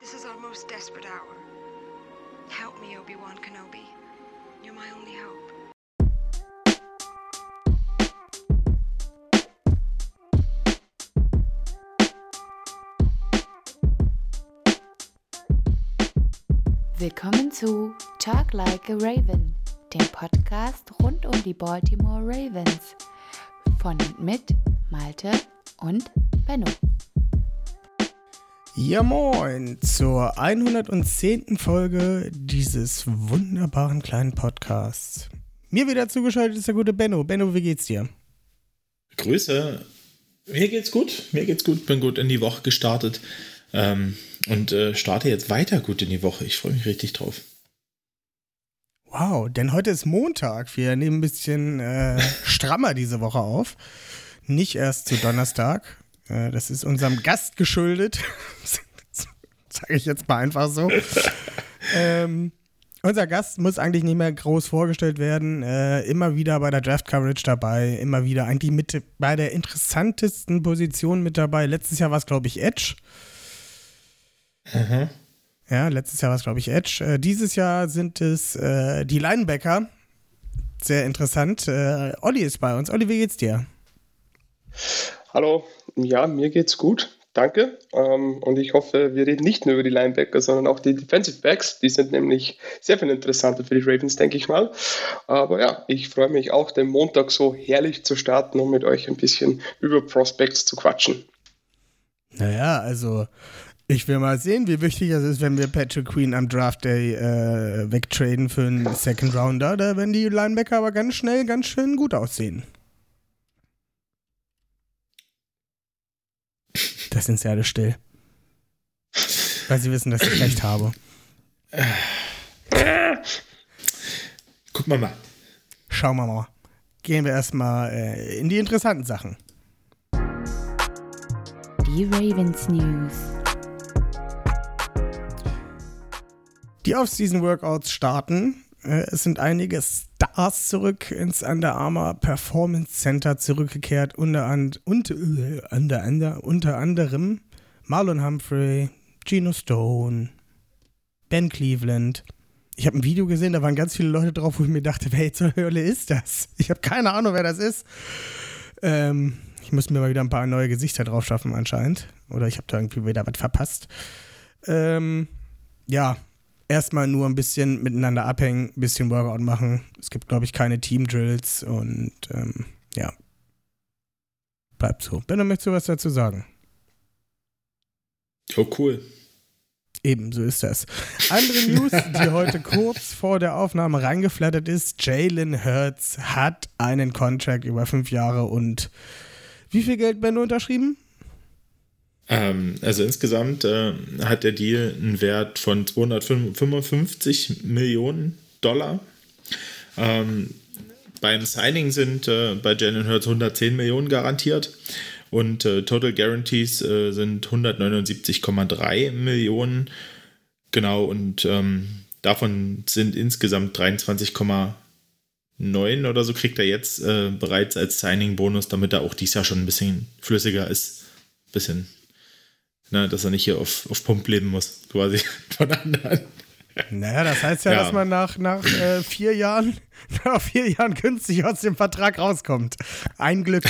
This is our most desperate hour. Help me, Obi-Wan Kenobi. You're my only hope. Willkommen zu Talk Like a Raven, dem Podcast rund um die Baltimore Ravens. Von und mit Malte und Benno. Ja moin zur 110. Folge dieses wunderbaren kleinen Podcasts. Mir wieder zugeschaltet ist der gute Benno. Benno, wie geht's dir? Grüße. Mir geht's gut. Mir geht's gut. Bin gut in die Woche gestartet. Ähm, und äh, starte jetzt weiter gut in die Woche. Ich freue mich richtig drauf. Wow, denn heute ist Montag. Wir nehmen ein bisschen äh, strammer diese Woche auf. Nicht erst zu Donnerstag. Äh, das ist unserem Gast geschuldet. Sage ich jetzt mal einfach so. ähm, unser Gast muss eigentlich nicht mehr groß vorgestellt werden. Äh, immer wieder bei der Draft Coverage dabei. Immer wieder eigentlich mit bei der interessantesten Position mit dabei. Letztes Jahr war es, glaube ich, Edge. Mhm. Ja, letztes Jahr war es, glaube ich, Edge. Äh, dieses Jahr sind es äh, die Linebacker. Sehr interessant. Äh, Olli ist bei uns. Olli, wie geht's dir? Hallo, ja, mir geht's gut. Danke. Ähm, und ich hoffe, wir reden nicht nur über die Linebacker, sondern auch die Defensive Backs. Die sind nämlich sehr viel interessanter für die Ravens, denke ich mal. Aber ja, ich freue mich auch, den Montag so herrlich zu starten, um mit euch ein bisschen über Prospects zu quatschen. Naja, also ich will mal sehen, wie wichtig es ist, wenn wir Patrick Queen am Draft Day äh, wegtraden für einen Second Rounder. Da werden die Linebacker aber ganz schnell ganz schön gut aussehen. Da sind sie alle still. Weil sie wissen, dass ich recht habe. Gucken wir mal. Schauen wir mal. Gehen wir erstmal äh, in die interessanten Sachen. Die Ravens News. Die Off-Season-Workouts starten. Äh, Es sind einige Stars zurück ins Under Armour Performance Center zurückgekehrt. Unter, and, und, äh, unter, under, unter anderem Marlon Humphrey, Geno Stone, Ben Cleveland. Ich habe ein Video gesehen, da waren ganz viele Leute drauf, wo ich mir dachte, wer zur Hölle ist das? Ich habe keine Ahnung, wer das ist. Ähm, ich muss mir mal wieder ein paar neue Gesichter drauf schaffen anscheinend. Oder ich habe da irgendwie wieder was verpasst. Ähm, ja, erstmal nur ein bisschen miteinander abhängen, ein bisschen Workout machen. Es gibt, glaube ich, keine Team-Drills und ähm, ja. Bleibt so. Benno, möchtest du was dazu sagen? Oh, cool. Eben, so ist das. Andere News, die heute kurz vor der Aufnahme reingeflattert ist: Jalen Hurts hat einen Contract über fünf Jahre und wie viel Geld, Benno, unterschrieben? Ähm, also insgesamt äh, hat der Deal einen Wert von 255 Millionen Dollar. Ähm, beim Signing sind äh, bei Jalen Hurts 110 Millionen garantiert und äh, Total Guarantees äh, sind 179,3 Millionen. Genau, und ähm, davon sind insgesamt 23,9 oder so kriegt er jetzt äh, bereits als Signing-Bonus, damit er auch dieses Jahr schon ein bisschen flüssiger ist. Bisschen Ne, dass er nicht hier auf, auf Pump leben muss, quasi von anderen. Naja, das heißt ja, Ja. dass man nach, nach äh, vier Jahren, nach vier Jahren günstig aus dem Vertrag rauskommt. Ein Glück.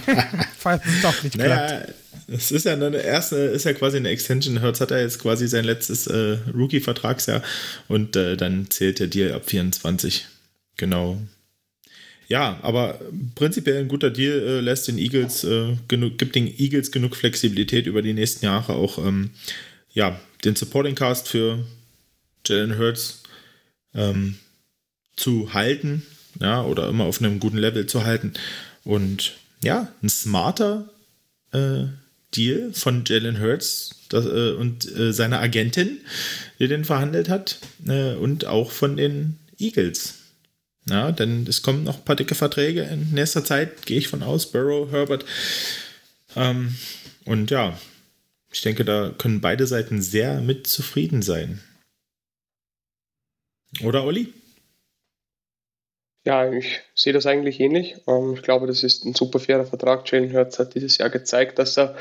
Falls es doch nicht klappt. Naja, es ist ja eine erste, ist ja quasi eine Extension. Hertz hat er jetzt quasi sein letztes äh, Rookie-Vertragsjahr und äh, dann zählt der Deal ab 24. Genau. Ja, aber prinzipiell ein guter Deal äh, lässt den Eagles äh, genug, gibt den Eagles genug Flexibilität über die nächsten Jahre auch ähm, ja, den Supporting Cast für Jalen Hurts ähm, zu halten, ja, oder immer auf einem guten Level zu halten. Und ja, ein smarter äh, Deal von Jalen Hurts das, äh, und äh, seiner Agentin, die den verhandelt hat, äh, und auch von den Eagles. Ja, denn es kommen noch ein paar dicke Verträge in nächster Zeit, gehe ich von aus. Burrow, Herbert. Ähm, und ja, ich denke, da können beide Seiten sehr mit zufrieden sein. Oder, Olli? Ja, ich sehe das eigentlich ähnlich. Ähm, ich glaube, das ist ein super fairer Vertrag. Jalen Hurts hat dieses Jahr gezeigt, dass er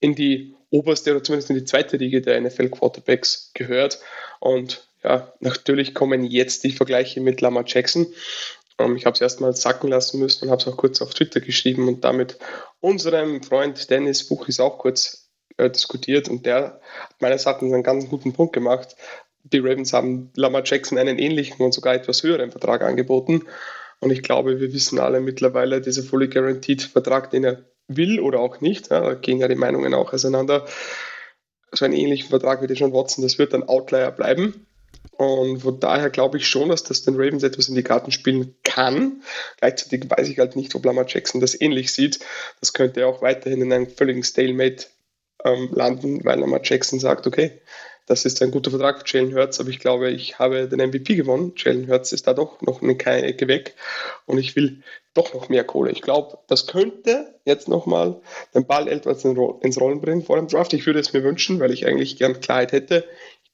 in die oberste oder zumindest in die zweite Riege der NFL Quarterbacks gehört. Und ja, natürlich kommen jetzt die Vergleiche mit Lamar Jackson. Ähm, ich habe es erstmal sacken lassen müssen und habe es auch kurz auf Twitter geschrieben und damit unserem Freund Dennis Buchis auch kurz äh, diskutiert und der hat meines Erachtens einen ganz guten Punkt gemacht. Die Ravens haben Lamar Jackson einen ähnlichen und sogar etwas höheren Vertrag angeboten. Und ich glaube, wir wissen alle mittlerweile, dieser Fully Guaranteed Vertrag, den er will oder auch nicht, ja, da gehen ja die Meinungen auch auseinander. So einen ähnlichen Vertrag wie den John Watson, das wird ein Outlier bleiben. Und von daher glaube ich schon, dass das den Ravens etwas in die Karten spielen kann. Gleichzeitig weiß ich halt nicht, ob Lamar Jackson das ähnlich sieht. Das könnte auch weiterhin in einem völligen Stalemate ähm, landen, weil Lamar Jackson sagt, okay, das ist ein guter Vertrag für Jalen Hurts, aber ich glaube, ich habe den MVP gewonnen. Jalen Hurts ist da doch noch eine keine Ecke weg und ich will doch noch mehr Kohle. Ich glaube, das könnte jetzt nochmal den Ball etwas ins Rollen bringen vor dem Draft. Ich würde es mir wünschen, weil ich eigentlich gern Klarheit hätte.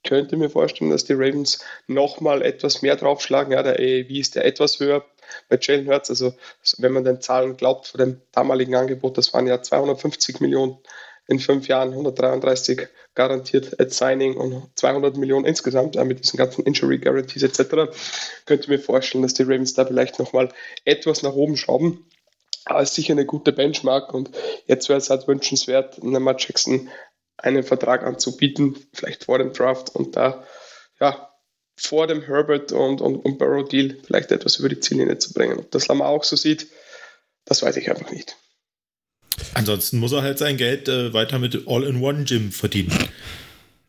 Könnte mir vorstellen, dass die Ravens nochmal etwas mehr draufschlagen. Ja, der AAV ist ja etwas höher bei Jalen Hurts. Also, wenn man den Zahlen glaubt, von dem damaligen Angebot, das waren ja 250 Millionen in fünf Jahren 133 garantiert at Signing und 200 Millionen insgesamt mit diesen ganzen Injury Guarantees etc. Könnte mir vorstellen, dass die Ravens da vielleicht nochmal etwas nach oben schrauben. Aber ist sicher eine gute Benchmark und jetzt wäre es halt wünschenswert, Lamar Jackson einen Vertrag anzubieten, vielleicht vor dem Draft und da ja vor dem Herbert und, und, und Burrow Deal vielleicht etwas über die Ziellinie zu bringen. Ob das Lamar auch so sieht, das weiß ich einfach nicht. Ansonsten muss er halt sein Geld äh, weiter mit All-in-One-Gym verdienen.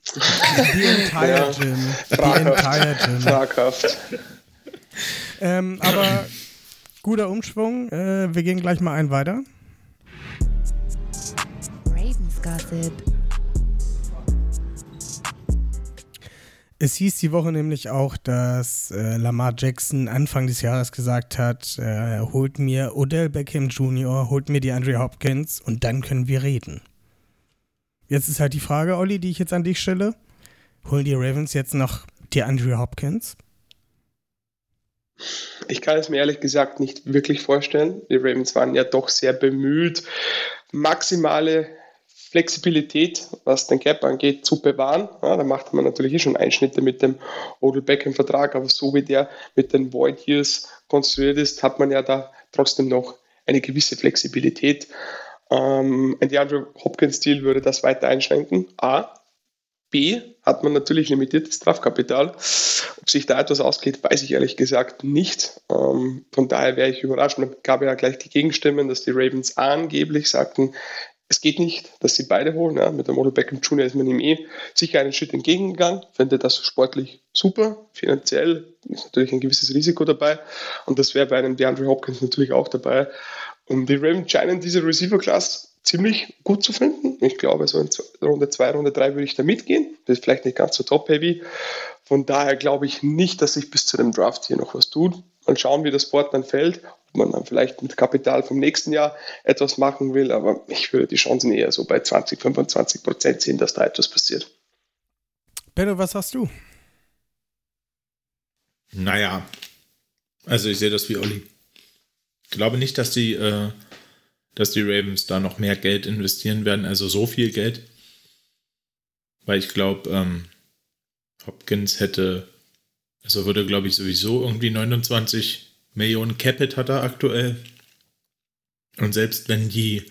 The entire ja. Gym. The entire Gym. Fraghaft. Ähm, aber guter Umschwung. Äh, wir gehen gleich mal einen weiter. Ravens Gossip. Es hieß die Woche nämlich auch, dass äh, Lamar Jackson Anfang des Jahres gesagt hat, äh, holt mir Odell Beckham Jr., holt mir die Andre Hopkins und dann können wir reden. Jetzt ist halt die Frage, Olli, die ich jetzt an dich stelle. Holen die Ravens jetzt noch die Andre Hopkins? Ich kann es mir ehrlich gesagt nicht wirklich vorstellen. Die Ravens waren ja doch sehr bemüht, maximale Flexibilität, was den Cap angeht, zu bewahren. Ja, da macht man natürlich eh schon Einschnitte mit dem Odell Beckham-Vertrag, aber so wie der mit den Void Years konstruiert ist, hat man ja da trotzdem noch eine gewisse Flexibilität. Ähm, ein DeAndre Hopkins-Deal würde das weiter einschränken. A. B. Hat man natürlich limitiertes Strafkapital. Ob sich da etwas ausgeht, weiß ich ehrlich gesagt nicht. Ähm, von daher wäre ich überrascht. Man gab ja gleich die Gegenstimmen, dass die Ravens angeblich sagten, es geht nicht, dass sie beide holen. Ja. Mit dem Odell Beckham Jr. ist man ihm eh sicher einen Schritt entgegengegangen. Fände das sportlich super. Finanziell ist natürlich ein gewisses Risiko dabei. Und das wäre bei einem DeAndre Hopkins natürlich auch dabei. Und die Ravens scheinen diese Receiver-Class ziemlich gut zu finden. Ich glaube, so in Runde 2, Runde 3 würde ich da mitgehen. Das ist vielleicht nicht ganz so top-heavy. Von daher glaube ich nicht, dass sich bis zu dem Draft hier noch was tut. Mal schauen, wie das Board dann fällt man dann vielleicht mit Kapital vom nächsten Jahr etwas machen will, aber ich würde die Chancen eher so bei 20, 25 Prozent sehen, dass da etwas passiert. Benno, was hast du? Naja, also ich sehe das wie Olli. Ich glaube nicht, dass die, äh, dass die Ravens da noch mehr Geld investieren werden, also so viel Geld. Weil ich glaube, ähm, Hopkins hätte, also würde, glaube ich, sowieso irgendwie 29 Millionen Capit hat er aktuell. Und selbst wenn die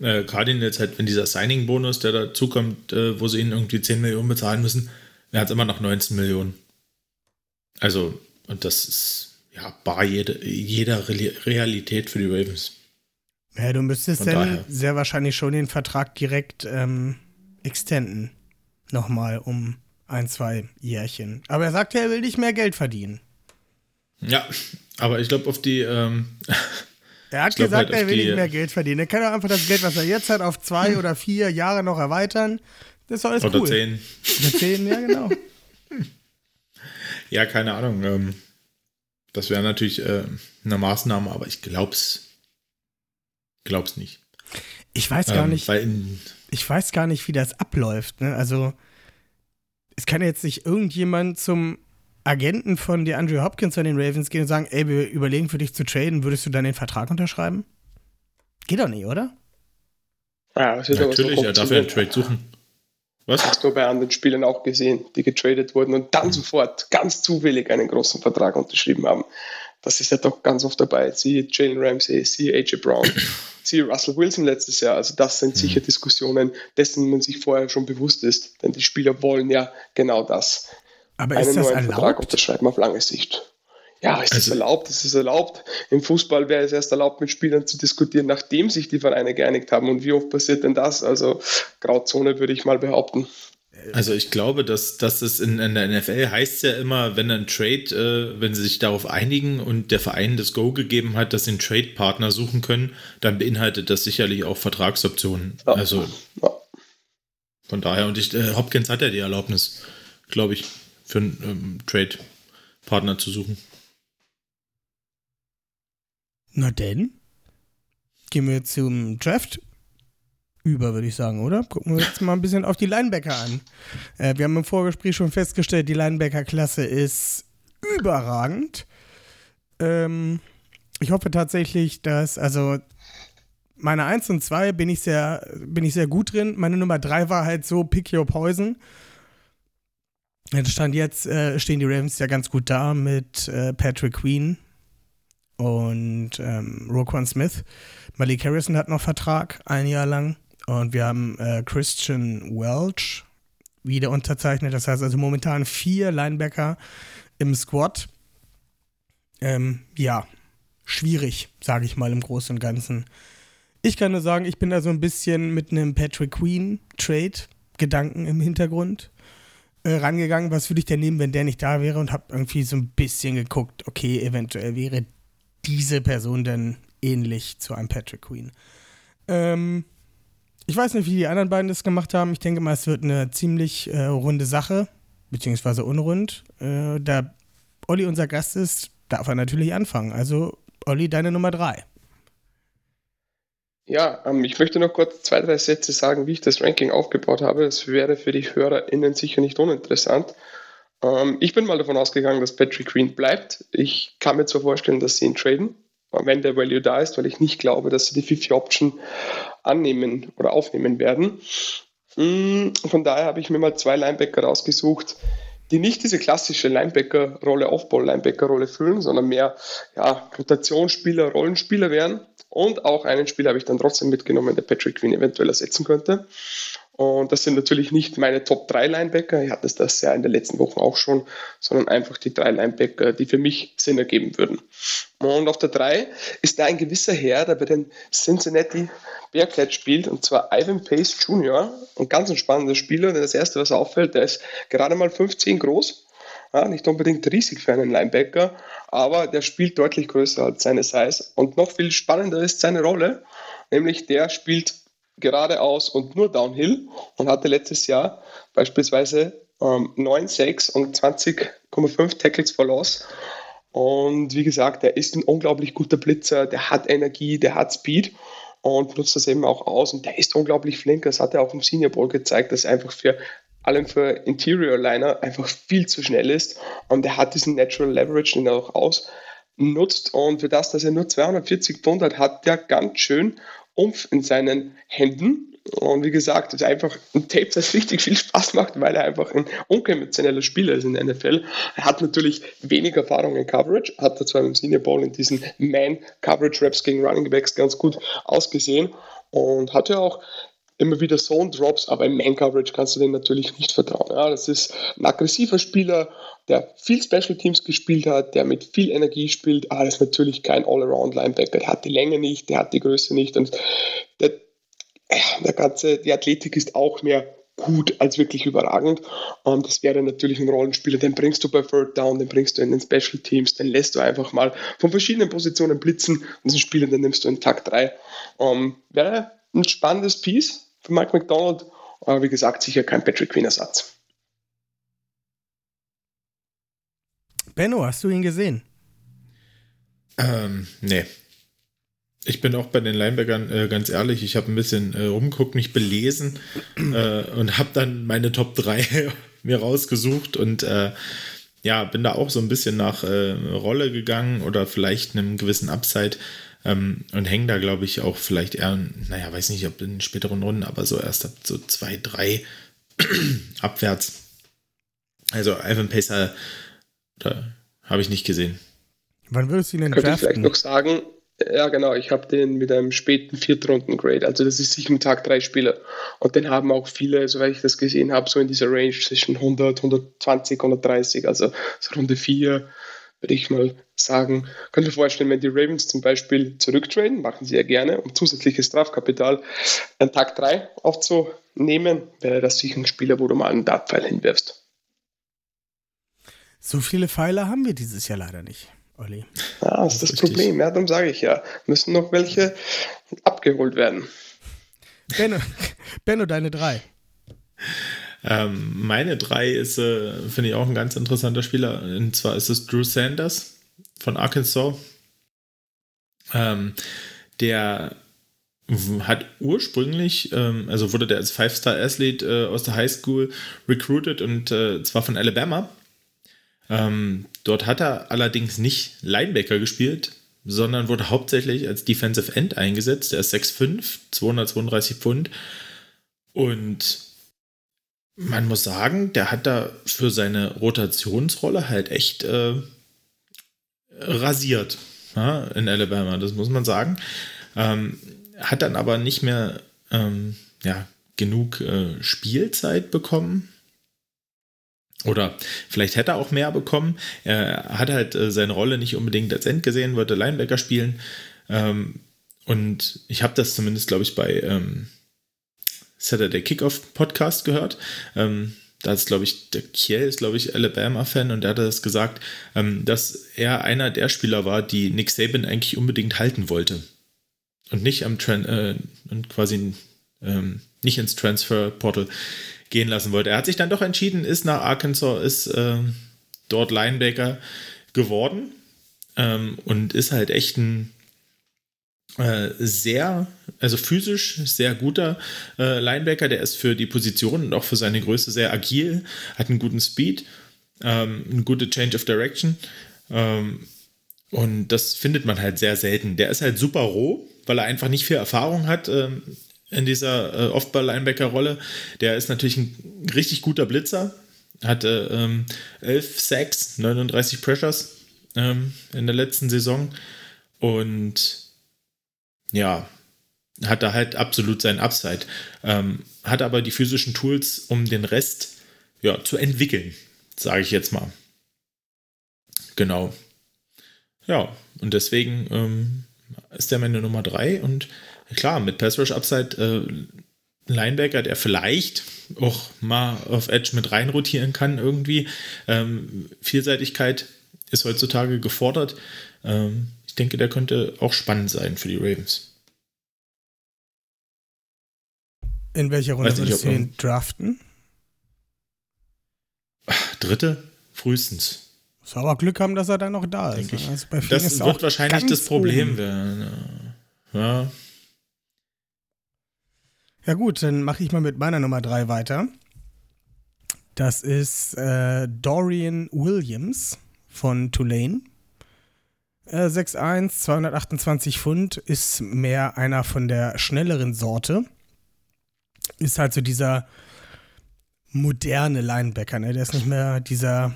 äh, Cardinals halt, wenn dieser Signing-Bonus, der dazukommt, äh, wo sie ihnen irgendwie 10 Millionen bezahlen müssen, er hat immer noch 19 Millionen. Also, und das ist ja bar jede, jeder Realität für die Ravens. Ja, du müsstest dann sehr wahrscheinlich schon den Vertrag direkt ähm, extenden. Nochmal um ein, zwei Jährchen. Aber er sagt ja, er will nicht mehr Geld verdienen. Ja, aber ich glaube, auf die. Ähm, er hat gesagt, halt er will die, nicht mehr Geld verdienen. Er kann auch einfach das Geld, was er jetzt hat, auf zwei oder vier Jahre noch erweitern. Das ist alles oder cool. zehn. Oder zehn, ja, genau. ja, keine Ahnung. Ähm, das wäre natürlich äh, eine Maßnahme, aber ich glaub's. Glaub's nicht. Ich weiß gar ähm, nicht. ich weiß gar nicht, wie das abläuft. Ne? Also, es kann jetzt nicht irgendjemand zum Agenten von DeAndre Hopkins von den Ravens gehen und sagen, ey, wir überlegen für dich zu traden, würdest du dann den Vertrag unterschreiben? Geht doch nicht, oder? Ja, das wird Natürlich, er darf ja einen Trade suchen. Was? Hast du bei anderen Spielern auch gesehen, die getradet wurden und dann sofort ganz zufällig einen großen Vertrag unterschrieben haben. Das ist ja doch ganz oft dabei. Siehe Jalen Ramsey, siehe AJ Brown, siehe Russell Wilson letztes Jahr. Also das sind sicher Diskussionen, dessen man sich vorher schon bewusst ist. Denn die Spieler wollen ja genau das. Aber ist das erlaubt? Vertrag unterschreiben auf lange Sicht. Ja, ist also, das erlaubt? Ist es erlaubt? Im Fußball wäre es erst erlaubt, mit Spielern zu diskutieren, nachdem sich die Vereine geeinigt haben. Und wie oft passiert denn das? Also Grauzone würde ich mal behaupten. Also ich glaube, dass, dass es in, in der NFL heißt ja immer, wenn ein Trade, äh, wenn sie sich darauf einigen und der Verein das Go gegeben hat, dass sie einen Trade-Partner suchen können, dann beinhaltet das sicherlich auch Vertragsoptionen. Ja. Also von daher, und ich, äh, Hopkins hat ja die Erlaubnis, glaube ich, für einen ähm, Trade-Partner zu suchen. Na denn, gehen wir zum Draft über, würde ich sagen, oder? Gucken wir jetzt mal ein bisschen auf die Linebacker an. Äh, wir haben im Vorgespräch schon festgestellt, die Linebacker-Klasse ist überragend. Ähm, ich hoffe tatsächlich, dass, also meine 1 und 2 bin ich sehr, bin ich sehr gut drin. Meine Nummer 3 war halt so Pick Your Poison. Stand jetzt äh, stehen die Ravens ja ganz gut da mit äh, Patrick Queen, und ähm, Roquan Smith. Malik Harrison hat noch Vertrag, ein Jahr lang. Und wir haben äh, Christian Welch wieder unterzeichnet. Das heißt also momentan vier Linebacker im Squad. Ähm, ja, schwierig, sage ich mal im Großen und Ganzen. Ich kann nur sagen, ich bin da so ein bisschen mit einem Patrick Queen Trade Gedanken im Hintergrund äh, rangegangen. Was würde ich denn nehmen, wenn der nicht da wäre? Und habe irgendwie so ein bisschen geguckt, okay, eventuell wäre diese Person denn ähnlich zu einem Patrick Queen. Ähm, ich weiß nicht, wie die anderen beiden das gemacht haben. Ich denke mal, es wird eine ziemlich äh, runde Sache, beziehungsweise unrund. Äh, da Olli unser Gast ist, darf er natürlich anfangen. Also, Olli, deine Nummer drei. Ja, ähm, ich möchte noch kurz zwei, drei Sätze sagen, wie ich das Ranking aufgebaut habe. Das wäre für die HörerInnen sicher nicht uninteressant. Ähm, ich bin mal davon ausgegangen, dass Patrick Green bleibt. Ich kann mir zwar vorstellen, dass sie ihn traden, wenn der Value da ist, weil ich nicht glaube, dass sie die 50 Option annehmen oder aufnehmen werden. Mm, von daher habe ich mir mal zwei Linebacker rausgesucht, die nicht diese klassische Linebacker-Rolle, Aufbau-Linebacker-Rolle füllen, sondern mehr ja, Rotationsspieler, Rollenspieler wären. Und auch einen Spieler habe ich dann trotzdem mitgenommen, der Patrick Queen eventuell ersetzen könnte. Und das sind natürlich nicht meine Top 3 Linebacker, ich hatte das ja in den letzten Wochen auch schon, sondern einfach die drei Linebacker, die für mich Sinn ergeben würden. Und auf der 3 ist da ein gewisser Herr, der bei den Cincinnati Bearcats spielt, und zwar Ivan Pace Jr., ein ganz spannender Spieler, denn das erste, was auffällt, der ist gerade mal 15 groß, ja, nicht unbedingt riesig für einen Linebacker, aber der spielt deutlich größer als seine Size. Und noch viel spannender ist seine Rolle, nämlich der spielt geradeaus und nur Downhill und hatte letztes Jahr beispielsweise ähm, 9 6 und 20,5 Tackles for Loss. Und wie gesagt, er ist ein unglaublich guter Blitzer, der hat Energie, der hat Speed und nutzt das eben auch aus. Und der ist unglaublich flink. Das hat er auch im Senior Bowl gezeigt, dass er einfach für allem für Interior Liner einfach viel zu schnell ist. Und er hat diesen Natural Leverage, den er auch ausnutzt. Und für das, dass er nur 240 Pfund hat, hat der ganz schön Umf in seinen Händen. Und wie gesagt, das ist einfach ein Tape, das richtig viel Spaß macht, weil er einfach ein unkonventioneller Spieler ist in der NFL. Er hat natürlich wenig Erfahrung in Coverage, hat er zwar im Senior Bowl in diesen Man-Coverage-Raps gegen Running Backs ganz gut ausgesehen und hatte auch immer wieder Zone Drops, aber im Man Coverage kannst du denen natürlich nicht vertrauen. Ja, das ist ein aggressiver Spieler, der viel Special Teams gespielt hat, der mit viel Energie spielt, aber ist natürlich kein All-Around Linebacker. Der hat die Länge nicht, der hat die Größe nicht und der, der ganze, die Athletik ist auch mehr gut als wirklich überragend. Und das wäre natürlich ein Rollenspieler, den bringst du bei Third Down, den bringst du in den Special Teams, den lässt du einfach mal von verschiedenen Positionen blitzen und diesen Spieler, den nimmst du in Takt 3. Um, wäre ein spannendes Piece, für Mike McDonald. Aber wie gesagt, sicher kein Patrick Queen-Ersatz. Benno, hast du ihn gesehen? Ähm, nee. Ich bin auch bei den Linebackern äh, ganz ehrlich, ich habe ein bisschen äh, rumgeguckt, mich belesen äh, und habe dann meine Top 3 mir rausgesucht und äh, ja, bin da auch so ein bisschen nach äh, Rolle gegangen oder vielleicht einem gewissen Upside. ähm, und hängen da, glaube ich, auch vielleicht eher, naja, weiß nicht, ob in späteren Runden, aber so erst ab so zwei, drei abwärts. Also Ivan Pacer habe ich nicht gesehen. Wann würdest du ihn denn Könnte draften? ich vielleicht noch sagen, ja genau, ich habe den mit einem späten Viertrunden-Grade, also das ist sicher ein Tag 3 Spieler. Und den haben auch viele, soweit ich das gesehen habe, so in dieser Range zwischen 100, 120, 130, also so Runde 4 würde ich mal sagen. Könnt ihr vorstellen, wenn die Ravens zum Beispiel zurücktraden, machen sie ja gerne, um zusätzliches Strafkapital an Tag 3 aufzunehmen, wäre das sicher ein Spieler, wo du mal einen Dartpfeil hinwirfst. So viele Pfeile haben wir dieses Jahr leider nicht, Olli. Ja, das ist das Richtig. Problem. Ja, darum sage ich ja. Müssen noch welche abgeholt werden. Benno, Benno deine drei. Ähm, meine drei ist, äh, finde ich, auch ein ganz interessanter Spieler. Und zwar ist es Drew Sanders von Arkansas. Ähm, der hat ursprünglich, ähm, also wurde der als Five-Star-Athlete äh, aus der High School recruited und äh, zwar von Alabama. Ähm, dort hat er allerdings nicht Linebacker gespielt, sondern wurde hauptsächlich als Defensive End eingesetzt. Er ist 6'5, 232 Pfund und man muss sagen, der hat da für seine Rotationsrolle halt echt äh, rasiert ja, in Alabama, das muss man sagen. Ähm, hat dann aber nicht mehr ähm, ja, genug äh, Spielzeit bekommen. Oder vielleicht hätte er auch mehr bekommen. Er hat halt äh, seine Rolle nicht unbedingt als End gesehen, wollte Linebacker spielen. Ähm, und ich habe das zumindest, glaube ich, bei ähm, Saturday Kickoff Podcast gehört. Ähm, da ist, glaube ich, der Kiel ist, glaube ich, Alabama-Fan und der hat das gesagt, ähm, dass er einer der Spieler war, die Nick Saban eigentlich unbedingt halten wollte. Und nicht am Tran äh, und quasi ähm, nicht ins Transfer-Portal gehen lassen wollte. Er hat sich dann doch entschieden, ist nach Arkansas, ist ähm, dort Linebacker geworden ähm, und ist halt echt ein äh, sehr, also physisch sehr guter äh, Linebacker. Der ist für die Position und auch für seine Größe sehr agil, hat einen guten Speed, ähm, eine gute Change of Direction. Ähm, und das findet man halt sehr selten. Der ist halt super roh, weil er einfach nicht viel Erfahrung hat ähm, in dieser äh, Off-Ball-Linebacker-Rolle. Der ist natürlich ein richtig guter Blitzer, hatte ähm, 11 Sacks, 39 Pressures ähm, in der letzten Saison und ja, hat da halt absolut seinen Upside. Ähm, hat aber die physischen Tools, um den Rest ja, zu entwickeln, sage ich jetzt mal. Genau. Ja, und deswegen ähm, ist der meine Nummer 3 und klar, mit Pass Rush Upside äh, Linebacker, der vielleicht auch mal auf Edge mit rein rotieren kann irgendwie. Ähm, Vielseitigkeit ist heutzutage gefordert. Ähm, ich denke, der könnte auch spannend sein für die Ravens. In welcher Runde Weiß würdest du ihn draften? Dritte? Frühestens. Muss aber Glück haben, dass er dann noch da ist. Ich. Also Das ist wird auch wahrscheinlich das Problem werden. Ja. Ja gut, dann mache ich mal mit meiner Nummer 3 weiter. Das ist äh, Dorian Williams von Tulane. Äh, 6'1, 228 Pfund, ist mehr einer von der schnelleren Sorte. Ist halt so dieser moderne Linebacker, ne? Der ist nicht mehr dieser,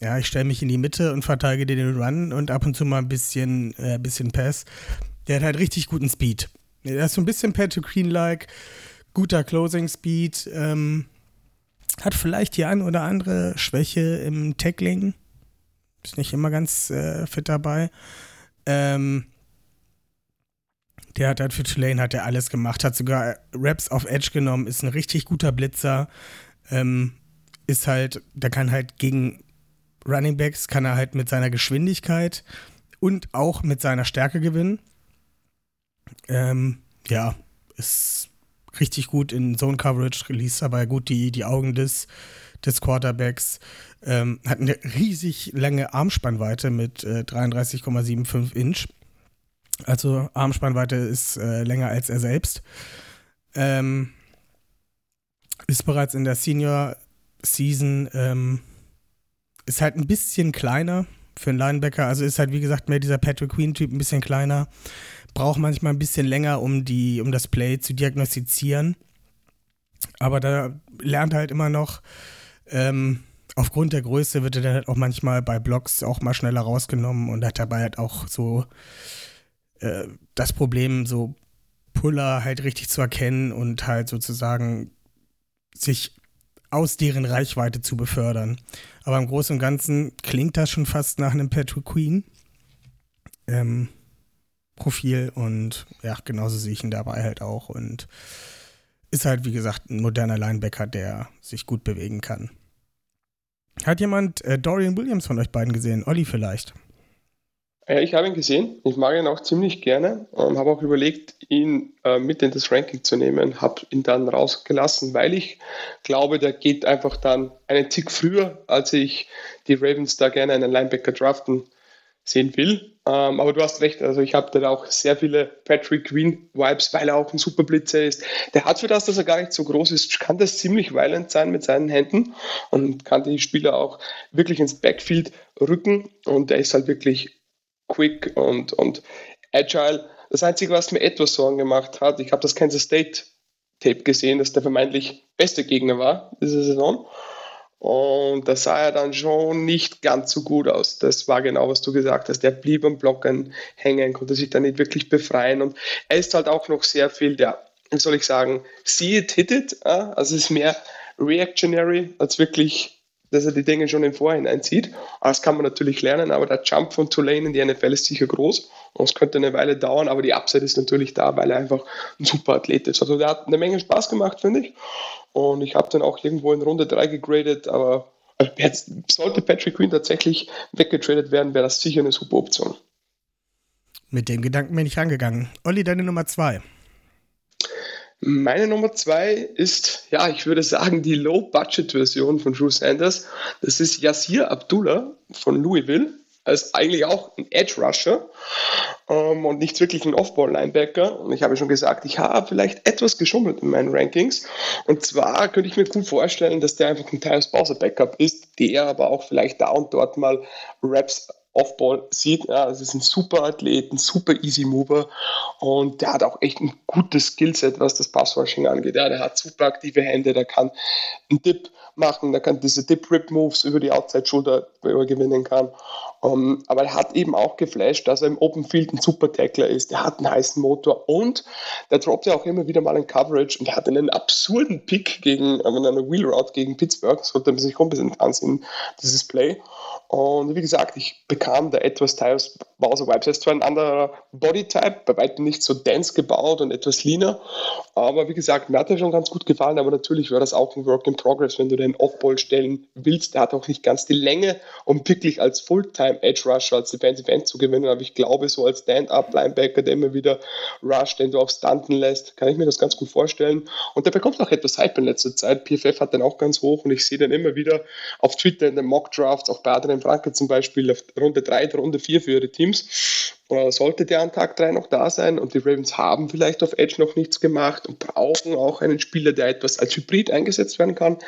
ja, ich stelle mich in die Mitte und verteidige den Run und ab und zu mal ein bisschen, äh, bisschen Pass. Der hat halt richtig guten Speed. Der ist so ein bisschen Patrick Green-like, guter Closing Speed, ähm, hat vielleicht die ein oder andere Schwäche im Tackling. Ist nicht immer ganz äh, fit dabei. Ähm, der hat halt für Tulane hat er alles gemacht, hat sogar Raps auf Edge genommen, ist ein richtig guter Blitzer. Ähm, ist halt, der kann halt gegen Running Backs, kann er halt mit seiner Geschwindigkeit und auch mit seiner Stärke gewinnen. Ähm, ja, ist richtig gut in Zone Coverage, liest dabei gut die, die Augen des, des Quarterbacks. Ähm, hat eine riesig lange Armspannweite mit äh, 33,75 Inch. Also Armspannweite ist äh, länger als er selbst. Ähm, ist bereits in der Senior Season, ähm, ist halt ein bisschen kleiner, für einen Linebacker. Also ist halt, wie gesagt, mehr dieser Patrick Queen-Typ, ein bisschen kleiner. Braucht manchmal ein bisschen länger, um, die, um das Play zu diagnostizieren. Aber da lernt er halt immer noch, ähm, aufgrund der Größe wird er dann halt auch manchmal bei Blocks auch mal schneller rausgenommen und hat dabei halt auch so äh, das Problem, so Puller halt richtig zu erkennen und halt sozusagen sich aus deren Reichweite zu befördern. Aber im Großen und Ganzen klingt das schon fast nach einem Patrick Queen ähm, Profil und ja, genauso sehe ich ihn dabei halt auch und ist halt, wie gesagt, ein moderner Linebacker, der sich gut bewegen kann. Hat jemand äh, Dorian Williams von euch beiden gesehen? Olli vielleicht? Ja, ich habe ihn gesehen. Ich mag ihn auch ziemlich gerne. Ähm, habe auch überlegt, ihn äh, mit in das Ranking zu nehmen. Habe ihn dann rausgelassen, weil ich glaube, der geht einfach dann einen Tick früher, als ich die Ravens da gerne einen Linebacker draften sehen will. Ähm, aber du hast recht, also ich habe da auch sehr viele Patrick Green Vibes, weil er auch ein Superblitzer ist. Der hat für das, dass er gar nicht so groß ist, kann das ziemlich violent sein mit seinen Händen und kann die Spieler auch wirklich ins Backfield rücken und er ist halt wirklich quick und, und agile. Das Einzige, was mir etwas Sorgen gemacht hat, ich habe das Kansas State Tape gesehen, dass der vermeintlich beste Gegner war diese Saison. Und da sah er dann schon nicht ganz so gut aus. Das war genau, was du gesagt hast. Der blieb am Blocken hängen, konnte sich da nicht wirklich befreien. Und er ist halt auch noch sehr viel der, wie soll ich sagen, see it, hit it. Also es ist mehr reactionary als wirklich dass er die Dinge schon im Vorhinein sieht. Das kann man natürlich lernen, aber der Jump von Tulane in die NFL ist sicher groß und es könnte eine Weile dauern, aber die Upside ist natürlich da, weil er einfach ein super Athlet ist. Also der hat eine Menge Spaß gemacht, finde ich. Und ich habe dann auch irgendwo in Runde 3 gegradet, aber jetzt sollte Patrick Queen tatsächlich weggetradet werden, wäre das sicher eine super Option. Mit dem Gedanken bin ich rangegangen. Olli, deine Nummer 2. Meine Nummer zwei ist, ja, ich würde sagen, die Low-Budget-Version von Drew Sanders. Das ist Yasir Abdullah von Louisville. Ist eigentlich auch ein Edge-Rusher ähm, und nicht wirklich ein Off-Ball-Linebacker. Und ich habe schon gesagt, ich habe vielleicht etwas geschummelt in meinen Rankings. Und zwar könnte ich mir gut vorstellen, dass der einfach ein Tyus Bowser-Backup ist, der aber auch vielleicht da und dort mal Raps Offball sieht, ja, das ist ein super Athlet, ein super Easy Mover und der hat auch echt ein gutes Skillset, was das Passwashing angeht. Ja, der hat super aktive Hände, der kann einen Dip machen, der kann diese Dip-Rip-Moves über die Outside-Schulter gewinnen kann. Um, ähm, aber er hat eben auch geflasht, dass er im Open Field ein super Tackler ist. Der hat einen heißen Motor und der droppt ja auch immer wieder mal in Coverage und er hat einen absurden Pick gegen, äh, einer Wheel Route gegen Pittsburgh, sollte man sich unbedingt ansehen, dieses Play. Und wie gesagt, ich bekam da etwas teils Bowser Vibes. Er ist zwar ein anderer Bodytype, bei weitem nicht so dense gebaut und etwas leaner, aber wie gesagt, mir hat er schon ganz gut gefallen, aber natürlich wäre das auch ein Work in Progress, wenn du den Off-Ball stellen willst. Der hat auch nicht ganz die Länge, um wirklich als Fulltime Edge Rusher, als Defensive End zu gewinnen, aber ich glaube, so als Stand-Up-Linebacker, der immer wieder rusht, den du auf Stunten lässt, kann ich mir das ganz gut vorstellen. Und der bekommt auch etwas Hype in letzter Zeit. PFF hat den auch ganz hoch und ich sehe den immer wieder auf Twitter in den Mock-Drafts, auch bei Adrian Franke zum Beispiel, auf Runde 3, Runde 4 für ihre Teams. Sollte der an Tag 3 noch da sein und die Ravens haben vielleicht auf Edge noch nichts gemacht und brauchen auch einen Spieler, der etwas als Hybrid eingesetzt werden kann,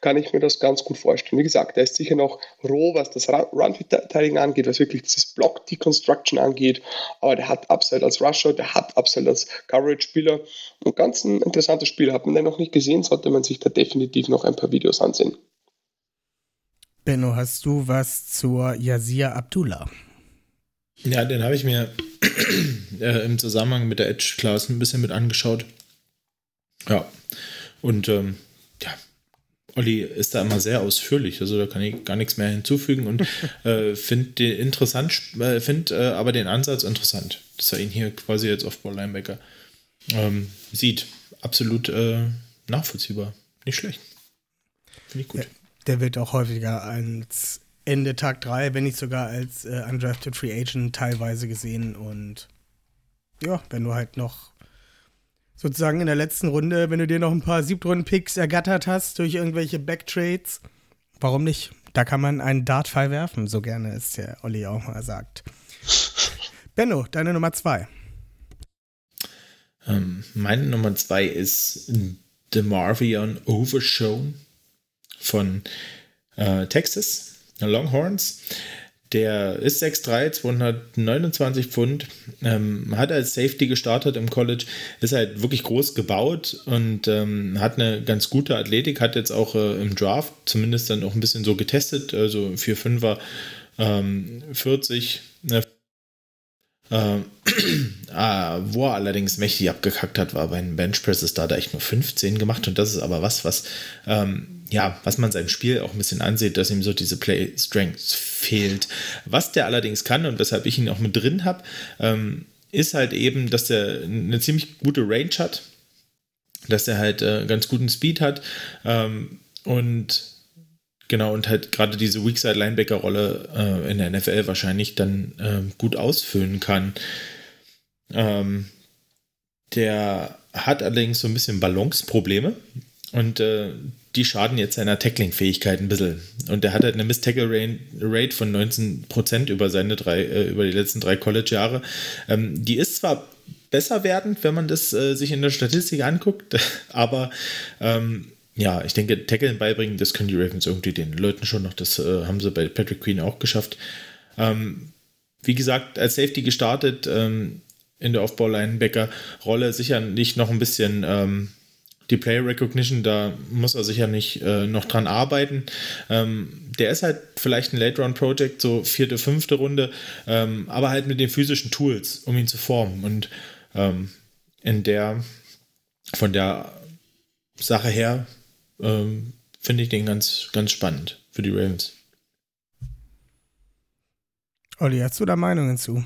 kann ich mir das ganz gut vorstellen. Wie gesagt, der ist sicher noch roh, was das Run-Verteidigen angeht, was wirklich dieses Block-Deconstruction angeht, aber der hat Upside als Rusher, der hat Upside als Coverage-Spieler. Ein ganz ein interessantes Spiel. Hat man den noch nicht gesehen, sollte man sich da definitiv noch ein paar Videos ansehen. Benno, hast du was zur Yazir Abdullah? Ja, den habe ich mir äh, im Zusammenhang mit der Edge-Class ein bisschen mit angeschaut. Ja, und ähm, ja, Olli ist da immer sehr ausführlich, also da kann ich gar nichts mehr hinzufügen und äh, finde den interessant, äh, finde äh, aber den Ansatz interessant, dass er ihn hier quasi jetzt auf Ball Linebacker ähm, sieht. Absolut äh, nachvollziehbar, nicht schlecht. Finde ich gut. Der, der wird auch häufiger als Ende Tag 3, wenn nicht sogar als äh, Undrafted Free Agent teilweise gesehen. Und ja, wenn du halt noch sozusagen in der letzten Runde, wenn du dir noch ein paar Siebtrunden-Picks ergattert hast durch irgendwelche Backtrades, warum nicht? Da kann man einen Dartfall werfen, so gerne es der Olli auch mal sagt. Benno, deine Nummer 2. Ähm, meine Nummer 2 ist DeMarvion Overshown von äh, Texas. Longhorns. Der ist 6'3, 229 Pfund, ähm, hat als Safety gestartet im College, ist halt wirklich groß gebaut und ähm, hat eine ganz gute Athletik, hat jetzt auch äh, im Draft zumindest dann auch ein bisschen so getestet, also 4'5er ähm, 40, ne, äh, ah, wo er allerdings mächtig abgekackt hat, war bei den Benchpresses, da hat er echt nur 15 gemacht und das ist aber was, was, ähm, ja, was man seinem Spiel auch ein bisschen ansieht, dass ihm so diese Play Strength fehlt. Was der allerdings kann und weshalb ich ihn auch mit drin habe, ähm, ist halt eben, dass er eine ziemlich gute Range hat, dass er halt äh, ganz guten Speed hat ähm, und Genau, und halt gerade diese Weakside-Linebacker-Rolle äh, in der NFL wahrscheinlich dann äh, gut ausfüllen kann. Ähm, der hat allerdings so ein bisschen Balance-Probleme und äh, die schaden jetzt seiner Tackling-Fähigkeit ein bisschen. Und der hat halt eine Miss-Tackle-Rate von 19% über seine drei, äh, über die letzten drei College-Jahre. Ähm, die ist zwar besser werdend, wenn man das äh, sich in der Statistik anguckt, aber ähm, ja, ich denke, Tackeln beibringen, das können die Ravens irgendwie den Leuten schon noch. Das äh, haben sie bei Patrick Queen auch geschafft. Ähm, wie gesagt, als Safety gestartet ähm, in der Aufbau-Linebacker-Rolle sicher nicht noch ein bisschen ähm, die Player Recognition, da muss er sicher nicht äh, noch dran arbeiten. Ähm, der ist halt vielleicht ein Late-Round-Project, so vierte, fünfte Runde, ähm, aber halt mit den physischen Tools, um ihn zu formen. Und ähm, in der, von der Sache her ähm, finde ich den ganz, ganz spannend für die Ravens. Olli, hast du da Meinungen zu?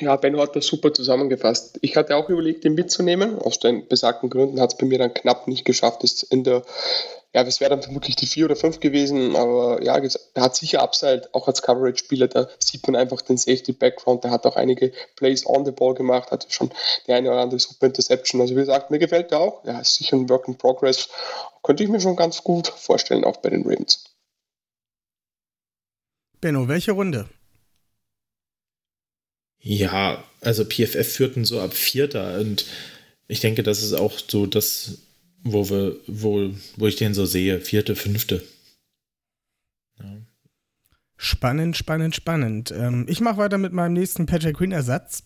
Ja, Benno hat das super zusammengefasst. Ich hatte auch überlegt, ihn mitzunehmen. Aus den besagten Gründen hat es bei mir dann knapp nicht geschafft, es in der ja, das wäre dann vermutlich die vier oder fünf gewesen, aber ja, er hat sicher Upside, auch als Coverage-Spieler, da sieht man einfach den Safety-Background, der hat auch einige Plays on the ball gemacht, hatte schon die eine oder andere Super Interception, also wie gesagt, mir gefällt der auch, ja, ist sicher ein Work in Progress, könnte ich mir schon ganz gut vorstellen, auch bei den Ravens. Benno, welche Runde? Ja, also PFF führten so ab Vierter und ich denke, das ist auch so das wo wir, wo, wo ich den so sehe, vierte, fünfte. Ja. Spannend, spannend, spannend. Ähm, ich mache weiter mit meinem nächsten Patrick Queen-Ersatz.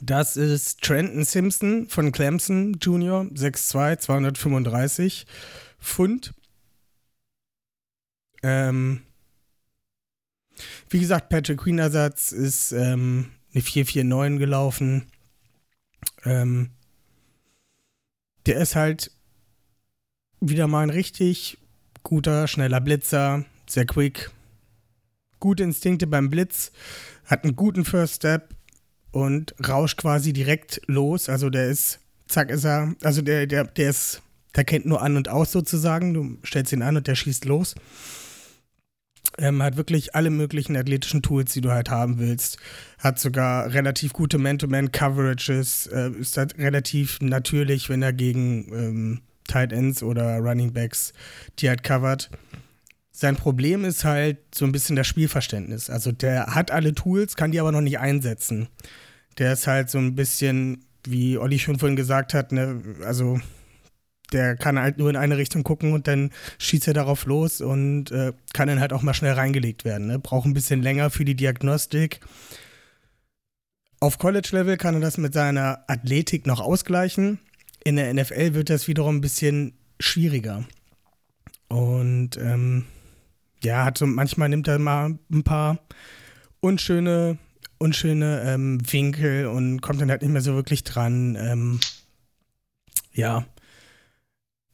Das ist Trenton Simpson von Clemson Junior, 6'2, 235 Pfund. Ähm, wie gesagt, Patrick Queen-Ersatz ist ähm, eine 449 gelaufen. Ähm, der ist halt wieder mal ein richtig guter, schneller Blitzer, sehr quick, gute Instinkte beim Blitz, hat einen guten First Step und rauscht quasi direkt los. Also der ist, zack ist er, also der, der, der ist, der kennt nur an und aus sozusagen. Du stellst ihn an und der schießt los. Ähm, hat wirklich alle möglichen athletischen Tools, die du halt haben willst. Hat sogar relativ gute Man-to-Man-Coverages. Äh, ist halt relativ natürlich, wenn er gegen ähm, Tight Ends oder Running Backs die halt covert. Sein Problem ist halt so ein bisschen das Spielverständnis. Also der hat alle Tools, kann die aber noch nicht einsetzen. Der ist halt so ein bisschen, wie Olli schon vorhin gesagt hat, ne, also der kann halt nur in eine Richtung gucken und dann schießt er darauf los und äh, kann dann halt auch mal schnell reingelegt werden. Ne? Braucht ein bisschen länger für die Diagnostik. Auf College-Level kann er das mit seiner Athletik noch ausgleichen. In der NFL wird das wiederum ein bisschen schwieriger. Und ähm, ja, hat so, manchmal nimmt er mal ein paar unschöne, unschöne ähm, Winkel und kommt dann halt nicht mehr so wirklich dran. Ähm, ja,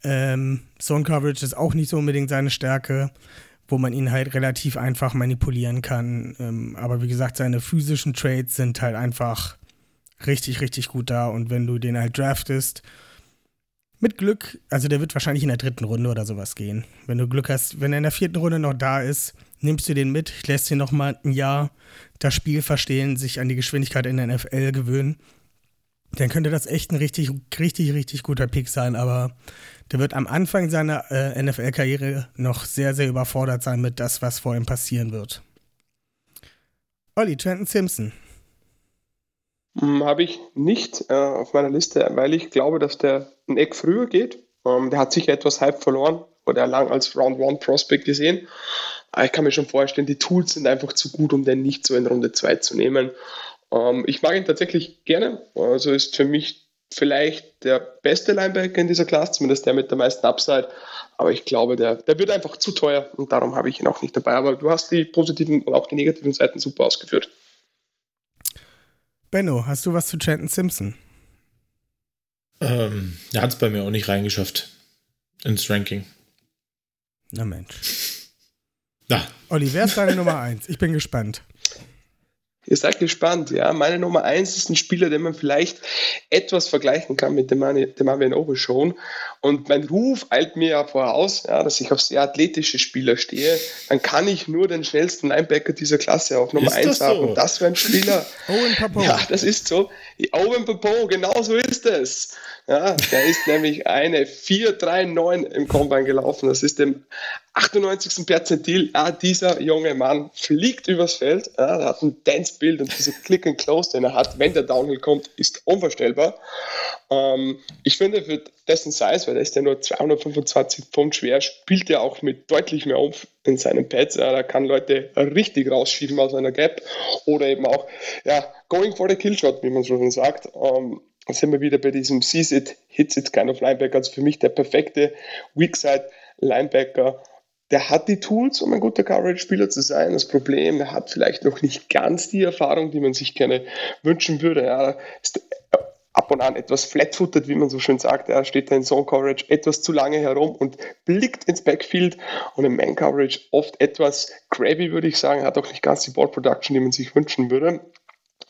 ähm, Zone Coverage ist auch nicht so unbedingt seine Stärke, wo man ihn halt relativ einfach manipulieren kann. Ähm, aber wie gesagt, seine physischen Trades sind halt einfach richtig, richtig gut da. Und wenn du den halt draftest, mit Glück, also der wird wahrscheinlich in der dritten Runde oder sowas gehen. Wenn du Glück hast, wenn er in der vierten Runde noch da ist, nimmst du den mit, lässt ihn noch mal ein Jahr das Spiel verstehen, sich an die Geschwindigkeit in der NFL gewöhnen. Dann könnte das echt ein richtig, richtig, richtig guter Pick sein, aber der wird am Anfang seiner äh, NFL-Karriere noch sehr, sehr überfordert sein mit das, was vor ihm passieren wird. Olli, Trenton Simpson. Hm, Habe ich nicht äh, auf meiner Liste, weil ich glaube, dass der ein Eck früher geht. Ähm, der hat sicher etwas Hype verloren, wurde er lang als Round One Prospect gesehen. Aber ich kann mir schon vorstellen, die Tools sind einfach zu gut, um den nicht so in Runde 2 zu nehmen. Ähm, ich mag ihn tatsächlich gerne. Also ist für mich vielleicht der beste Linebacker in dieser Klasse, zumindest der mit der meisten Upside. Aber ich glaube, der, der wird einfach zu teuer und darum habe ich ihn auch nicht dabei. Aber du hast die positiven und auch die negativen Seiten super ausgeführt. Benno, hast du was zu Chanton Simpson? Ähm, er hat es bei mir auch nicht reingeschafft ins Ranking. Na Mensch. Ja. Olli, wer ist deine Nummer 1? Ich bin gespannt. Ihr seid gespannt, ja. Meine Nummer 1 ist ein Spieler, den man vielleicht etwas vergleichen kann mit dem, dem Marvin Oberschon. Und mein Ruf eilt mir ja voraus, ja, dass ich auf sehr athletische Spieler stehe. Dann kann ich nur den schnellsten Linebacker dieser Klasse auf Nummer 1 so? haben. Und das wäre ein Spieler. Owen Papo. Ja, das ist so. Owen Papo, genau so ist es. Ja, der ist nämlich eine 4-3-9 im Combine gelaufen. Das ist dem 98. Perzentil. Ja, dieser junge Mann fliegt übers Feld. Ja, er hat ein Dance-Bild und dieser Click and Close, den er hat, wenn der Downhill kommt, ist unvorstellbar. Ähm, ich finde, für dessen Size, weil er ist ja nur 225 Pfund schwer, spielt er auch mit deutlich mehr Umf in seinen Pads. Ja, da kann Leute richtig rausschieben aus einer Gap oder eben auch ja, going for the Killshot, wie man so schon sagt. Ähm, sind wir wieder bei diesem Seize it, hits it kind of Linebacker. Also für mich der perfekte Weakside Linebacker. Der hat die Tools, um ein guter Coverage-Spieler zu sein. Das Problem, er hat vielleicht noch nicht ganz die Erfahrung, die man sich gerne wünschen würde. Er ist ab und an etwas flatfooted, wie man so schön sagt. Er steht da in Zone Coverage etwas zu lange herum und blickt ins Backfield und im Man Coverage oft etwas grabby, würde ich sagen. Er hat auch nicht ganz die Ball Production, die man sich wünschen würde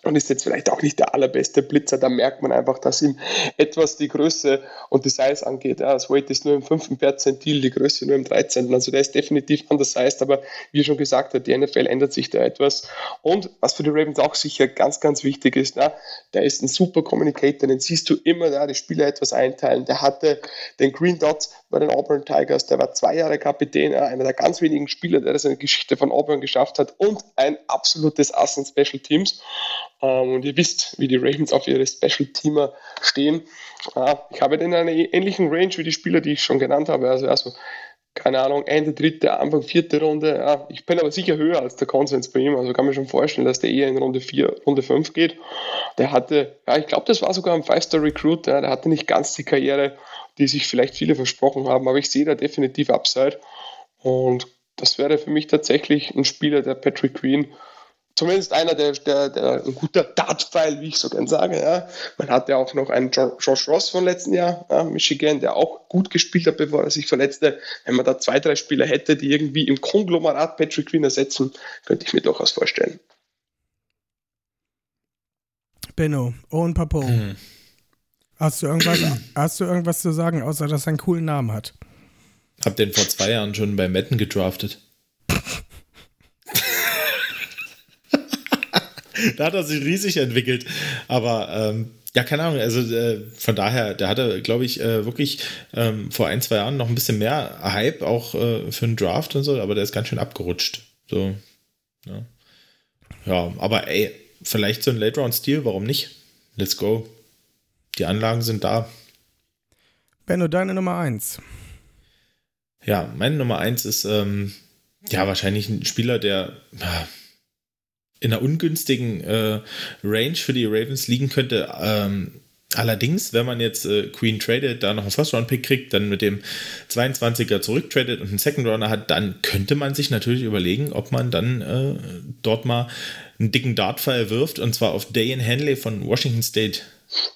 und ist jetzt vielleicht auch nicht der allerbeste Blitzer. Da merkt man einfach, dass ihm etwas die Größe und die Size angeht. Ja, das Weight ist nur im 5. Perzentil, die Größe nur im 13. Also der ist definitiv undersized, aber wie schon gesagt hat, die NFL ändert sich da etwas. Und was für die Ravens auch sicher ganz, ganz wichtig ist, na, der ist ein super Communicator, den siehst du immer da, die Spieler etwas einteilen. Der hatte den Green Dot bei den Auburn Tigers, der war zwei Jahre Kapitän, einer der ganz wenigen Spieler, der das in der Geschichte von Auburn geschafft hat und ein absolutes Ass in Special Teams. Ähm, und ihr wisst, wie die Ravens auf ihre Special Teamer stehen. ich habe den in einer ähnlichen Range wie die Spieler, die ich schon genannt habe. Also, also keine Ahnung, Ende dritte, Anfang vierte Runde. Ja, ich bin aber sicher höher als der Konsens bei ihm. Also kann mir schon vorstellen, dass der eher in Runde 4, Runde 5 geht. Der hatte, ja, ich glaube, das war sogar ein Five-Star-Recruit. Der hatte nicht ganz die Karriere, die sich vielleicht viele versprochen haben, aber ich sehe da definitiv Upside. Und das wäre für mich tatsächlich ein Spieler, der Patrick Queen zumindest einer, der, der, der ein guter Dartpfeil, wie ich so gern sage. Ja. Man hat ja auch noch einen Josh Ross von letzten Jahr, ja, Michigan, der auch gut gespielt hat, bevor er sich verletzte. Wenn man da zwei, drei Spieler hätte, die irgendwie im Konglomerat Patrick Queen ersetzen, könnte ich mir durchaus vorstellen. Benno, Owen Papo. Hm. Hast du, irgendwas, hast du irgendwas zu sagen, außer dass er einen coolen Namen hat? Hab den vor zwei Jahren schon bei Metten gedraftet. da hat er sich riesig entwickelt. Aber ähm, ja, keine Ahnung. Also äh, von daher, der hatte, glaube ich, äh, wirklich ähm, vor ein, zwei Jahren noch ein bisschen mehr Hype auch äh, für einen Draft und so, aber der ist ganz schön abgerutscht. So. Ja, ja aber ey, vielleicht so ein Late-Round-Stil, warum nicht? Let's go. Die Anlagen sind da. Benno, deine Nummer 1. Ja, meine Nummer 1 ist ähm, ja wahrscheinlich ein Spieler, der in einer ungünstigen äh, Range für die Ravens liegen könnte. Ähm, allerdings, wenn man jetzt äh, Queen tradet, da noch einen First-Round-Pick kriegt, dann mit dem 22er zurücktradet und einen Second-Runner hat, dann könnte man sich natürlich überlegen, ob man dann äh, dort mal einen dicken Dartpfeil wirft und zwar auf Dayan Henley von Washington State.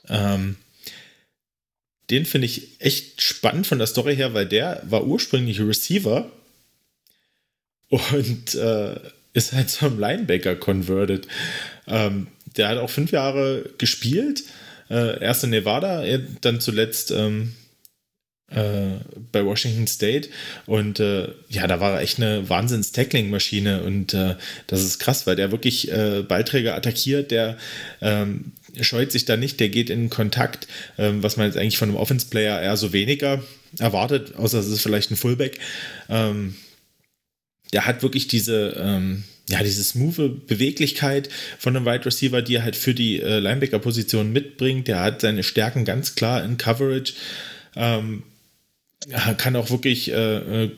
Ähm, den finde ich echt spannend von der Story her, weil der war ursprünglich Receiver und äh, ist halt zum Linebacker converted. Ähm, der hat auch fünf Jahre gespielt. Äh, erst in Nevada, dann zuletzt ähm, äh, bei Washington State. Und äh, ja, da war er echt eine Wahnsinns-Tackling-Maschine. Und äh, das ist krass, weil der wirklich äh, Ballträger attackiert, der ähm, scheut sich da nicht, der geht in Kontakt, ähm, was man jetzt eigentlich von einem Offense-Player eher so weniger erwartet, außer es ist vielleicht ein Fullback. Ähm, der hat wirklich diese, ähm, ja, diese smooth Beweglichkeit von einem Wide Receiver, die er halt für die äh, Linebacker-Position mitbringt. Der hat seine Stärken ganz klar in Coverage. Ähm, kann auch wirklich äh, äh,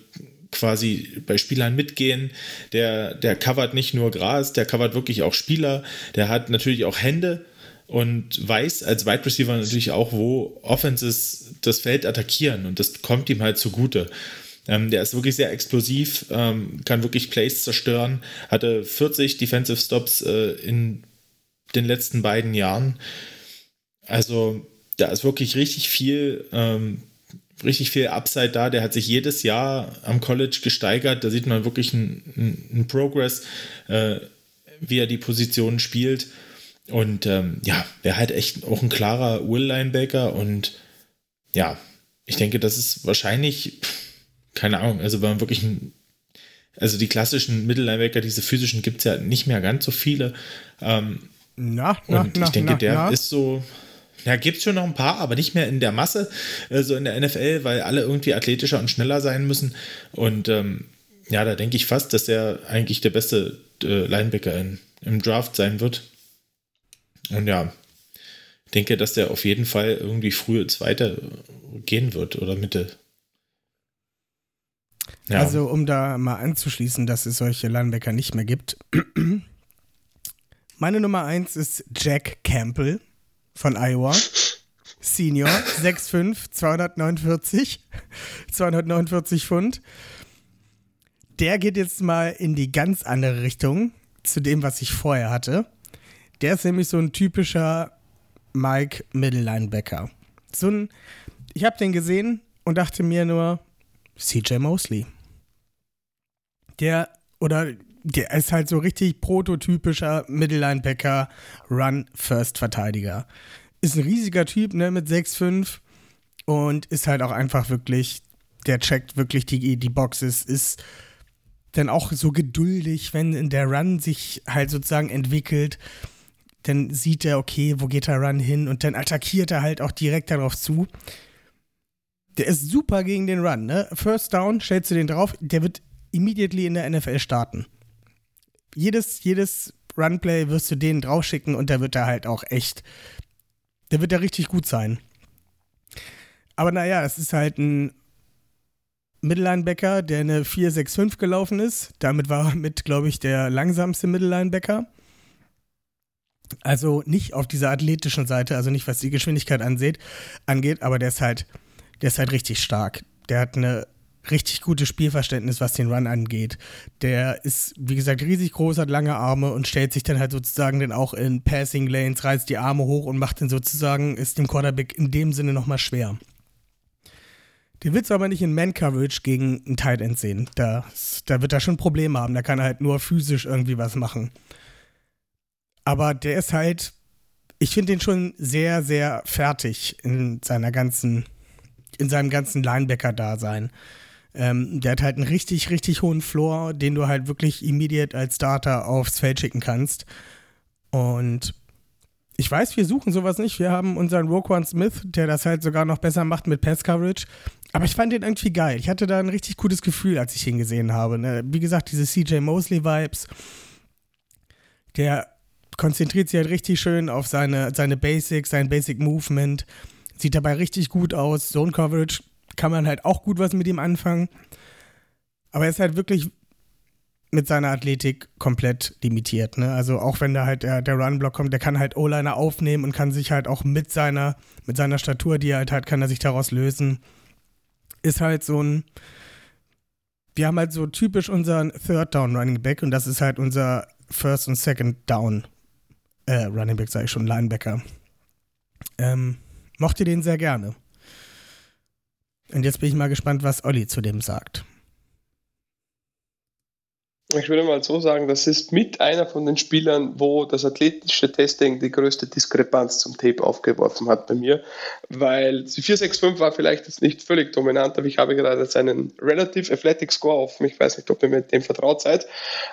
quasi bei Spielern mitgehen. Der, der covert nicht nur Gras, der covert wirklich auch Spieler. Der hat natürlich auch Hände und weiß als Wide Receiver natürlich auch, wo Offenses das Feld attackieren und das kommt ihm halt zugute. Ähm, der ist wirklich sehr explosiv, ähm, kann wirklich Plays zerstören, hatte 40 Defensive Stops äh, in den letzten beiden Jahren. Also da ist wirklich richtig viel, ähm, richtig viel Upside da. Der hat sich jedes Jahr am College gesteigert. Da sieht man wirklich einen, einen Progress, äh, wie er die Positionen spielt. Und ähm, ja, wäre halt echt auch ein klarer Will-Linebacker. Und ja, ich denke, das ist wahrscheinlich, keine Ahnung, also wenn man wirklich ein, also die klassischen Mittellinebacker, diese physischen, gibt es ja nicht mehr ganz so viele. Ähm, na, na, und na, ich denke, na, der na. ist so, ja, gibt es schon noch ein paar, aber nicht mehr in der Masse, äh, so in der NFL, weil alle irgendwie athletischer und schneller sein müssen. Und ähm, ja, da denke ich fast, dass er eigentlich der beste äh, Linebacker in, im Draft sein wird. Und ja, denke, dass der auf jeden Fall irgendwie frühe Zweite gehen wird oder Mitte. Ja. Also, um da mal anzuschließen, dass es solche Linebacker nicht mehr gibt. Meine Nummer 1 ist Jack Campbell von Iowa. Senior, 6'5, 249, 249 Pfund. Der geht jetzt mal in die ganz andere Richtung zu dem, was ich vorher hatte. Der ist nämlich so ein typischer Mike Middle Linebacker. So ein, ich habe den gesehen und dachte mir nur, CJ Mosley. Der, oder der ist halt so richtig prototypischer Mittellinebacker, Run-First-Verteidiger. Ist ein riesiger Typ, ne, mit 6'5 und ist halt auch einfach wirklich, der checkt wirklich die, die Boxes, ist dann auch so geduldig, wenn in der Run sich halt sozusagen entwickelt, dann sieht er, okay, wo geht der Run hin und dann attackiert er halt auch direkt darauf zu. Der ist super gegen den Run, ne? First Down, stellst du den drauf, der wird immediately in der NFL starten. Jedes, jedes Runplay wirst du den draufschicken und der wird da halt auch echt, der wird da richtig gut sein. Aber naja, es ist halt ein Mittellinebacker, der eine 4-6-5 gelaufen ist. Damit war er mit, glaube ich, der langsamste Mittellinebacker. Also nicht auf dieser athletischen Seite, also nicht was die Geschwindigkeit anseht, angeht, aber der ist halt, der ist halt richtig stark. Der hat eine richtig gutes Spielverständnis, was den Run angeht. Der ist, wie gesagt, riesig groß, hat lange Arme und stellt sich dann halt sozusagen dann auch in Passing Lanes, reißt die Arme hoch und macht dann sozusagen, ist dem Quarterback in dem Sinne nochmal schwer. Den willst du aber nicht in Man-Coverage gegen einen Tight End sehen. Da, da wird er schon Probleme haben. Da kann er halt nur physisch irgendwie was machen. Aber der ist halt, ich finde den schon sehr, sehr fertig in seiner ganzen, in seinem ganzen Linebacker-Dasein. Ähm, der hat halt einen richtig, richtig hohen Floor, den du halt wirklich immediate als Starter aufs Feld schicken kannst. Und ich weiß, wir suchen sowas nicht. Wir haben unseren Roquan Smith, der das halt sogar noch besser macht mit Pass Coverage. Aber ich fand den irgendwie geil. Ich hatte da ein richtig gutes Gefühl, als ich ihn gesehen habe. Ne? Wie gesagt, diese CJ Mosley-Vibes. Der konzentriert sich halt richtig schön auf seine, seine Basics, sein Basic Movement. Sieht dabei richtig gut aus. Zone Coverage kann man halt auch gut was mit ihm anfangen. Aber er ist halt wirklich mit seiner Athletik komplett limitiert. Ne? Also auch wenn da halt der, der Run-Block kommt, der kann halt O-Liner aufnehmen und kann sich halt auch mit seiner, mit seiner Statur, die er halt hat, kann er sich daraus lösen. Ist halt so ein, wir haben halt so typisch unseren Third Down Running Back und das ist halt unser First und Second Down äh, Running Back, sage ich schon, Linebacker. Ähm, mochte den sehr gerne. Und jetzt bin ich mal gespannt, was Olli zu dem sagt. Ich würde mal so sagen, das ist mit einer von den Spielern, wo das athletische Testing die größte Diskrepanz zum Tape aufgeworfen hat bei mir, weil die 465 war vielleicht jetzt nicht völlig dominant, aber ich habe gerade seinen Relative Athletic Score auf. Ich weiß nicht, ob ihr mit dem vertraut seid,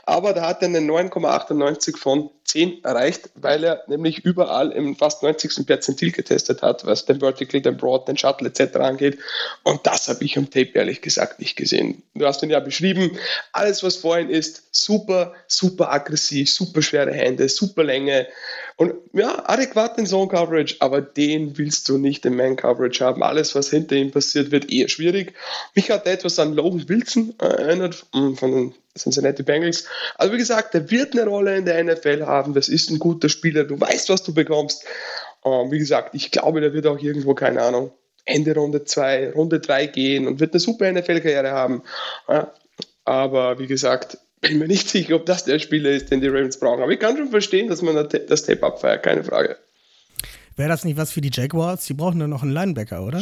aber da hat er eine 9,98 von 10 erreicht, weil er nämlich überall im fast 90. Perzentil getestet hat, was den Vertical, den Broad, den Shuttle etc. angeht. Und das habe ich am Tape ehrlich gesagt nicht gesehen. Du hast ihn ja beschrieben, alles was vorhin ist, super, super aggressiv, super schwere Hände, super Länge und ja, adäquat in Zone Coverage, aber den willst du nicht im Man Coverage haben. Alles, was hinter ihm passiert, wird eher schwierig. Mich hat etwas an Logan Wilson erinnert hm, von den Cincinnati Bengals. Also wie gesagt, der wird eine Rolle in der NFL haben. Das ist ein guter Spieler. Du weißt, was du bekommst. Ähm, wie gesagt, ich glaube, der wird auch irgendwo, keine Ahnung, Ende Runde 2, Runde 3 gehen und wird eine super NFL-Karriere haben. Aber wie gesagt, bin mir nicht sicher, ob das der Spieler ist, den die Ravens brauchen. Aber ich kann schon verstehen, dass man das Tape abfeiert, keine Frage. Wäre das nicht was für die Jaguars? Die brauchen dann noch einen Linebacker, oder?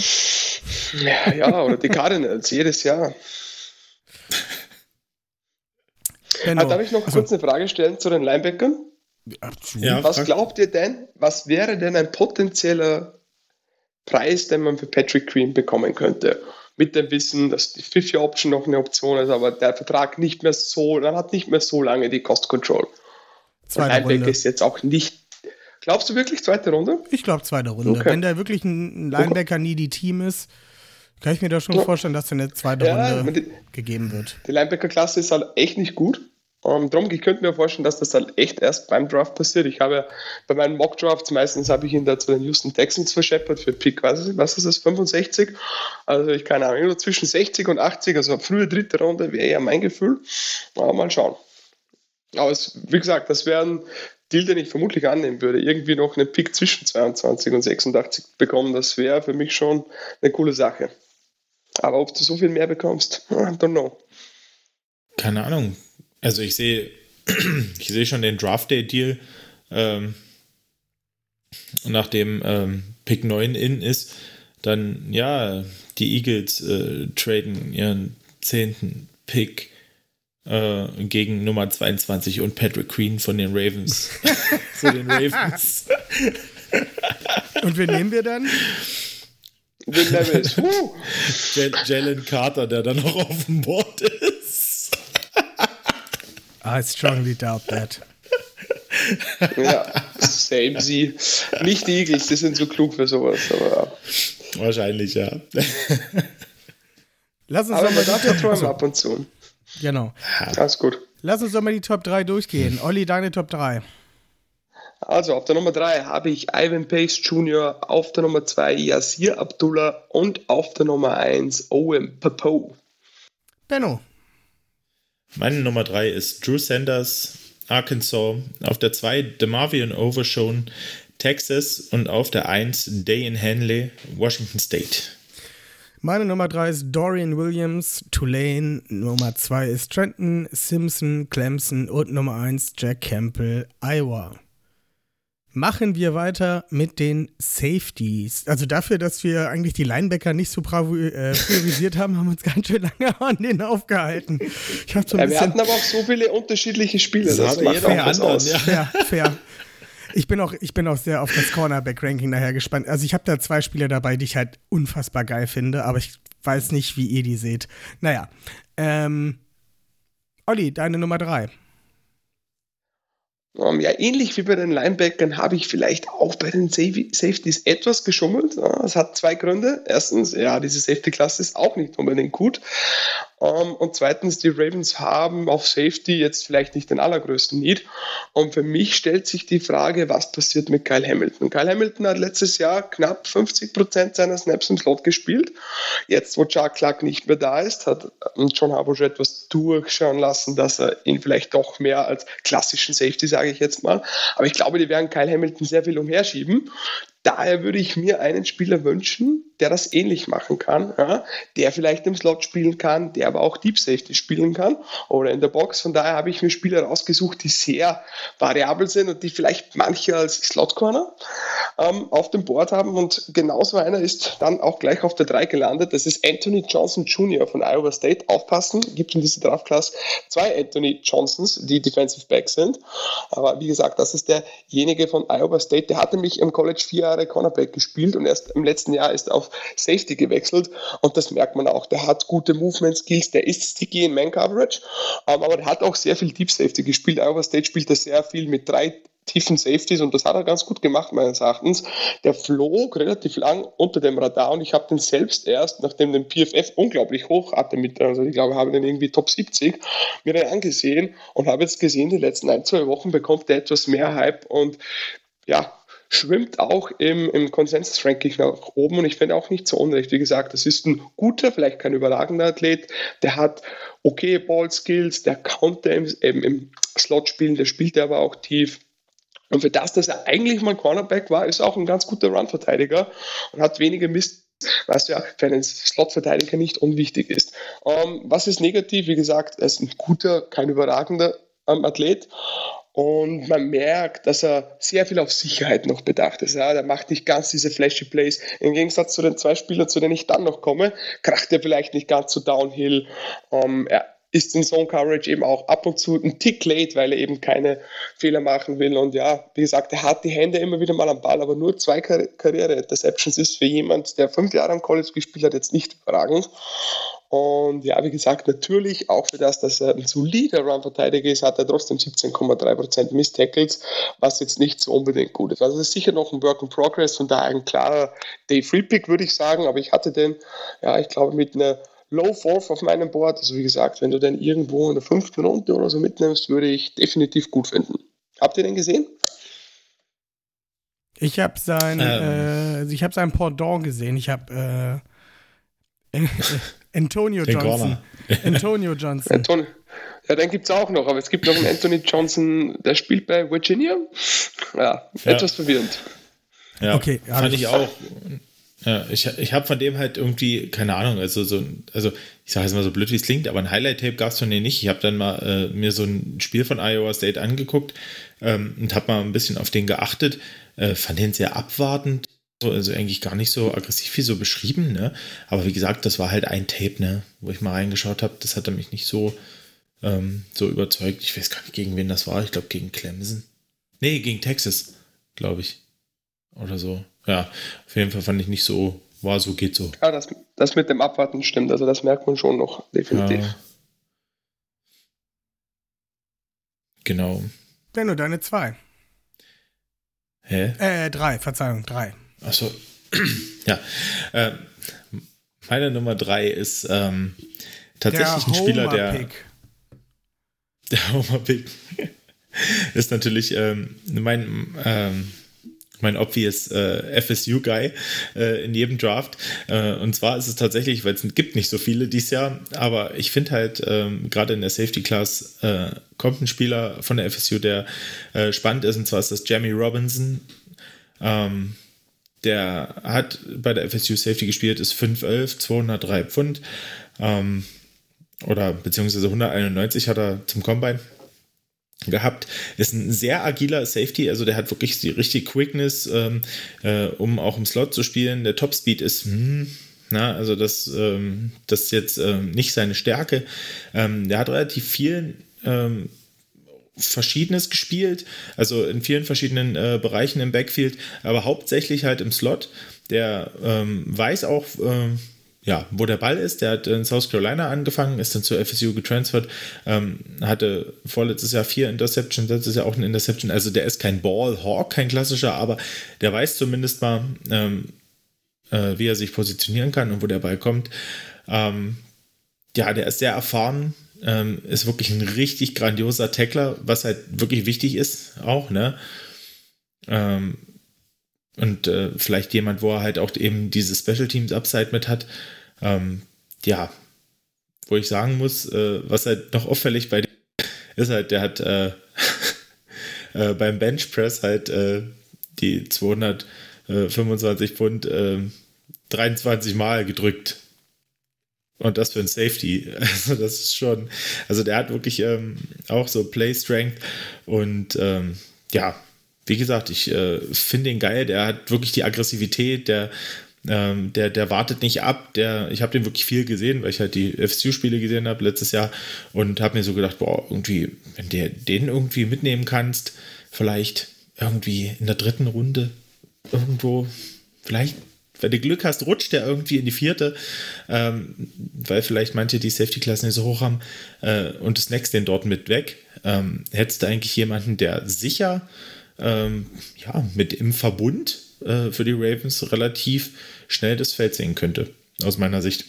Ja, ja oder die Cardinals, jedes Jahr. Benno. Ah, darf ich noch also, kurz eine Frage stellen zu den Linebackern? Ja, was glaubt ihr denn, was wäre denn ein potenzieller Preis, den man für Patrick Queen bekommen könnte? Mit dem Wissen, dass die 50 Option noch eine Option ist, aber der Vertrag nicht mehr so, dann hat nicht mehr so lange die Cost Control. Zweite Linebacker Runde. ist jetzt auch nicht. Glaubst du wirklich zweite Runde? Ich glaube zweite Runde. Okay. Wenn der wirklich ein Linebacker nie die Team ist, kann ich mir da schon ja. vorstellen, dass der eine zweite ja, Runde die, gegeben wird. Die Linebacker-Klasse ist halt echt nicht gut. Ähm, darum, ich könnte mir vorstellen, dass das halt echt erst beim Draft passiert. Ich habe bei meinen Mock-Drafts meistens habe ich ihn da zu den Houston Texans verscheppert für Pick, was, was ist das, 65? Also ich keine Ahnung, zwischen 60 und 80, also frühe dritte Runde wäre ja mein Gefühl. Aber mal schauen. Aber es, wie gesagt, das wäre ein Deal, den ich vermutlich annehmen würde. Irgendwie noch einen Pick zwischen 22 und 86 bekommen, das wäre für mich schon eine coole Sache. Aber ob du so viel mehr bekommst, I don't know. Keine Ahnung. Also ich sehe, ich sehe schon den Draft Day Deal, ähm, nachdem ähm, Pick 9 in ist, dann ja, die Eagles äh, traden ihren zehnten Pick äh, gegen Nummer 22 und Patrick Queen von den Ravens. Zu den Ravens. und wen nehmen wir dann? Jalen Carter, der dann noch auf dem Board ist. I strongly doubt that. ja, same sie. Nicht die Eagles, die sind so klug für sowas, aber Wahrscheinlich, ja. Lass uns aber man darf ja träumen also, ab und zu. Genau. Alles gut. Lass uns doch mal die Top 3 durchgehen. Olli, deine Top 3. Also auf der Nummer 3 habe ich Ivan Pace Jr., auf der Nummer 2 Yasir Abdullah und auf der Nummer 1 Owen Papo. Benno. Meine Nummer 3 ist Drew Sanders, Arkansas. Auf der 2 DeMarvion Overshone, Texas. Und auf der 1 Dayan Hanley, Washington State. Meine Nummer 3 ist Dorian Williams, Tulane. Nummer 2 ist Trenton, Simpson, Clemson. Und Nummer 1 Jack Campbell, Iowa machen wir weiter mit den Safeties. Also dafür, dass wir eigentlich die Linebacker nicht so äh, priorisiert haben, haben wir uns ganz schön lange an denen aufgehalten. Ich so ja, wir hatten aber auch so viele unterschiedliche Spiele. Das, das macht fair, anders, aus. Ja. Fair, fair. Ich bin, auch, ich bin auch sehr auf das Cornerback-Ranking nachher gespannt. Also ich habe da zwei Spieler dabei, die ich halt unfassbar geil finde, aber ich weiß nicht, wie ihr die seht. Naja. Ähm, Olli, deine Nummer drei. Ähm, ja, ähnlich wie bei den Linebackern habe ich vielleicht auch bei den Safeties etwas geschummelt. Es hat zwei Gründe. Erstens, ja, diese Safety-Klasse ist auch nicht unbedingt gut. Ähm, und zweitens, die Ravens haben auf Safety jetzt vielleicht nicht den allergrößten Need. Und für mich stellt sich die Frage, was passiert mit Kyle Hamilton? Kyle Hamilton hat letztes Jahr knapp 50 Prozent seiner Snaps im Slot gespielt. Jetzt, wo Chuck Clark nicht mehr da ist, hat John Harbaugh etwas durchschauen lassen, dass er ihn vielleicht doch mehr als klassischen Safety, sage ich jetzt mal. Aber ich glaube, die werden Kyle Hamilton sehr viel umherschieben. Daher würde ich mir einen Spieler wünschen, der das ähnlich machen kann, ja, der vielleicht im Slot spielen kann, der aber auch Deep Safety spielen kann oder in der Box. Von daher habe ich mir Spieler rausgesucht, die sehr variabel sind und die vielleicht manche als Slot Corner ähm, auf dem Board haben. Und genauso einer ist dann auch gleich auf der 3 gelandet. Das ist Anthony Johnson Jr. von Iowa State. Aufpassen, gibt in dieser Draft-Class zwei Anthony Johnsons, die Defensive Back sind. Aber wie gesagt, das ist derjenige von Iowa State. Der hatte mich im College vier Jahre Cornerback gespielt und erst im letzten Jahr ist er auf Safety gewechselt. Und das merkt man auch. Der hat gute Movement Skills, der ist sticky in Man Coverage, ähm, aber der hat auch sehr viel Deep Safety gespielt. Iowa State spielt da sehr viel mit drei tiefen Safeties und das hat er ganz gut gemacht, meines Erachtens. Der flog relativ lang unter dem Radar und ich habe den selbst erst, nachdem den PFF unglaublich hoch hatte, mit, also ich glaube, habe den irgendwie Top 70, mir den angesehen und habe jetzt gesehen, die letzten ein, zwei Wochen bekommt er etwas mehr Hype und ja, schwimmt auch im, im Konsens-Ranking nach oben und ich finde auch nicht so unrecht. Wie gesagt, das ist ein guter, vielleicht kein überragender Athlet, der hat okay Ball-Skills, der konnte im, im, im Slot spielen, der spielt aber auch tief. Und für das, dass er eigentlich mal Cornerback war, ist er auch ein ganz guter Run-Verteidiger und hat wenige Mist was ja für einen Slot-Verteidiger nicht unwichtig ist. Ähm, was ist negativ? Wie gesagt, er ist ein guter, kein überragender ähm, Athlet. Und man merkt, dass er sehr viel auf Sicherheit noch bedacht ist. Ja, der macht nicht ganz diese flashy Plays. Im Gegensatz zu den zwei Spielern, zu denen ich dann noch komme, kracht er vielleicht nicht ganz so downhill. Ähm, er ist in Zone Coverage eben auch ab und zu ein Tick late, weil er eben keine Fehler machen will. Und ja, wie gesagt, er hat die Hände immer wieder mal am Ball, aber nur zwei Kar Karriere-Interceptions ist für jemand, der fünf Jahre am College gespielt hat, jetzt nicht überragend. Und ja, wie gesagt, natürlich auch für das, dass er ein solider Run-Verteidiger ist, hat er trotzdem 17,3% Miss-Tackles, was jetzt nicht so unbedingt gut ist. Also das ist sicher noch ein Work in Progress und da ein klarer Day-Free-Pick, würde ich sagen, aber ich hatte den, ja, ich glaube, mit einer Low Fourth auf meinem Board. Also wie gesagt, wenn du den irgendwo in der fünften Runde oder so mitnimmst, würde ich definitiv gut finden. Habt ihr den gesehen? Ich habe sein, ähm. äh, ich habe sein Pendant gesehen. Ich habe äh, Antonio Johnson. Antonio Johnson. Antonio. Ja, den gibt es auch noch, aber es gibt noch einen Anthony Johnson, der spielt bei Virginia. Ja, ja. etwas verwirrend. Ja, okay, fand ich auch. Ja, ich, ich habe von dem halt irgendwie, keine Ahnung, also so, also ich sage jetzt mal so blöd, wie es klingt, aber ein Highlight-Tape gab es von dem nicht. Ich habe dann mal äh, mir so ein Spiel von Iowa State angeguckt ähm, und habe mal ein bisschen auf den geachtet. Äh, fand den sehr abwartend, also eigentlich gar nicht so aggressiv wie so beschrieben, ne? Aber wie gesagt, das war halt ein Tape, ne, wo ich mal reingeschaut habe. Das hatte mich nicht so, ähm, so überzeugt. Ich weiß gar nicht, gegen wen das war. Ich glaube, gegen Clemson. Nee, gegen Texas, glaube ich. Oder so. Ja, auf jeden Fall fand ich nicht so, war so, geht so. Ja, das, das mit dem Abwarten stimmt, also das merkt man schon noch, definitiv. Ja. Genau. Benno, deine zwei. Hä? Äh, drei, Verzeihung, drei. Achso. ja. Äh, meine Nummer drei ist ähm, tatsächlich ein Spieler, der. Pick. Der Homer-Pick. ist natürlich ähm, mein. Ähm, mein obvious äh, FSU-Guy äh, in jedem Draft. Äh, und zwar ist es tatsächlich, weil es gibt nicht so viele dieses Jahr, aber ich finde halt, ähm, gerade in der Safety Class äh, kommt ein Spieler von der FSU, der äh, spannend ist, und zwar ist das Jamie Robinson. Ähm, der hat bei der FSU Safety gespielt, ist 5'11, 203 Pfund. Ähm, oder beziehungsweise 191 hat er zum Combine gehabt. Ist ein sehr agiler Safety, also der hat wirklich die richtige Quickness, ähm, äh, um auch im Slot zu spielen. Der Topspeed ist, hm, na, also das, ähm, das ist jetzt ähm, nicht seine Stärke. Ähm, der hat relativ viel ähm, Verschiedenes gespielt, also in vielen verschiedenen äh, Bereichen im Backfield, aber hauptsächlich halt im Slot. Der ähm, weiß auch, äh, ja, wo der Ball ist. Der hat in South Carolina angefangen, ist dann zur FSU getransfert, ähm, hatte vorletztes Jahr vier Interceptions, letztes Jahr auch eine Interception. Also der ist kein Ballhawk, kein klassischer, aber der weiß zumindest mal, ähm, äh, wie er sich positionieren kann und wo der Ball kommt. Ähm, ja, der ist sehr erfahren, ähm, ist wirklich ein richtig grandioser Tackler, was halt wirklich wichtig ist auch, ne? Ähm, und äh, vielleicht jemand, wo er halt auch eben diese Special Teams Upside mit hat. Ähm, ja, wo ich sagen muss, äh, was halt noch auffällig bei dem ist halt, der hat äh, äh beim Bench Press halt äh, die 225 Pfund 23 ähm, Mal gedrückt. Und das für ein Safety. Also, das ist schon. Also, der hat wirklich ähm, auch so Play Strength und ähm, ja, wie gesagt, ich äh, finde ihn geil. Der hat wirklich die Aggressivität, der, ähm, der, der wartet nicht ab. Der, ich habe den wirklich viel gesehen, weil ich halt die FSU-Spiele gesehen habe letztes Jahr und habe mir so gedacht, boah, irgendwie, wenn der den irgendwie mitnehmen kannst, vielleicht irgendwie in der dritten Runde irgendwo, vielleicht wenn du Glück hast, rutscht der irgendwie in die vierte, ähm, weil vielleicht manche die Safety-Klassen nicht so hoch haben äh, und du snackst den dort mit weg. Ähm, hättest du eigentlich jemanden, der sicher ähm, ja, mit im Verbund äh, für die Ravens relativ schnell das Feld sehen könnte, aus meiner Sicht.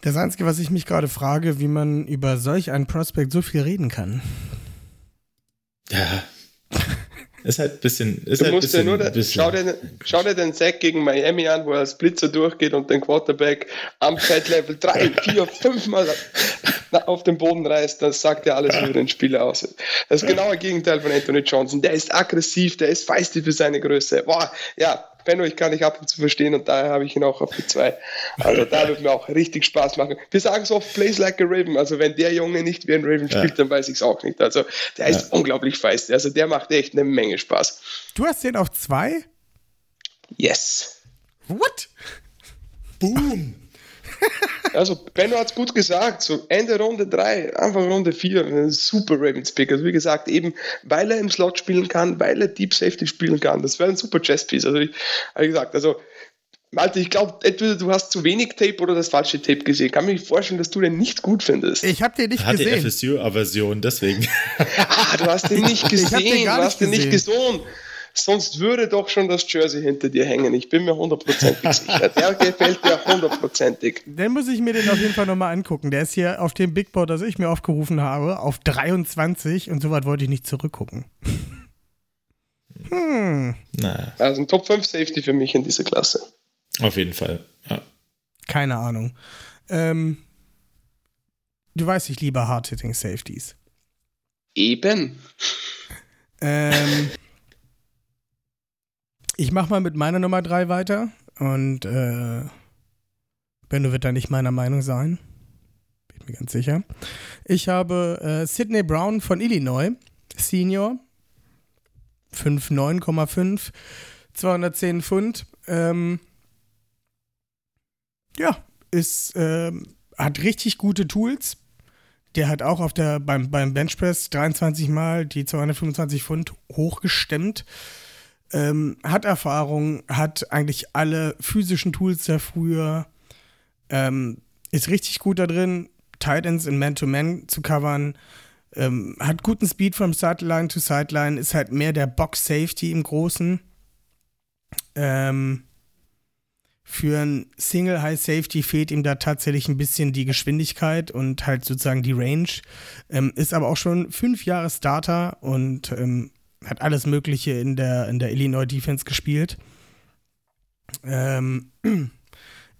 Das Einzige, was ich mich gerade frage, wie man über solch einen Prospect so viel reden kann. Ja. Ist halt ein bisschen. Ist du halt musst bisschen, ja nur, bisschen. Schau, dir, schau dir den Sack gegen Miami an, wo er als Blitzer durchgeht und den Quarterback am Feldlevel drei, vier, fünf Mal auf den Boden reißt, dann sagt er alles über den Spieler aus. Das ist genau das Gegenteil von Anthony Johnson. Der ist aggressiv, der ist feistig für seine Größe. Boah, ja, Benno, ich kann dich ab und zu verstehen und daher habe ich ihn auch auf die 2. Also da wird mir auch richtig Spaß machen. Wir sagen so oft, plays like a Raven. Also wenn der Junge nicht wie ein Raven spielt, ja. dann weiß ich es auch nicht. Also der ist ja. unglaublich feist. Also der macht echt eine Menge Spaß. Du hast den auf 2? Yes. What? Boom. Also, Benno hat es gut gesagt. So Ende Runde 3, Anfang Runde 4, ein super Ravens-Pick. Also, wie gesagt, eben weil er im Slot spielen kann, weil er Deep Safety spielen kann. Das wäre ein super Chess-Piece. Also, ich, wie gesagt, also, Malte, ich glaube, entweder du hast zu wenig Tape oder das falsche Tape gesehen. Kann mir vorstellen, dass du den nicht gut findest. Ich habe den nicht Hatte gesehen. Hatte FSU-Aversion, deswegen. ah, du hast den nicht gesehen. Den du hast den nicht gesehen. Sonst würde doch schon das Jersey hinter dir hängen. Ich bin mir hundertprozentig sicher. Der gefällt dir hundertprozentig. Dann muss ich mir den auf jeden Fall nochmal angucken. Der ist hier auf dem Big Board, das ich mir aufgerufen habe, auf 23 und so weit wollte ich nicht zurückgucken. Hm. Naja. Also ein Top 5 Safety für mich in dieser Klasse. Auf jeden Fall, ja. Keine Ahnung. Ähm, du weißt, ich liebe Hard-Hitting Safeties. Eben. Ähm, ich mache mal mit meiner Nummer 3 weiter und äh, Benno wird da nicht meiner Meinung sein. Bin mir ganz sicher. Ich habe äh, Sidney Brown von Illinois, Senior, 5,9,5, 210 Pfund. Ähm, ja, ist, äh, hat richtig gute Tools. Der hat auch auf der, beim, beim Benchpress 23 Mal die 225 Pfund hochgestemmt ähm, hat Erfahrung, hat eigentlich alle physischen Tools der früher, ähm, ist richtig gut da drin, Titans in Man-to-Man -Man zu covern, ähm, hat guten Speed vom Sideline to Sideline, ist halt mehr der Box-Safety im Großen. Ähm, für ein Single High Safety fehlt ihm da tatsächlich ein bisschen die Geschwindigkeit und halt sozusagen die Range. Ähm, ist aber auch schon fünf Jahre Starter und ähm, hat alles Mögliche in der, in der Illinois Defense gespielt. Ähm,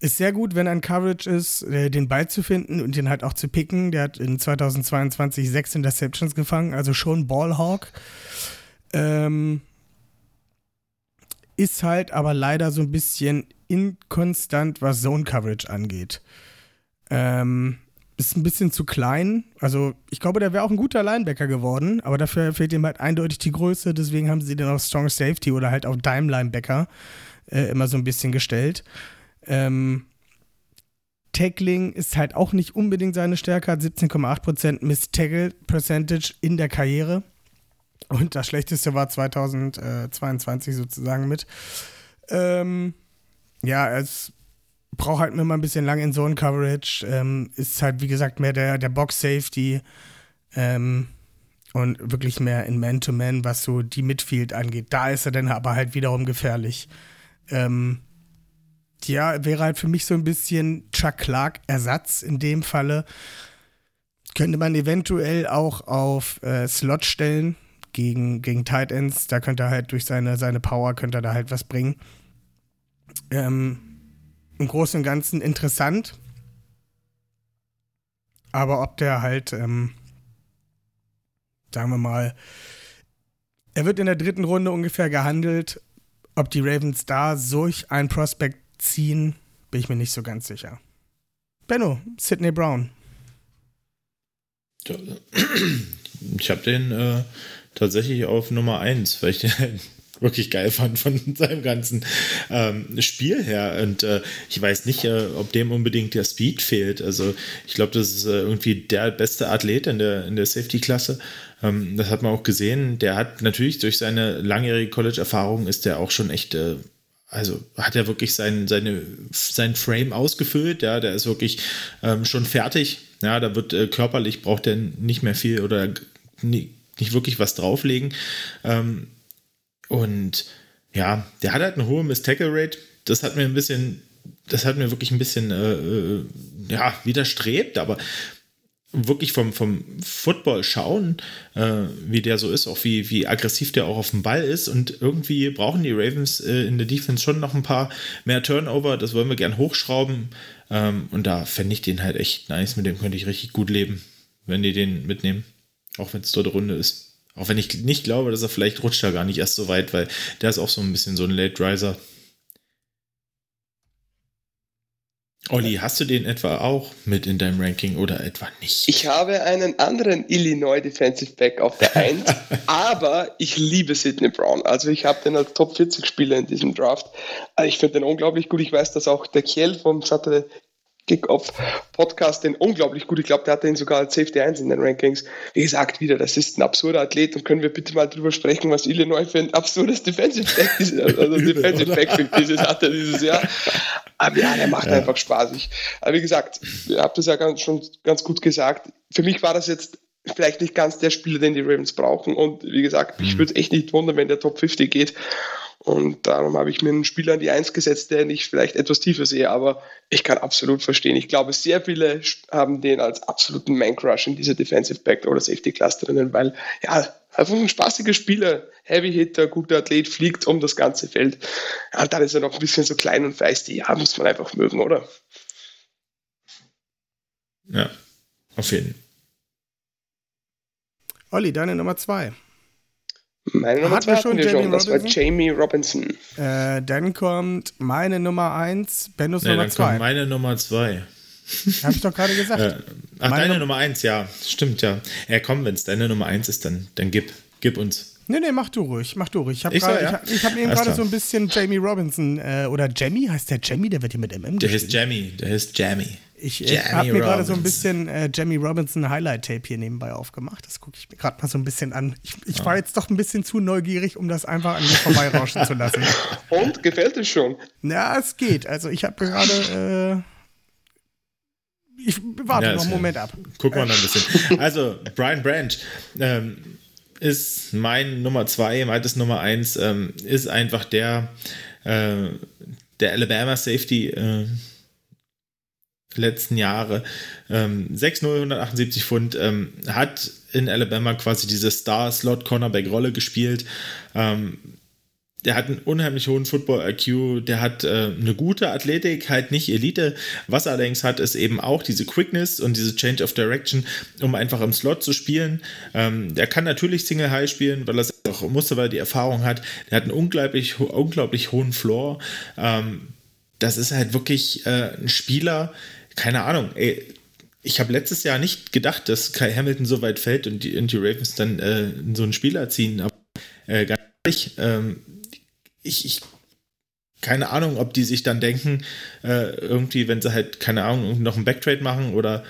ist sehr gut, wenn ein Coverage ist, äh, den Ball zu finden und den halt auch zu picken. Der hat in 2022 sechs Interceptions gefangen, also schon Ballhawk. Ähm, ist halt aber leider so ein bisschen inkonstant, was Zone Coverage angeht. Ähm, ist ein bisschen zu klein. Also ich glaube, der wäre auch ein guter Linebacker geworden, aber dafür fehlt ihm halt eindeutig die Größe. Deswegen haben sie den auf Strong Safety oder halt auf Dime Linebacker äh, immer so ein bisschen gestellt. Ähm, Tackling ist halt auch nicht unbedingt seine Stärke, hat 17,8% Miss Tackle Percentage in der Karriere. Und das schlechteste war 2022 sozusagen mit. Ähm, ja, es braucht halt immer ein bisschen lang in Zone Coverage. Ähm, ist halt, wie gesagt, mehr der, der Box Safety ähm, und wirklich mehr in Man-to-Man, -Man, was so die Midfield angeht. Da ist er dann aber halt wiederum gefährlich. Ähm, ja, wäre halt für mich so ein bisschen Chuck Clark-Ersatz in dem Falle. Könnte man eventuell auch auf äh, Slot stellen gegen, gegen Tight Ends. Da könnte er halt durch seine, seine Power könnte er da halt was bringen. Ähm, im Großen und Ganzen interessant. Aber ob der halt, ähm, sagen wir mal, er wird in der dritten Runde ungefähr gehandelt. Ob die Ravens da solch ein Prospect ziehen, bin ich mir nicht so ganz sicher. Benno, Sidney Brown. Ich habe den äh, tatsächlich auf Nummer 1, weil ich den wirklich geil fand von seinem ganzen ähm, Spiel her. Und äh, ich weiß nicht, äh, ob dem unbedingt der Speed fehlt. Also ich glaube, das ist äh, irgendwie der beste Athlet in der, in der Safety-Klasse. Ähm, das hat man auch gesehen. Der hat natürlich durch seine langjährige College-Erfahrung ist der auch schon echt äh, also hat er wirklich sein, seine, sein Frame ausgefüllt, ja, der ist wirklich ähm, schon fertig. Ja, da wird äh, körperlich braucht er nicht mehr viel oder nie, nicht wirklich was drauflegen. Ähm, und ja, der hat halt eine hohe Miss-Tackle-Rate. Das hat mir ein bisschen, das hat mir wirklich ein bisschen, äh, äh ja, widerstrebt, aber wirklich vom, vom Football schauen, äh, wie der so ist, auch wie, wie aggressiv der auch auf dem Ball ist. Und irgendwie brauchen die Ravens äh, in der Defense schon noch ein paar mehr Turnover. Das wollen wir gern hochschrauben. Ähm, und da fände ich den halt echt nice. Mit dem könnte ich richtig gut leben, wenn die den mitnehmen. Auch wenn es dort Runde ist. Auch wenn ich nicht glaube, dass er vielleicht rutscht da gar nicht erst so weit, weil der ist auch so ein bisschen so ein Late Riser. Olli, hast du den etwa auch mit in deinem Ranking oder etwa nicht? Ich habe einen anderen Illinois Defensive Back auf der 1, aber ich liebe Sidney Brown. Also ich habe den als Top 40 Spieler in diesem Draft. Ich finde den unglaublich gut. Ich weiß, dass auch der Kiel vom Saturday Kick-Off-Podcast den unglaublich gut. Ich glaube, der hatte ihn sogar als Safety 1 in den Rankings. Wie gesagt, wieder, das ist ein absurder Athlet und können wir bitte mal drüber sprechen, was Illinois für ein absurdes Defensive Back, also Defensive Backfield dieses hatte dieses Jahr. Aber ja, der macht ja. einfach spaßig. Aber wie gesagt, ihr habt das ja ganz, schon ganz gut gesagt. Für mich war das jetzt vielleicht nicht ganz der Spieler, den die Ravens brauchen. Und wie gesagt, mhm. ich würde echt nicht wundern, wenn der Top 50 geht. Und darum habe ich mir einen Spieler an die Eins gesetzt, der ich vielleicht etwas tiefer sehe, aber ich kann absolut verstehen. Ich glaube, sehr viele haben den als absoluten Man-Crush in dieser Defensive Back oder Safety Class drinnen, weil ja, einfach ein spaßiger Spieler, Heavy Hitter, guter Athlet, fliegt um das ganze Feld. Ja, und dann ist er noch ein bisschen so klein und feisty. Ja, muss man einfach mögen, oder? Ja, auf jeden Fall. Olli, deine Nummer zwei. Meine Nummer 2 schon, wir schon. Das war Jamie Robinson. Äh, dann kommt meine Nummer 1, Bennos nee, Nummer 2. Meine Nummer 2. Hab ich doch gerade gesagt. Äh, ach, meine deine Nummer 1, ja. Stimmt, ja. Ja, komm, wenn es deine Nummer 1 ist, dann, dann gib, gib uns. Nee, nee, mach du ruhig, mach du ruhig. Ich habe ja? ich, ich hab eben gerade so ein bisschen Jamie Robinson, äh, oder Jamie, heißt der Jamie? Der wird hier mit MM Der heißt Jamie, der heißt Jamie. Ich habe mir gerade so ein bisschen äh, Jamie Robinson Highlight-Tape hier nebenbei aufgemacht. Das gucke ich mir gerade mal so ein bisschen an. Ich, ich war jetzt doch ein bisschen zu neugierig, um das einfach an mir vorbeirauschen zu lassen. Und gefällt es schon? Ja, es geht. Also ich habe gerade. Äh, ich warte ja, noch einen Moment ab. Guck mal noch ein bisschen. Also, Brian Branch ähm, ist mein Nummer zwei, meines Nummer eins, ähm, ist einfach der, äh, der Alabama Safety. Äh, letzten Jahre. Ähm, 6-0, 178 Pfund, ähm, hat in Alabama quasi diese Star-Slot-Cornerback-Rolle gespielt. Ähm, der hat einen unheimlich hohen Football-IQ, der hat äh, eine gute Athletik, halt nicht Elite. Was er allerdings hat, ist eben auch diese Quickness und diese Change of Direction, um einfach im Slot zu spielen. Ähm, der kann natürlich Single High spielen, weil er es auch musste, weil er die Erfahrung hat. Der hat einen unglaublich, unglaublich hohen Floor. Ähm, das ist halt wirklich äh, ein Spieler, keine Ahnung, ey, ich habe letztes Jahr nicht gedacht, dass Kai Hamilton so weit fällt und die, und die Ravens dann äh, so einen Spieler ziehen. Aber äh, ganz ehrlich, ähm, ich, ich, keine Ahnung, ob die sich dann denken, äh, irgendwie, wenn sie halt, keine Ahnung, noch einen Backtrade machen oder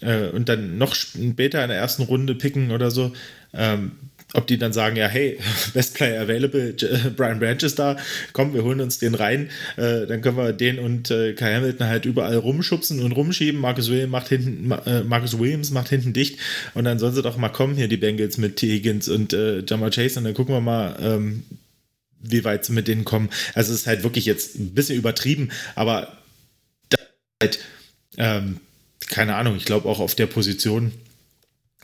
äh, und dann noch später in der ersten Runde picken oder so, ähm, ob die dann sagen, ja, hey, Best Player Available, Brian Branch ist da, komm, wir holen uns den rein, äh, dann können wir den und äh, Kai Hamilton halt überall rumschubsen und rumschieben. Marcus Williams macht hinten, äh, Marcus Williams macht hinten dicht und dann sollen sie doch mal kommen hier, die Bengals mit T. Higgins und äh, Jamal Chase und dann gucken wir mal, ähm, wie weit sie mit denen kommen. Also es ist halt wirklich jetzt ein bisschen übertrieben, aber halt, ähm, keine Ahnung, ich glaube auch auf der Position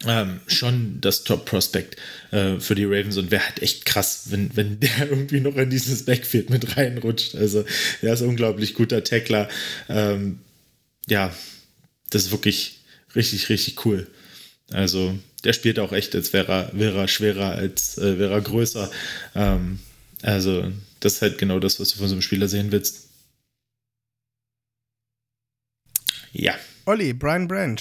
ähm, schon das Top-Prospect äh, für die Ravens und wäre halt echt krass, wenn, wenn der irgendwie noch in dieses Backfield mit reinrutscht. Also, er ist ein unglaublich guter Tackler. Ähm, ja, das ist wirklich richtig, richtig cool. Also, der spielt auch echt, als wäre er, er schwerer, als äh, wäre er größer. Ähm, also, das ist halt genau das, was du von so einem Spieler sehen willst. Ja. Olli, Brian Branch.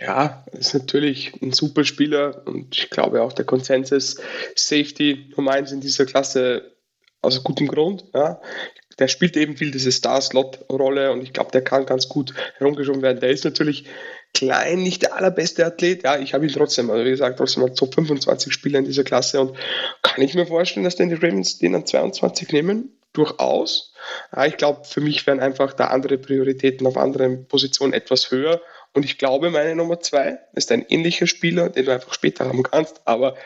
Ja, ist natürlich ein super Spieler und ich glaube auch der Konsensus Safety Nummer eins in dieser Klasse aus gutem Grund. Ja. Der spielt eben viel diese Star-Slot-Rolle und ich glaube, der kann ganz gut herumgeschoben werden. Der ist natürlich klein, nicht der allerbeste Athlet. Ja, ich habe ihn trotzdem, also wie gesagt, trotzdem mal Top 25 Spieler in dieser Klasse und kann ich mir vorstellen, dass denn die Ravens den an 22 nehmen? Durchaus. Ich glaube, für mich wären einfach da andere Prioritäten auf anderen Positionen etwas höher Und ich glaube, meine Nummer zwei ist ein ähnlicher Spieler, den du einfach später haben kannst. Aber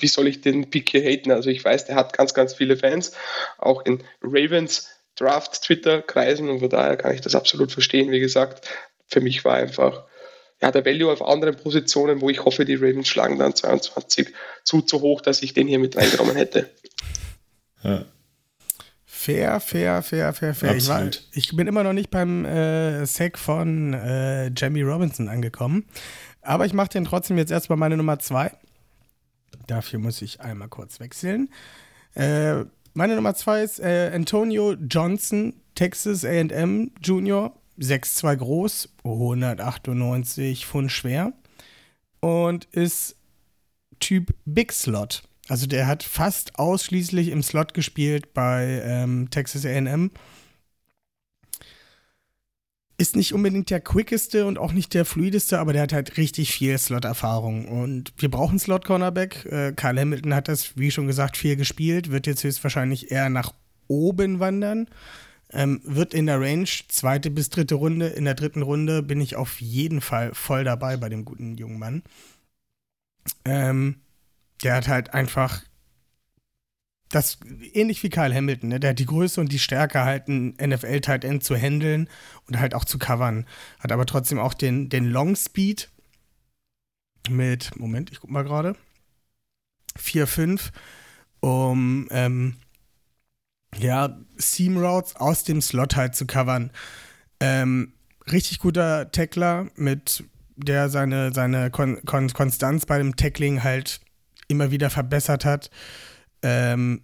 wie soll ich den Pick hier haten? Also ich weiß, der hat ganz, ganz viele Fans, auch in Ravens Draft Twitter kreisen und von daher kann ich das absolut verstehen. Wie gesagt, für mich war einfach ja, der Value auf anderen Positionen, wo ich hoffe, die Ravens schlagen dann 22 zu, zu hoch, dass ich den hier mit reingenommen hätte. Ja. Fair, fair, fair, fair, fair. Ich, war, ich, bin immer noch nicht beim äh, Sack von äh, Jamie Robinson angekommen. Aber ich mache den trotzdem jetzt erstmal meine Nummer zwei. Dafür muss ich einmal kurz wechseln. Äh, meine Nummer zwei ist äh, Antonio Johnson, Texas AM Junior. 6'2 groß, 198 Pfund schwer. Und ist Typ Big Slot. Also der hat fast ausschließlich im Slot gespielt bei ähm, Texas AM. Ist nicht unbedingt der quickeste und auch nicht der fluideste, aber der hat halt richtig viel Slot-Erfahrung. Und wir brauchen Slot-Cornerback. Äh, Kyle Hamilton hat das, wie schon gesagt, viel gespielt, wird jetzt höchstwahrscheinlich eher nach oben wandern. Ähm, wird in der Range zweite bis dritte Runde. In der dritten Runde bin ich auf jeden Fall voll dabei bei dem guten jungen Mann. Ähm, der hat halt einfach das ähnlich wie Kyle Hamilton, ne? der hat die Größe und die Stärke halt ein NFL Tight End zu handeln und halt auch zu covern. Hat aber trotzdem auch den, den Long Speed mit, Moment, ich guck mal gerade, 4-5, um ähm, ja, Seam Routes aus dem Slot halt zu covern. Ähm, richtig guter Tackler, mit der seine, seine Kon Kon Konstanz bei dem Tackling halt immer wieder verbessert hat. Ähm,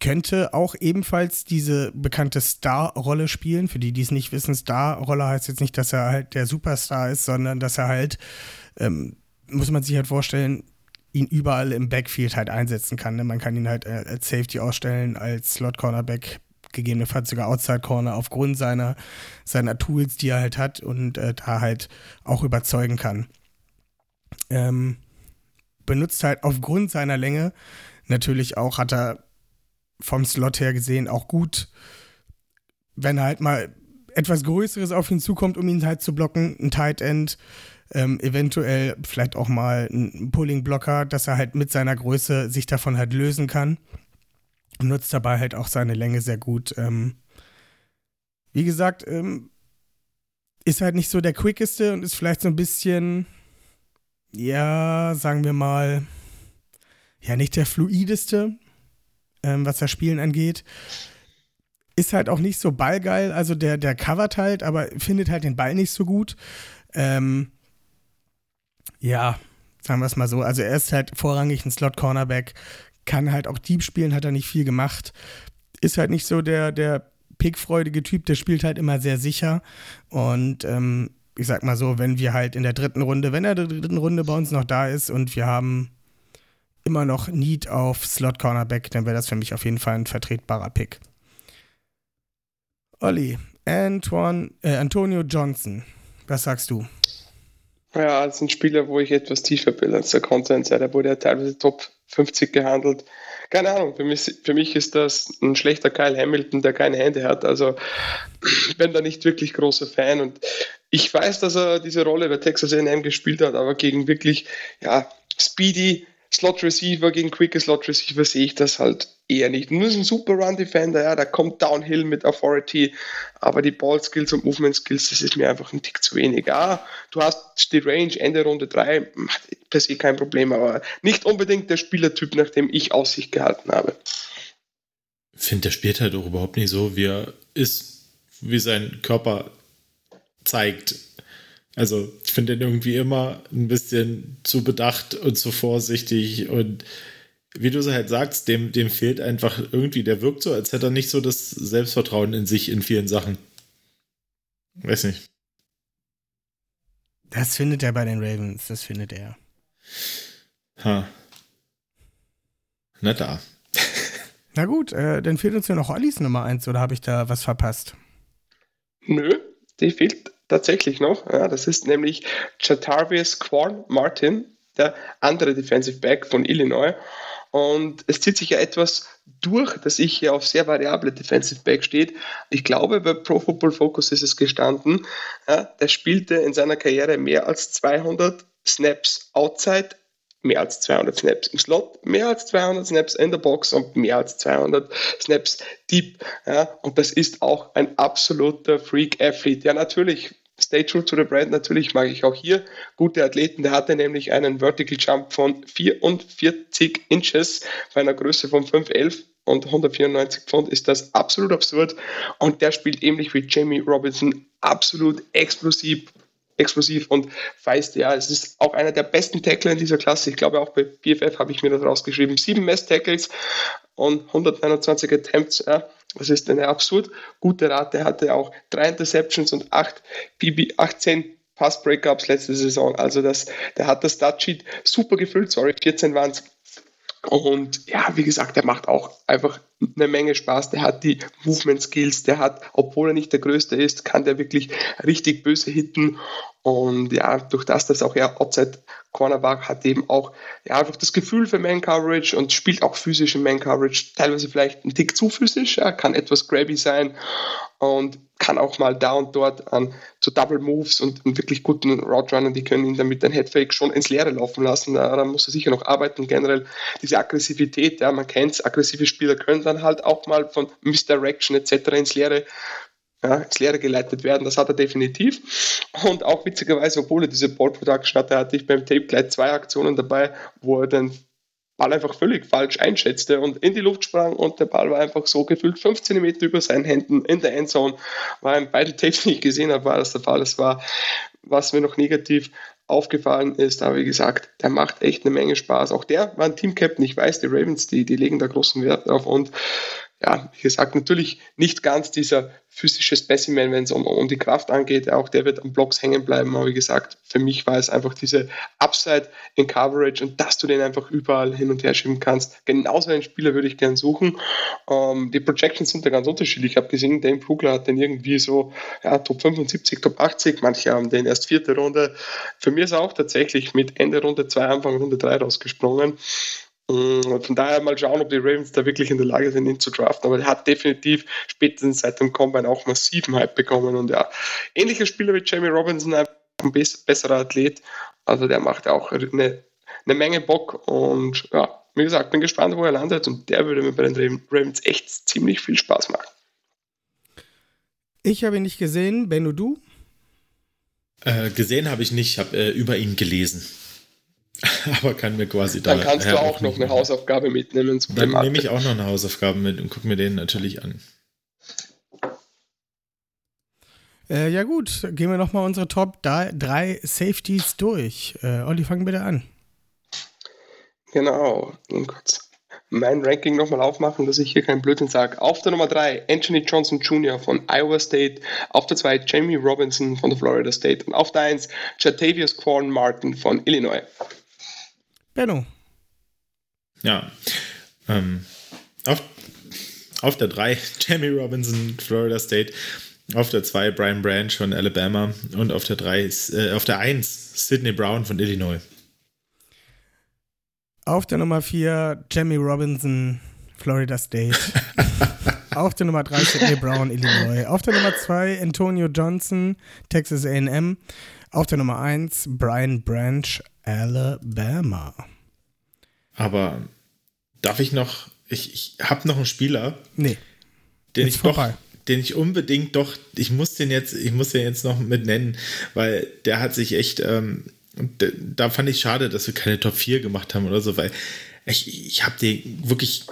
könnte auch ebenfalls diese bekannte Star-Rolle spielen. Für die, die es nicht wissen, Star-Rolle heißt jetzt nicht, dass er halt der Superstar ist, sondern dass er halt, ähm, muss man sich halt vorstellen, ihn überall im Backfield halt einsetzen kann. Ne? Man kann ihn halt äh, als Safety ausstellen, als Slot-Cornerback, gegebenenfalls sogar Outside-Corner aufgrund seiner, seiner Tools, die er halt hat und äh, da halt auch überzeugen kann. Ähm, benutzt halt aufgrund seiner Länge natürlich auch, hat er vom Slot her gesehen auch gut, wenn halt mal etwas Größeres auf ihn zukommt, um ihn halt zu blocken, ein Tight End, ähm, eventuell vielleicht auch mal ein Pulling-Blocker, dass er halt mit seiner Größe sich davon halt lösen kann. Nutzt dabei halt auch seine Länge sehr gut. Ähm, wie gesagt, ähm, ist halt nicht so der quickeste und ist vielleicht so ein bisschen ja, sagen wir mal, ja, nicht der fluideste, ähm, was das Spielen angeht. Ist halt auch nicht so ballgeil, also der, der covert halt, aber findet halt den Ball nicht so gut. Ähm, ja, sagen wir es mal so. Also er ist halt vorrangig ein Slot-Cornerback, kann halt auch Deep spielen, hat er nicht viel gemacht. Ist halt nicht so der, der pickfreudige Typ, der spielt halt immer sehr sicher und ähm, ich sag mal so, wenn wir halt in der dritten Runde, wenn er in der dritten Runde bei uns noch da ist und wir haben immer noch Need auf Slot Cornerback, dann wäre das für mich auf jeden Fall ein vertretbarer Pick. Olli, Antoine, äh, Antonio Johnson, was sagst du? Ja, das sind Spieler, wo ich etwas tiefer bin als der Content. Da wurde ja teilweise Top 50 gehandelt. Keine Ahnung, für mich, für mich ist das ein schlechter Kyle Hamilton, der keine Hände hat. Also ich bin da nicht wirklich großer Fan und ich weiß, dass er diese Rolle bei Texas A&M gespielt hat, aber gegen wirklich ja, speedy Slot Receiver, gegen quicke Slot Receiver sehe ich das halt eher nicht. Nur ist ein super Run Defender, ja, der kommt downhill mit Authority, aber die Ball Skills und Movement Skills, das ist mir einfach ein Tick zu wenig. Ja, du hast die Range Ende Runde 3, per se kein Problem, aber nicht unbedingt der Spielertyp, nach dem ich Aussicht gehalten habe. Ich finde, der spielt halt auch überhaupt nicht so, wie er ist, wie sein Körper zeigt. Also ich finde ihn irgendwie immer ein bisschen zu bedacht und zu vorsichtig und wie du so halt sagst, dem, dem fehlt einfach irgendwie, der wirkt so, als hätte er nicht so das Selbstvertrauen in sich in vielen Sachen. Weiß nicht. Das findet er bei den Ravens, das findet er. Ha. Na da. Na gut, äh, dann fehlt uns ja noch Ollis Nummer 1 oder habe ich da was verpasst? Nö, die fehlt tatsächlich noch. Ja, das ist nämlich Chatarvius Quan Martin, der andere Defensive Back von Illinois. Und es zieht sich ja etwas durch, dass ich hier auf sehr variable Defensive Back steht. Ich glaube, bei Pro Football Focus ist es gestanden, ja, der spielte in seiner Karriere mehr als 200 Snaps outside, mehr als 200 Snaps im Slot, mehr als 200 Snaps in der Box und mehr als 200 Snaps deep. Ja, und das ist auch ein absoluter Freak-Athlete. Ja, natürlich Stay true to the brand. Natürlich mag ich auch hier gute Athleten. Der hatte nämlich einen Vertical Jump von 44 Inches bei einer Größe von 5'11 und 194 Pfund ist das absolut absurd. Und der spielt ähnlich wie Jamie Robinson absolut explosiv, explosiv und feist. Ja, es ist auch einer der besten Tackler in dieser Klasse. Ich glaube, auch bei BFF habe ich mir das rausgeschrieben. Sieben Mess-Tackles und 129 Attempts. Ja. Das ist eine absurd gute Rate. Er hatte auch drei Interceptions und acht PB, 18 Pass-Breakups letzte Saison. Also das, der hat das Statsheet super gefüllt. Sorry, 14 waren es. Und ja, wie gesagt, der macht auch einfach eine Menge Spaß. Der hat die Movement Skills, der hat, obwohl er nicht der Größte ist, kann der wirklich richtig böse hitten. Und ja, durch das, dass auch er Outside Cornerback hat eben auch ja, einfach das Gefühl für Man Coverage und spielt auch physisch in Man Coverage. Teilweise vielleicht ein Tick zu physisch, ja, kann etwas grabby sein und kann auch mal da und dort an zu Double Moves und einen wirklich guten Route Runner, die können ihn damit den Headfake schon ins Leere laufen lassen. Daran muss er sicher noch arbeiten. Generell diese Aggressivität, ja, man kennt es, aggressive Spieler können dann halt auch mal von Misdirection etc. ins Leere ja, ins Leere geleitet werden. Das hat er definitiv. Und auch witzigerweise, obwohl er diese Ball Production hatte, hatte ich beim Tape gleich zwei Aktionen dabei, wo er den Ball einfach völlig falsch einschätzte und in die Luft sprang und der Ball war einfach so gefühlt 5 cm über seinen Händen in der Endzone. War in beiden Tapes, die ich gesehen habe, war das der Fall. Das war, was mir noch negativ aufgefallen ist, aber wie gesagt, der macht echt eine Menge Spaß. Auch der war ein Team-Captain. Ich weiß, die Ravens, die, die legen da großen Wert drauf und ja, wie gesagt, natürlich nicht ganz dieser physische Specimen, wenn es um, um die Kraft angeht. Auch der wird am Blocks hängen bleiben. Aber wie gesagt, für mich war es einfach diese Upside in Coverage und dass du den einfach überall hin und her schieben kannst. Genauso einen Spieler würde ich gern suchen. Ähm, die Projections sind da ganz unterschiedlich. Ich habe gesehen, Dane Brugler hat den irgendwie so ja, Top 75, Top 80. Manche haben den erst vierte Runde. Für mich ist er auch tatsächlich mit Ende Runde 2, Anfang Runde 3 rausgesprungen. Mm, von daher mal schauen, ob die Ravens da wirklich in der Lage sind, ihn zu draften. Aber er hat definitiv spätestens seit dem Combine auch massiven Hype bekommen. Und ja, ähnlicher Spieler wie Jamie Robinson, ein besserer Athlet. Also der macht auch eine, eine Menge Bock. Und ja, wie gesagt, bin gespannt, wo er landet. Und der würde mir bei den Ravens echt ziemlich viel Spaß machen. Ich habe ihn nicht gesehen. Benno, du? Äh, gesehen habe ich nicht. Ich habe äh, über ihn gelesen. Aber kann mir quasi da. Dann kannst du auch noch eine Hausaufgabe mitnehmen. Dann nehme ich auch noch eine Hausaufgabe mit und gucke mir den natürlich an. Äh, ja gut, gehen wir nochmal unsere Top 3 Safeties durch. Äh, Olli, fang bitte an. Genau, kurz mein Ranking nochmal aufmachen, dass ich hier keinen Blödsinn sage. Auf der Nummer 3 Anthony Johnson Jr. von Iowa State, auf der 2 Jamie Robinson von der Florida State und auf der 1 Jatavius Corn Martin von Illinois. Benno. Ja. Ähm, auf, auf der 3 Jamie Robinson, Florida State. Auf der 2 Brian Branch von Alabama. Und auf der 3 äh, auf der 1 Sidney Brown von Illinois. Auf der Nummer 4 Jamie Robinson, Florida State. auf der Nummer 3 Sidney Brown, Illinois. Auf der Nummer 2 Antonio Johnson, Texas AM. Auf der Nummer 1 Brian Branch, Alabama. Aber darf ich noch, ich, ich habe noch einen Spieler. Nee. Den ich doch, den ich unbedingt doch, ich muss den jetzt, ich muss den jetzt noch mit nennen, weil der hat sich echt, ähm, da fand ich schade, dass wir keine Top 4 gemacht haben oder so, weil ich, ich habe den wirklich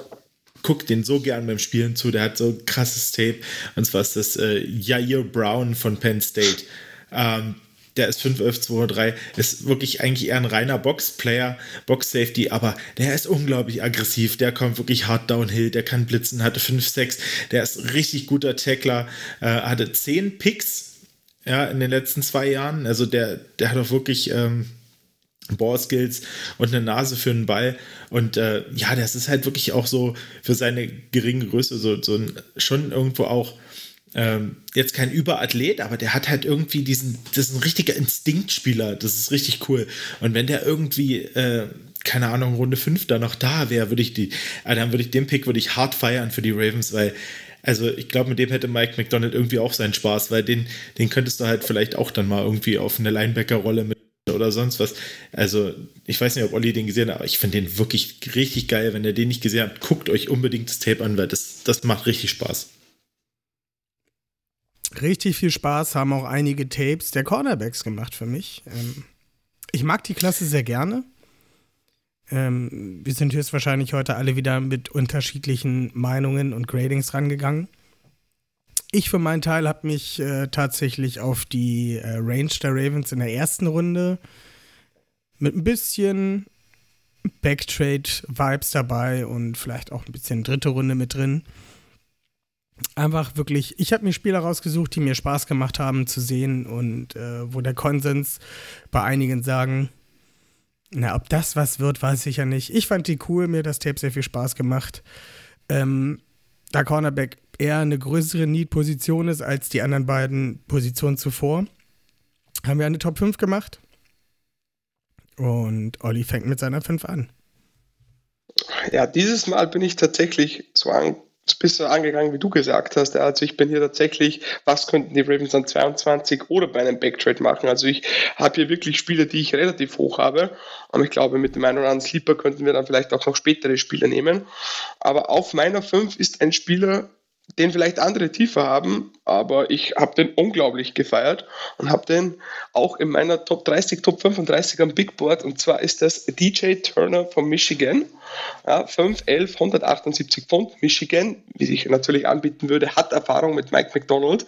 guck den so gern beim Spielen zu, der hat so krasses Tape. Und zwar ist das äh, Jair Brown von Penn State. Ähm, der ist 5'11", ist wirklich eigentlich eher ein reiner Box-Player, Box-Safety, aber der ist unglaublich aggressiv, der kommt wirklich hart downhill, der kann blitzen, hatte 5'6", der ist richtig guter Tackler, äh, hatte 10 Picks ja, in den letzten zwei Jahren, also der, der hat auch wirklich... Ähm, Ballskills und eine Nase für einen Ball. Und äh, ja, das ist halt wirklich auch so für seine geringe Größe so, so ein, schon irgendwo auch ähm, jetzt kein Überathlet, aber der hat halt irgendwie diesen, das ist ein richtiger Instinktspieler, das ist richtig cool. Und wenn der irgendwie, äh, keine Ahnung, Runde 5 da noch da wäre, würde ich die, äh, dann würde ich den Pick würde ich hart feiern für die Ravens, weil also ich glaube, mit dem hätte Mike McDonald irgendwie auch seinen Spaß, weil den, den könntest du halt vielleicht auch dann mal irgendwie auf eine Linebacker-Rolle mit oder sonst was. Also, ich weiß nicht, ob Olli den gesehen hat, aber ich finde den wirklich richtig geil. Wenn ihr den nicht gesehen habt, guckt euch unbedingt das Tape an, weil das, das macht richtig Spaß. Richtig viel Spaß haben auch einige Tapes der Cornerbacks gemacht für mich. Ähm, ich mag die Klasse sehr gerne. Ähm, wir sind höchstwahrscheinlich heute alle wieder mit unterschiedlichen Meinungen und Gradings rangegangen. Ich für meinen Teil habe mich äh, tatsächlich auf die äh, Range der Ravens in der ersten Runde mit ein bisschen Backtrade-Vibes dabei und vielleicht auch ein bisschen dritte Runde mit drin. Einfach wirklich, ich habe mir Spieler rausgesucht, die mir Spaß gemacht haben zu sehen und äh, wo der Konsens bei einigen sagen, na, ob das was wird, weiß ich ja nicht. Ich fand die cool, mir das Tape sehr viel Spaß gemacht. Ähm, da Cornerback eher eine größere Need-Position ist als die anderen beiden Positionen zuvor, haben wir eine Top 5 gemacht. Und Olli fängt mit seiner 5 an. Ja, dieses Mal bin ich tatsächlich so an, bist du angegangen, wie du gesagt hast. Also ich bin hier tatsächlich, was könnten die Ravens an 22 oder bei einem Backtrade machen? Also ich habe hier wirklich Spieler, die ich relativ hoch habe. Und ich glaube, mit dem einen oder anderen Sleeper könnten wir dann vielleicht auch noch spätere Spieler nehmen. Aber auf meiner 5 ist ein Spieler, den vielleicht andere tiefer haben, aber ich habe den unglaublich gefeiert und habe den auch in meiner Top 30, Top 35 am Big Board und zwar ist das DJ Turner von Michigan. Ja, 5, 11, 178 Pfund. Michigan, wie sich natürlich anbieten würde, hat Erfahrung mit Mike McDonald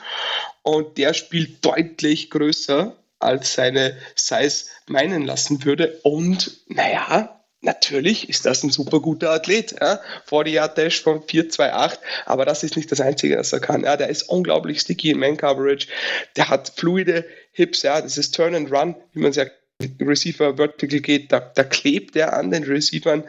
und der spielt deutlich größer als seine Size meinen lassen würde und naja, Natürlich ist das ein super guter Athlet. Ja? 40-Yard-Dash von 4,28, aber das ist nicht das Einzige, was er kann. Ja? Der ist unglaublich sticky in Man-Coverage. Der hat fluide Hips, ja? das ist Turn and Run, wie man es ja Receiver Vertical geht, da, da klebt er an den Receivern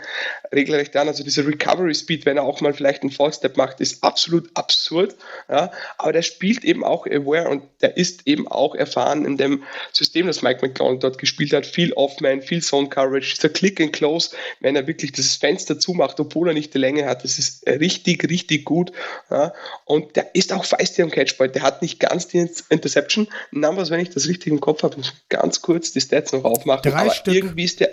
regelrecht an. Also dieser Recovery Speed, wenn er auch mal vielleicht einen Fallstep macht, ist absolut absurd. Ja? Aber der spielt eben auch aware und der ist eben auch erfahren in dem System, das Mike McClellan dort gespielt hat. Viel Off-Man, viel Zone Coverage, dieser Click and Close, wenn er wirklich das Fenster zumacht, obwohl er nicht die Länge hat, das ist richtig, richtig gut. Ja? Und der ist auch feisty am Catchpoint. Der hat nicht ganz die Interception Numbers, wenn ich das richtig im Kopf habe. Ganz kurz die Stats noch aufmachen. Drei aber Stück irgendwie ist der.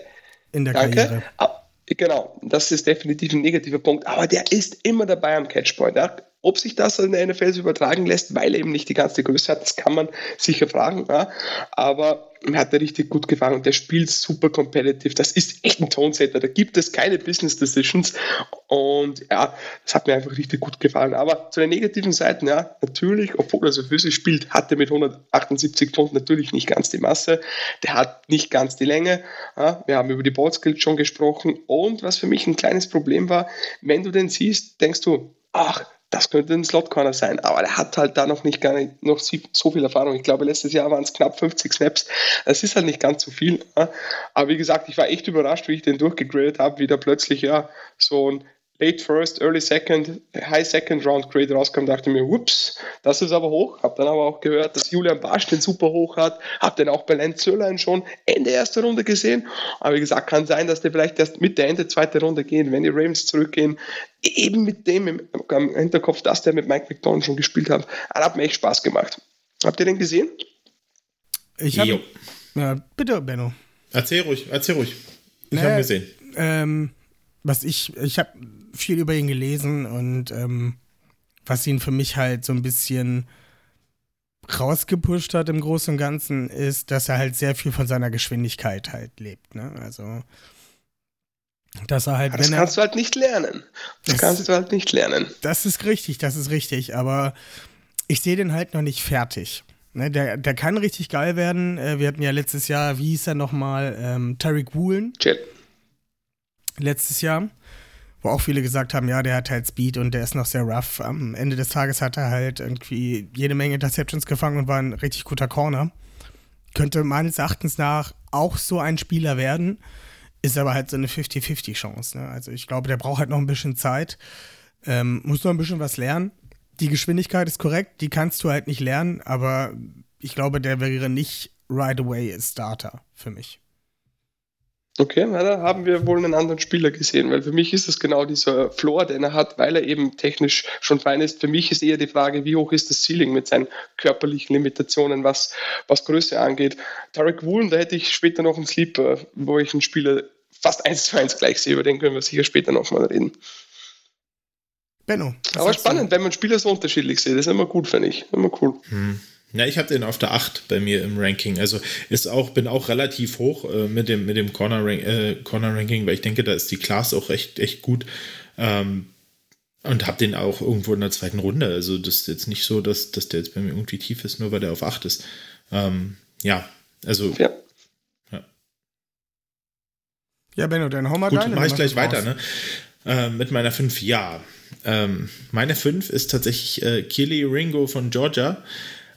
in der Danke. Karriere. Ah, Genau, das ist definitiv ein negativer Punkt, aber der ist immer dabei am Catchpoint. Ja. Ob sich das in der NFL übertragen lässt, weil er eben nicht die ganze Größe hat, das kann man sicher fragen. Ja. Aber mir hat er richtig gut gefallen und der spielt super competitive. Das ist echt ein Tonesetter. Da gibt es keine Business Decisions. Und ja, das hat mir einfach richtig gut gefallen. Aber zu den negativen Seiten, ja, natürlich, obwohl er so physisch spielt, hat er mit 178 Pfund natürlich nicht ganz die Masse. Der hat nicht ganz die Länge. Ja, wir haben über die Ballskills schon gesprochen. Und was für mich ein kleines Problem war, wenn du den siehst, denkst du, ach, das könnte ein Slot-Corner sein, aber er hat halt da noch nicht gar nicht, noch so viel Erfahrung. Ich glaube, letztes Jahr waren es knapp 50 Snaps. Das ist halt nicht ganz so viel. Aber wie gesagt, ich war echt überrascht, wie ich den durchgegradet habe, wie da plötzlich ja so ein Late First, Early Second, High Second Round Grade rauskam, dachte mir, whoops, das ist aber hoch. Hab dann aber auch gehört, dass Julian Barsch den super hoch hat. Hab den auch bei Lenz Zöllern schon Ende erste Runde gesehen. Aber wie gesagt, kann sein, dass der vielleicht erst Mitte, Ende zweite Runde gehen, wenn die Ravens zurückgehen. Eben mit dem im, im Hinterkopf, dass der mit Mike McDonald schon gespielt hat. Das hat mir echt Spaß gemacht. Habt ihr den gesehen? Ich Jo. habe. Ja, bitte, Benno. Erzähl ruhig, erzähl ruhig. Ich Naja, habe gesehen. Ähm, was ich, ich habe viel über ihn gelesen und ähm, was ihn für mich halt so ein bisschen rausgepusht hat im Großen und Ganzen, ist, dass er halt sehr viel von seiner Geschwindigkeit halt lebt. Ne? Also, dass er halt, Das wenn er. kannst du halt nicht lernen. Das Das- kannst du halt nicht lernen. Das ist richtig, das ist richtig, aber ich sehe den halt noch nicht fertig. Ne, der, der kann richtig geil werden. Äh, wir hatten ja letztes Jahr, wie hieß er nochmal, ähm, Tarek Woolen Chill. letztes Jahr, wo auch viele gesagt haben, ja, der hat halt Speed und der ist noch sehr rough. Am Ende des Tages hat er halt irgendwie jede Menge Interceptions gefangen und war ein richtig guter Corner. Könnte meines Erachtens nach auch so ein Spieler werden, ist aber halt so eine 50-50 Chance. Ne? Also ich glaube, der braucht halt noch ein bisschen Zeit, ähm, muss noch ein bisschen was lernen. Die Geschwindigkeit ist korrekt, die kannst du halt nicht lernen, aber ich glaube, der wäre nicht right away Starter für mich. Okay, na, da haben wir wohl einen anderen Spieler gesehen, weil für mich ist es genau dieser Floor, den er hat, weil er eben technisch schon fein ist. Für mich ist eher die Frage, wie hoch ist das Ceiling mit seinen körperlichen Limitationen, was, was Größe angeht. Tarek Woolen, da hätte ich später noch einen Sleeper, wo ich einen Spieler fast eins zu eins gleich sehe, über den können wir sicher später nochmal reden. Benno. Aber spannend, wenn man Spieler so unterschiedlich sieht, das ist immer gut, finde ich. Immer cool. Hm. Ja, ich habe den auf der 8 bei mir im Ranking. Also ist auch, bin auch relativ hoch äh, mit dem, mit dem Corner, Rank, äh, Corner Ranking, weil ich denke, da ist die Class auch echt, echt gut. Ähm, und habe den auch irgendwo in der zweiten Runde. Also das ist jetzt nicht so, dass, dass der jetzt bei mir irgendwie tief ist, nur weil der auf 8 ist. Ähm, ja, also. Ja. Ja, ja Benno, dann hau mal Gut, deine mache ich gleich weiter, ne? Äh, mit meiner 5, ja. Ähm, meine 5 ist tatsächlich äh, Kili Ringo von Georgia.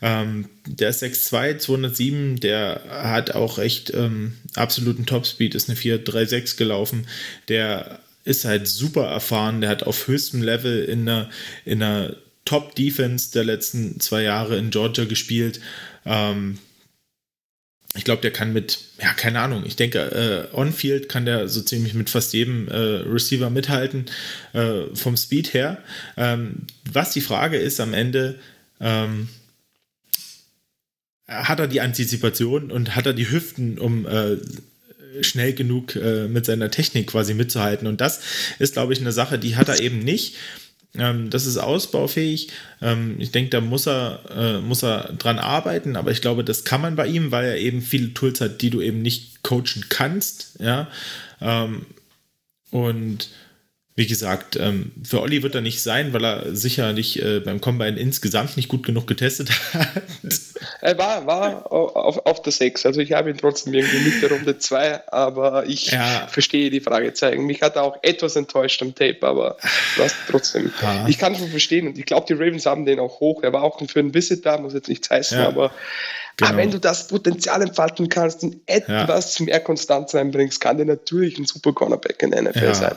Ähm, der ist 6'2, 207, der hat auch echt ähm, absoluten Topspeed, ist eine 4'36 gelaufen. Der ist halt super erfahren, der hat auf höchstem Level in einer, in einer Top-Defense der letzten zwei Jahre in Georgia gespielt. Ähm, ich glaube, der kann mit, ja, keine Ahnung, ich denke, äh, on-field kann der so ziemlich mit fast jedem äh, Receiver mithalten, äh, vom Speed her. Ähm, was die Frage ist am Ende, ähm, hat er die Antizipation und hat er die Hüften, um äh, schnell genug äh, mit seiner Technik quasi mitzuhalten. Und das ist, glaube ich, eine Sache, die hat er eben nicht. Ähm, das ist ausbaufähig. Ähm, ich denke, da muss er, äh, muss er dran arbeiten, aber ich glaube, das kann man bei ihm, weil er eben viele Tools hat, die du eben nicht coachen kannst. Ja. Ähm, und wie gesagt, ähm, für Olli wird er nicht sein, weil er sicherlich äh, beim Combine insgesamt nicht gut genug getestet hat. Er war, war auf, auf der 6, also ich habe ihn trotzdem irgendwie mit der Runde 2, aber ich Ja. verstehe die Fragezeichen. Mich hat er auch etwas enttäuscht am Tape, aber was trotzdem. Ja. Ich kann schon verstehen und ich glaube, die Ravens haben den auch hoch. Er war auch für einen Visit da, muss jetzt nichts heißen, Ja. aber Genau. ah, wenn du das Potenzial entfalten kannst und etwas mehr Konstanz reinbringst, kann der natürlich ein super Cornerback in der NFL Ja. sein.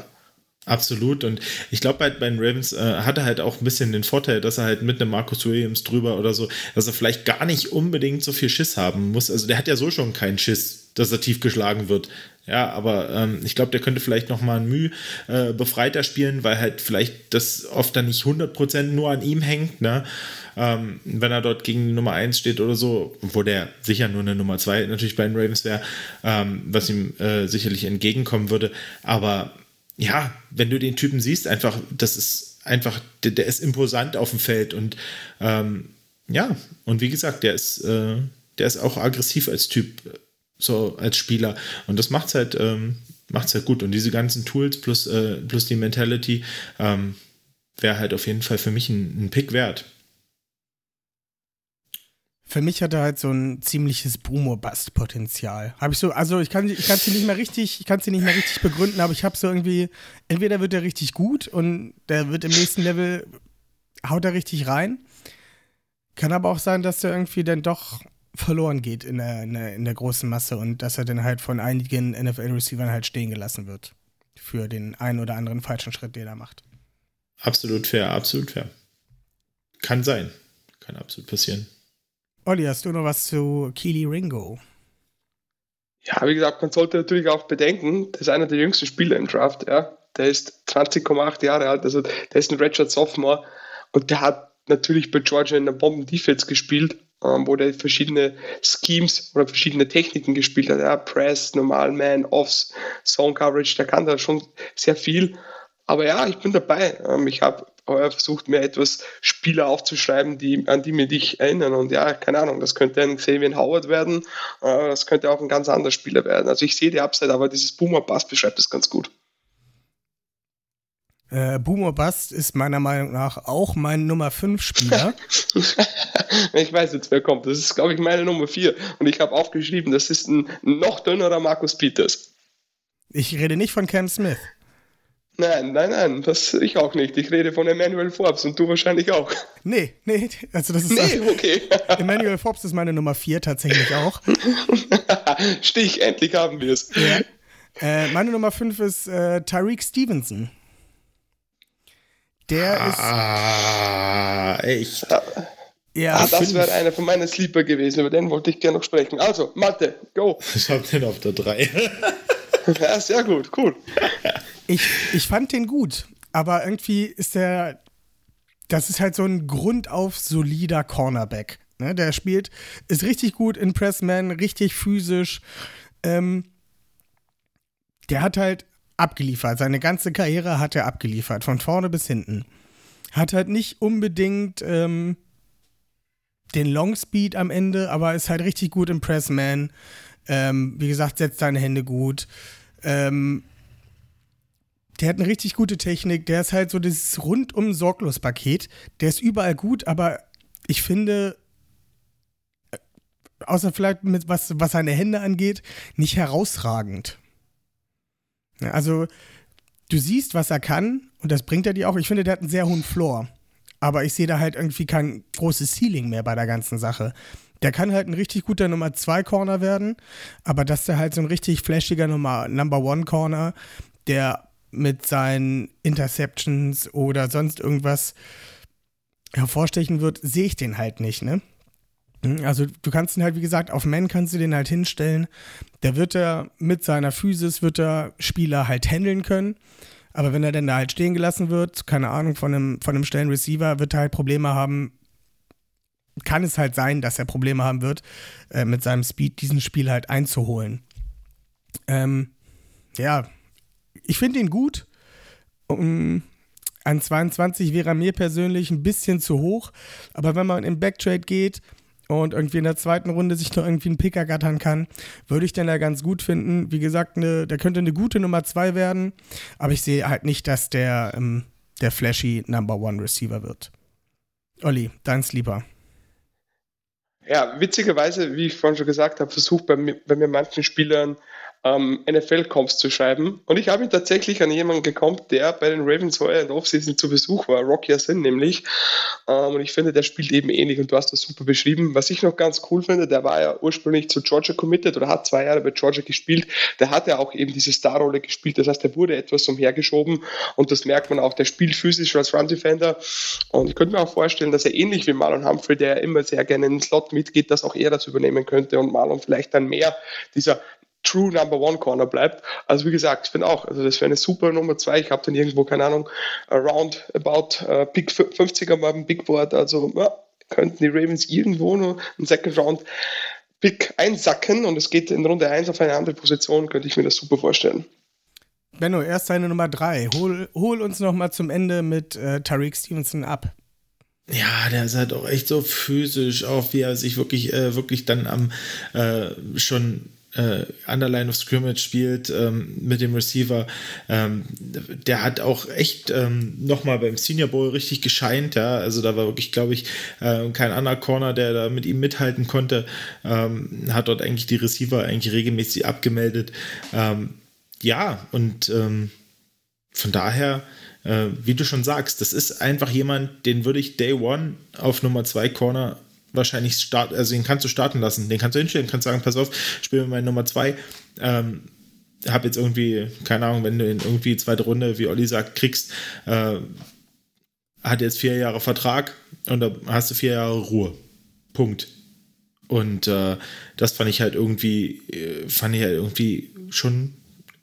Absolut. Und ich glaube, bei, bei den Ravens äh, hat er halt auch ein bisschen den Vorteil, dass er halt mit einem Marcus Williams drüber oder so, dass er vielleicht gar nicht unbedingt so viel Schiss haben muss. Also der hat ja so schon keinen Schiss, dass er tief geschlagen wird. Ja, aber ähm, ich glaube, der könnte vielleicht noch mal ein Mühe äh, befreiter spielen, weil halt vielleicht das oft dann nicht 100% nur an ihm hängt, ne? Ähm, wenn er dort gegen Nummer 1 steht oder so, wo der sicher nur eine Nummer 2 natürlich bei den Ravens wäre, ähm, was ihm äh, sicherlich entgegenkommen würde. Aber ja, wenn du den Typen siehst, einfach, das ist einfach, der, der ist imposant auf dem Feld und ähm, ja, und wie gesagt, der ist, äh, der ist auch aggressiv als Typ, so als Spieler und das macht's halt, ähm, macht's halt gut und diese ganzen Tools plus, äh, plus die Mentality ähm, wäre halt auf jeden Fall für mich ein, ein Pick wert. Für mich hat er halt so ein ziemliches Boomer-Bust-Potenzial. Habe ich so, also ich kann, ich kann sie nicht mehr richtig, ich kann sie nicht mehr richtig begründen, aber ich habe so irgendwie, entweder wird er richtig gut und der wird im nächsten Level, haut er richtig rein. Kann aber auch sein, dass der irgendwie dann doch verloren geht in der, in der, in der großen Masse und dass er dann halt von einigen NFL-Receivern halt stehen gelassen wird. Für den einen oder anderen falschen Schritt, den er macht. Absolut fair, absolut fair. Kann sein. Kann absolut passieren. Olli, hast du noch was zu Keely Ringo? Ja, wie gesagt, man sollte natürlich auch bedenken, das ist einer der jüngsten Spieler im Draft, ja. Der ist 20,8 Jahre alt, also der ist ein Redshirt Sophomore und der hat natürlich bei Georgia in einer Bomben-Defense gespielt, ähm, wo der verschiedene Schemes oder verschiedene Techniken gespielt hat. Ja, Press, Normal Man, Offs, Zone Coverage, der kann da schon sehr viel. Aber ja, ich bin dabei. Ähm, ich habe heuer versucht, mir etwas Spieler aufzuschreiben, die, an die mir dich erinnern. Und ja, keine Ahnung, das könnte ein Xavier Howard werden, äh, das könnte auch ein ganz anderer Spieler werden. Also ich sehe die Upside, aber dieses Boomer-Bass beschreibt das ganz gut. Äh, Boomer Bust ist meiner Meinung nach auch mein Nummer 5 Spieler. ich weiß jetzt, wer kommt. Das ist, glaube ich, meine Nummer 4. Und ich habe aufgeschrieben, das ist ein noch dünnerer Markus Peters. Ich rede nicht von Cam Smith. Nein, nein, nein, das ich auch nicht. Ich rede von Emmanuel Forbes und du wahrscheinlich auch. Nee, nee, also das ist. Nee, okay. Emmanuel Forbes ist meine Nummer 4 tatsächlich auch. Stich, endlich haben wir es. Ja. Äh, meine Nummer 5 ist äh, Tyreek Stevenson. Der ist. Ah, echt. Ja, Ah, das wäre einer von meinen Sleeper gewesen, über den wollte ich gerne noch sprechen. Also, Mathe, go. Ich hab den auf der 3. Ja, sehr gut, cool. Ich, ich fand den gut, aber irgendwie ist der, das ist halt so ein grundauf solider Cornerback. Ne? Der spielt, ist richtig gut in Pressman, richtig physisch. Ähm, der hat halt abgeliefert. Seine ganze Karriere hat er abgeliefert, von vorne bis hinten. Hat halt nicht unbedingt ähm, den Long Speed am Ende, aber ist halt richtig gut im Pressman. Ähm, wie gesagt, setzt seine Hände gut. Ähm, der hat eine richtig gute Technik. Der ist halt so dieses rundum sorglos Paket. Der ist überall gut, aber ich finde, äh, außer vielleicht mit was, was seine Hände angeht, nicht herausragend. Also, du siehst, was er kann und das bringt er dir auch. Ich finde, der hat einen sehr hohen Floor. Aber ich sehe da halt irgendwie kein großes Ceiling mehr bei der ganzen Sache. Der kann halt ein richtig guter Nummer 2 Corner werden, aber dass der halt so ein richtig flashiger Nummer Number 1 Corner, der mit seinen Interceptions oder sonst irgendwas hervorstechen wird, sehe ich den halt nicht, ne? Also du kannst ihn halt, wie gesagt, auf Man kannst du den halt hinstellen. Der wird er mit seiner Physis, wird er Spieler halt handeln können. Aber wenn er dann da halt stehen gelassen wird, keine Ahnung, von einem, von einem schnellen Receiver, wird er halt Probleme haben. Kann es halt sein, dass er Probleme haben wird, äh, mit seinem Speed diesen Spiel halt einzuholen. Ähm, ja, ich finde ihn gut. Um, an 22 wäre er mir persönlich ein bisschen zu hoch. Aber wenn man im Backtrade geht, und irgendwie in der zweiten Runde sich noch irgendwie einen Picker gattern kann, würde ich den da ganz gut finden. Wie gesagt, ne, der könnte eine gute Nummer zwei werden, aber ich sehe halt nicht, dass der, ähm, der flashy Number One Receiver wird. Olli, dein Sleeper. Ja, witzigerweise, wie ich vorhin schon gesagt habe, versucht bei, bei mir manchen Spielern ähm, NFL-Comps zu schreiben. Und ich habe mich tatsächlich an jemanden gekommen, der bei den Ravens heuer in der Offseason zu Besuch war, Rocky Sin nämlich. Ähm, und ich finde, der spielt eben ähnlich und du hast das super beschrieben. Was ich noch ganz cool finde, der war ja ursprünglich zu Georgia committed oder hat zwei Jahre bei Georgia gespielt. Der hat ja auch eben diese Starrolle gespielt. Das heißt, der wurde etwas umhergeschoben und das merkt man auch. Der spielt physisch als Run Defender. Und ich könnte mir auch vorstellen, dass er ähnlich wie Marlon Humphrey, der immer sehr gerne in den Slot mitgeht, das auch er das übernehmen könnte und Marlon vielleicht dann mehr dieser True Number One Corner bleibt. Also wie gesagt, ich finde auch, also das wäre eine super Nummer zwei. Ich habe dann irgendwo, keine Ahnung, around about uh, Pick 50er mal ein Big Board. Also ja, könnten die Ravens irgendwo nur einen Second Round Pick einsacken und es geht in Runde 1 auf eine andere Position, könnte ich mir das super vorstellen. Benno, erst deine Nummer drei. Hol, hol uns noch mal zum Ende mit äh, Tariq Stevenson ab. Ja, der ist halt auch echt so physisch, auch wie er sich wirklich, äh, wirklich dann am äh, schon äh, Underline of Scrimmage spielt ähm, mit dem Receiver. Ähm, der hat auch echt ähm, nochmal beim Senior Bowl richtig gescheint. Ja? Also da war wirklich, glaube ich, äh, kein anderer Corner, der da mit ihm mithalten konnte. Ähm, hat dort eigentlich die Receiver eigentlich regelmäßig abgemeldet. Ähm, ja, und ähm, von daher, äh, wie du schon sagst, das ist einfach jemand, den würde ich Day One auf Nummer 2 Corner wahrscheinlich starten, also den kannst du starten lassen. Den kannst du hinstellen, kannst sagen, pass auf, spiel mir meine Nummer zwei. Ähm, hab jetzt irgendwie, keine Ahnung, wenn du in irgendwie zweite Runde, wie Olli sagt, kriegst, äh, hat jetzt vier Jahre Vertrag und da hast du vier Jahre Ruhe. Punkt. Und äh, das fand ich halt irgendwie, äh, fand ich halt irgendwie schon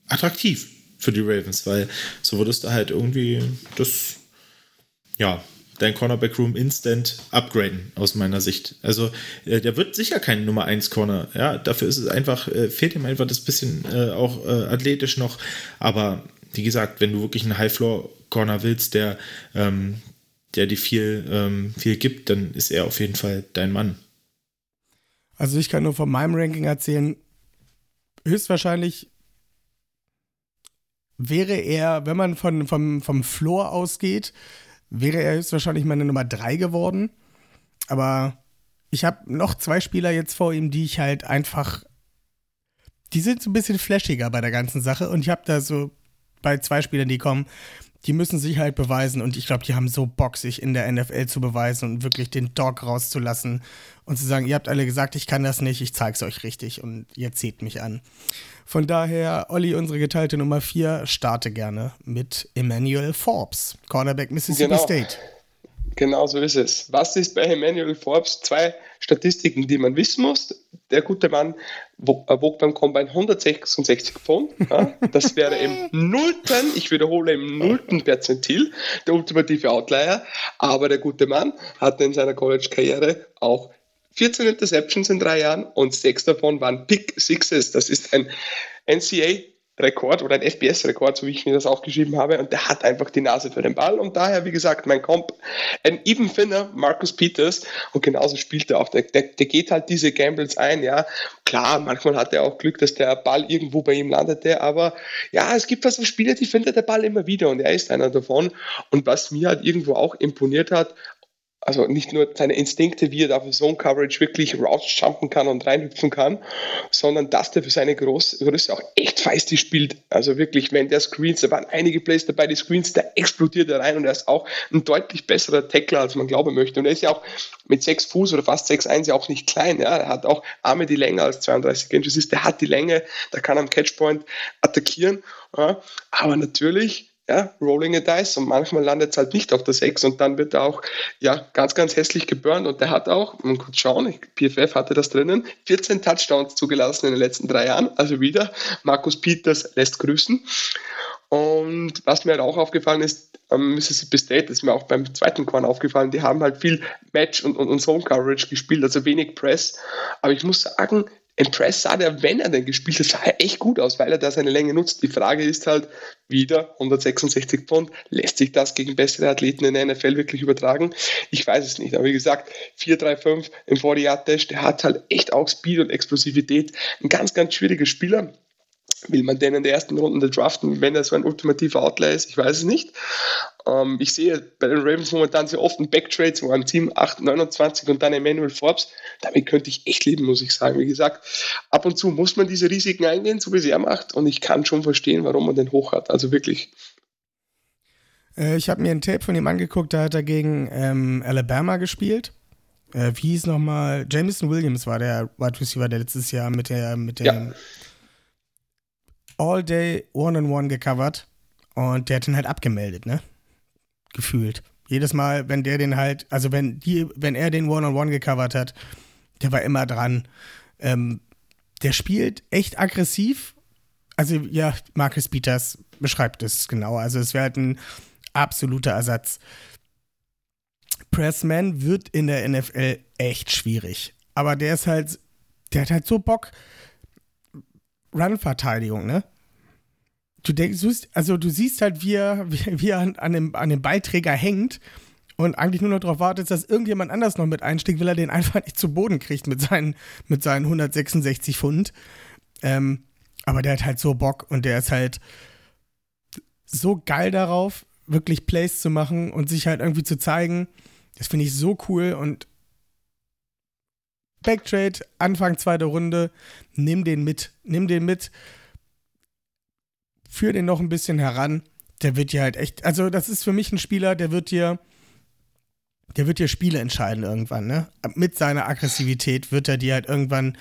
attraktiv für die Ravens, weil so würdest du halt irgendwie das, ja, dein Cornerback Room instant upgraden, aus meiner Sicht. Also, äh, der wird sicher kein Nummer 1 Corner. Ja, dafür ist es einfach, äh, fehlt ihm einfach das bisschen äh, auch äh, athletisch noch. Aber wie gesagt, wenn du wirklich einen High-Floor-Corner willst, der, ähm, der dir viel, ähm, viel gibt, dann ist er auf jeden Fall dein Mann. Also, ich kann nur von meinem Ranking erzählen, höchstwahrscheinlich wäre er, wenn man von, vom, vom Floor ausgeht, wäre er höchstwahrscheinlich meine Nummer 3 geworden. Aber ich habe noch zwei Spieler jetzt vor ihm, die ich halt einfach. Die sind so ein bisschen flashiger bei der ganzen Sache. Und ich habe da so bei zwei Spielern, die kommen, die müssen sich halt beweisen. Und ich glaube, die haben so Bock, sich in der NFL zu beweisen und wirklich den Dog rauszulassen und zu sagen: Ihr habt alle gesagt, ich kann das nicht, ich zeig's euch richtig und ihr zieht mich an. Von daher, Olli, unsere geteilte Nummer 4, starte gerne mit Emmanuel Forbes, Cornerback Mississippi genau. State. Genau so ist es. Was ist bei Emmanuel Forbes? Zwei Statistiken, die man wissen muss. Der gute Mann wog, beim Combine 166 Pfund. Ja, das wäre im nullten, ich wiederhole, im nullten Perzentil der ultimative Outlier. Aber der gute Mann hatte in seiner College-Karriere auch 14 Interceptions in drei Jahren und sechs davon waren Pick Sixes. Das ist ein NCA Rekord oder ein FBS-Rekord, so wie ich mir das aufgeschrieben habe. Und der hat einfach die Nase für den Ball. Und daher, wie gesagt, mein Comp, ein Even Finner, Marcus Peters. Und genauso spielt er auch. Der, der, der, geht halt diese Gambles ein, ja. Klar, manchmal hat er auch Glück, dass der Ball irgendwo bei ihm landete. Aber ja, es gibt also Spieler, die findet der Ball immer wieder. Und er ist einer davon. Und was mir halt irgendwo auch imponiert hat, also nicht nur seine Instinkte, wie er da für Zone Coverage wirklich rausjumpen kann und reinhüpfen kann, sondern dass der für seine Größe auch echt feistig spielt. Also wirklich, wenn der Screens, da waren einige Plays dabei, die Screens, da explodiert er rein und er ist auch ein deutlich besserer Tackler, als man glauben möchte. Und er ist ja auch mit sechs Fuß oder fast sechs eins ja auch nicht klein. Ja. Er hat auch Arme, die länger als 32 Inches ist. Der hat die Länge, der kann am Catchpoint attackieren. Ja. Aber natürlich ja, rolling a dice und manchmal landet es halt nicht auf der 6 und dann wird er auch ja, ganz, ganz hässlich geburnt und der hat auch, man kann schauen, PFF hatte das drinnen, 14 Touchdowns zugelassen in den letzten drei Jahren, also wieder, Markus Peters lässt grüßen. Und was mir halt auch aufgefallen ist, am Mississippi State, das ist mir auch beim zweiten Korn aufgefallen, die haben halt viel Match und, und, und Zone Coverage gespielt, also wenig Press, aber ich muss sagen, im Press sah der, wenn er denn gespielt hat, sah er echt gut aus, weil er da seine Länge nutzt. Die Frage ist halt, wieder 166 Pfund, lässt sich das gegen bessere Athleten in der NFL wirklich übertragen? Ich weiß es nicht, aber wie gesagt, 4-3-5 im 40 der hat halt echt auch Speed und Explosivität. Ein ganz, ganz schwieriger Spieler. Will man den in der ersten Runde draften, wenn er so ein ultimativer Outlier ist? Ich weiß es nicht. Ähm, ich sehe bei den Ravens momentan sehr oft ein Backtrade, so ein Team 8, 29 und dann Emmanuel Forbes. Damit könnte ich echt leben, muss ich sagen. Wie gesagt, ab und zu muss man diese Risiken eingehen, so wie es er macht. Und ich kann schon verstehen, warum man den hoch hat. Also wirklich. Äh, ich habe mir ein Tape von ihm angeguckt, da hat er gegen ähm, Alabama gespielt. Äh, wie hieß nochmal? Jameson Williams war der Wide Receiver, der letztes Jahr mit der mit dem ja. All-Day One-on-One gecovert. Und der hat ihn halt abgemeldet, ne? Gefühlt. Jedes Mal, wenn der den halt, also wenn die, wenn er den One-on-One gecovert hat, der war immer dran. Ähm, der spielt echt aggressiv. Also, ja, Marcus Peters beschreibt es genau. Also, es wäre halt ein absoluter Ersatz. Pressman wird in der NFL echt schwierig. Aber der ist halt, der hat halt so Bock, Run-Verteidigung, ne? Du denkst, also du siehst halt, wie er, wie er an, dem, an dem Beiträger hängt und eigentlich nur noch darauf wartet, dass irgendjemand anders noch mit einsteigt, weil er den einfach nicht zu Boden kriegt mit seinen, mit seinen 166 Pfund. Ähm, aber der hat halt so Bock und der ist halt so geil darauf, wirklich Plays zu machen und sich halt irgendwie zu zeigen. Das finde ich so cool und Backtrade, Anfang zweite Runde, nimm den mit, nimm den mit, führ den noch ein bisschen heran. Der wird dir halt echt, also das ist für mich ein Spieler, der wird dir, der wird dir Spiele entscheiden irgendwann, ne? Mit seiner Aggressivität wird er dir halt irgendwann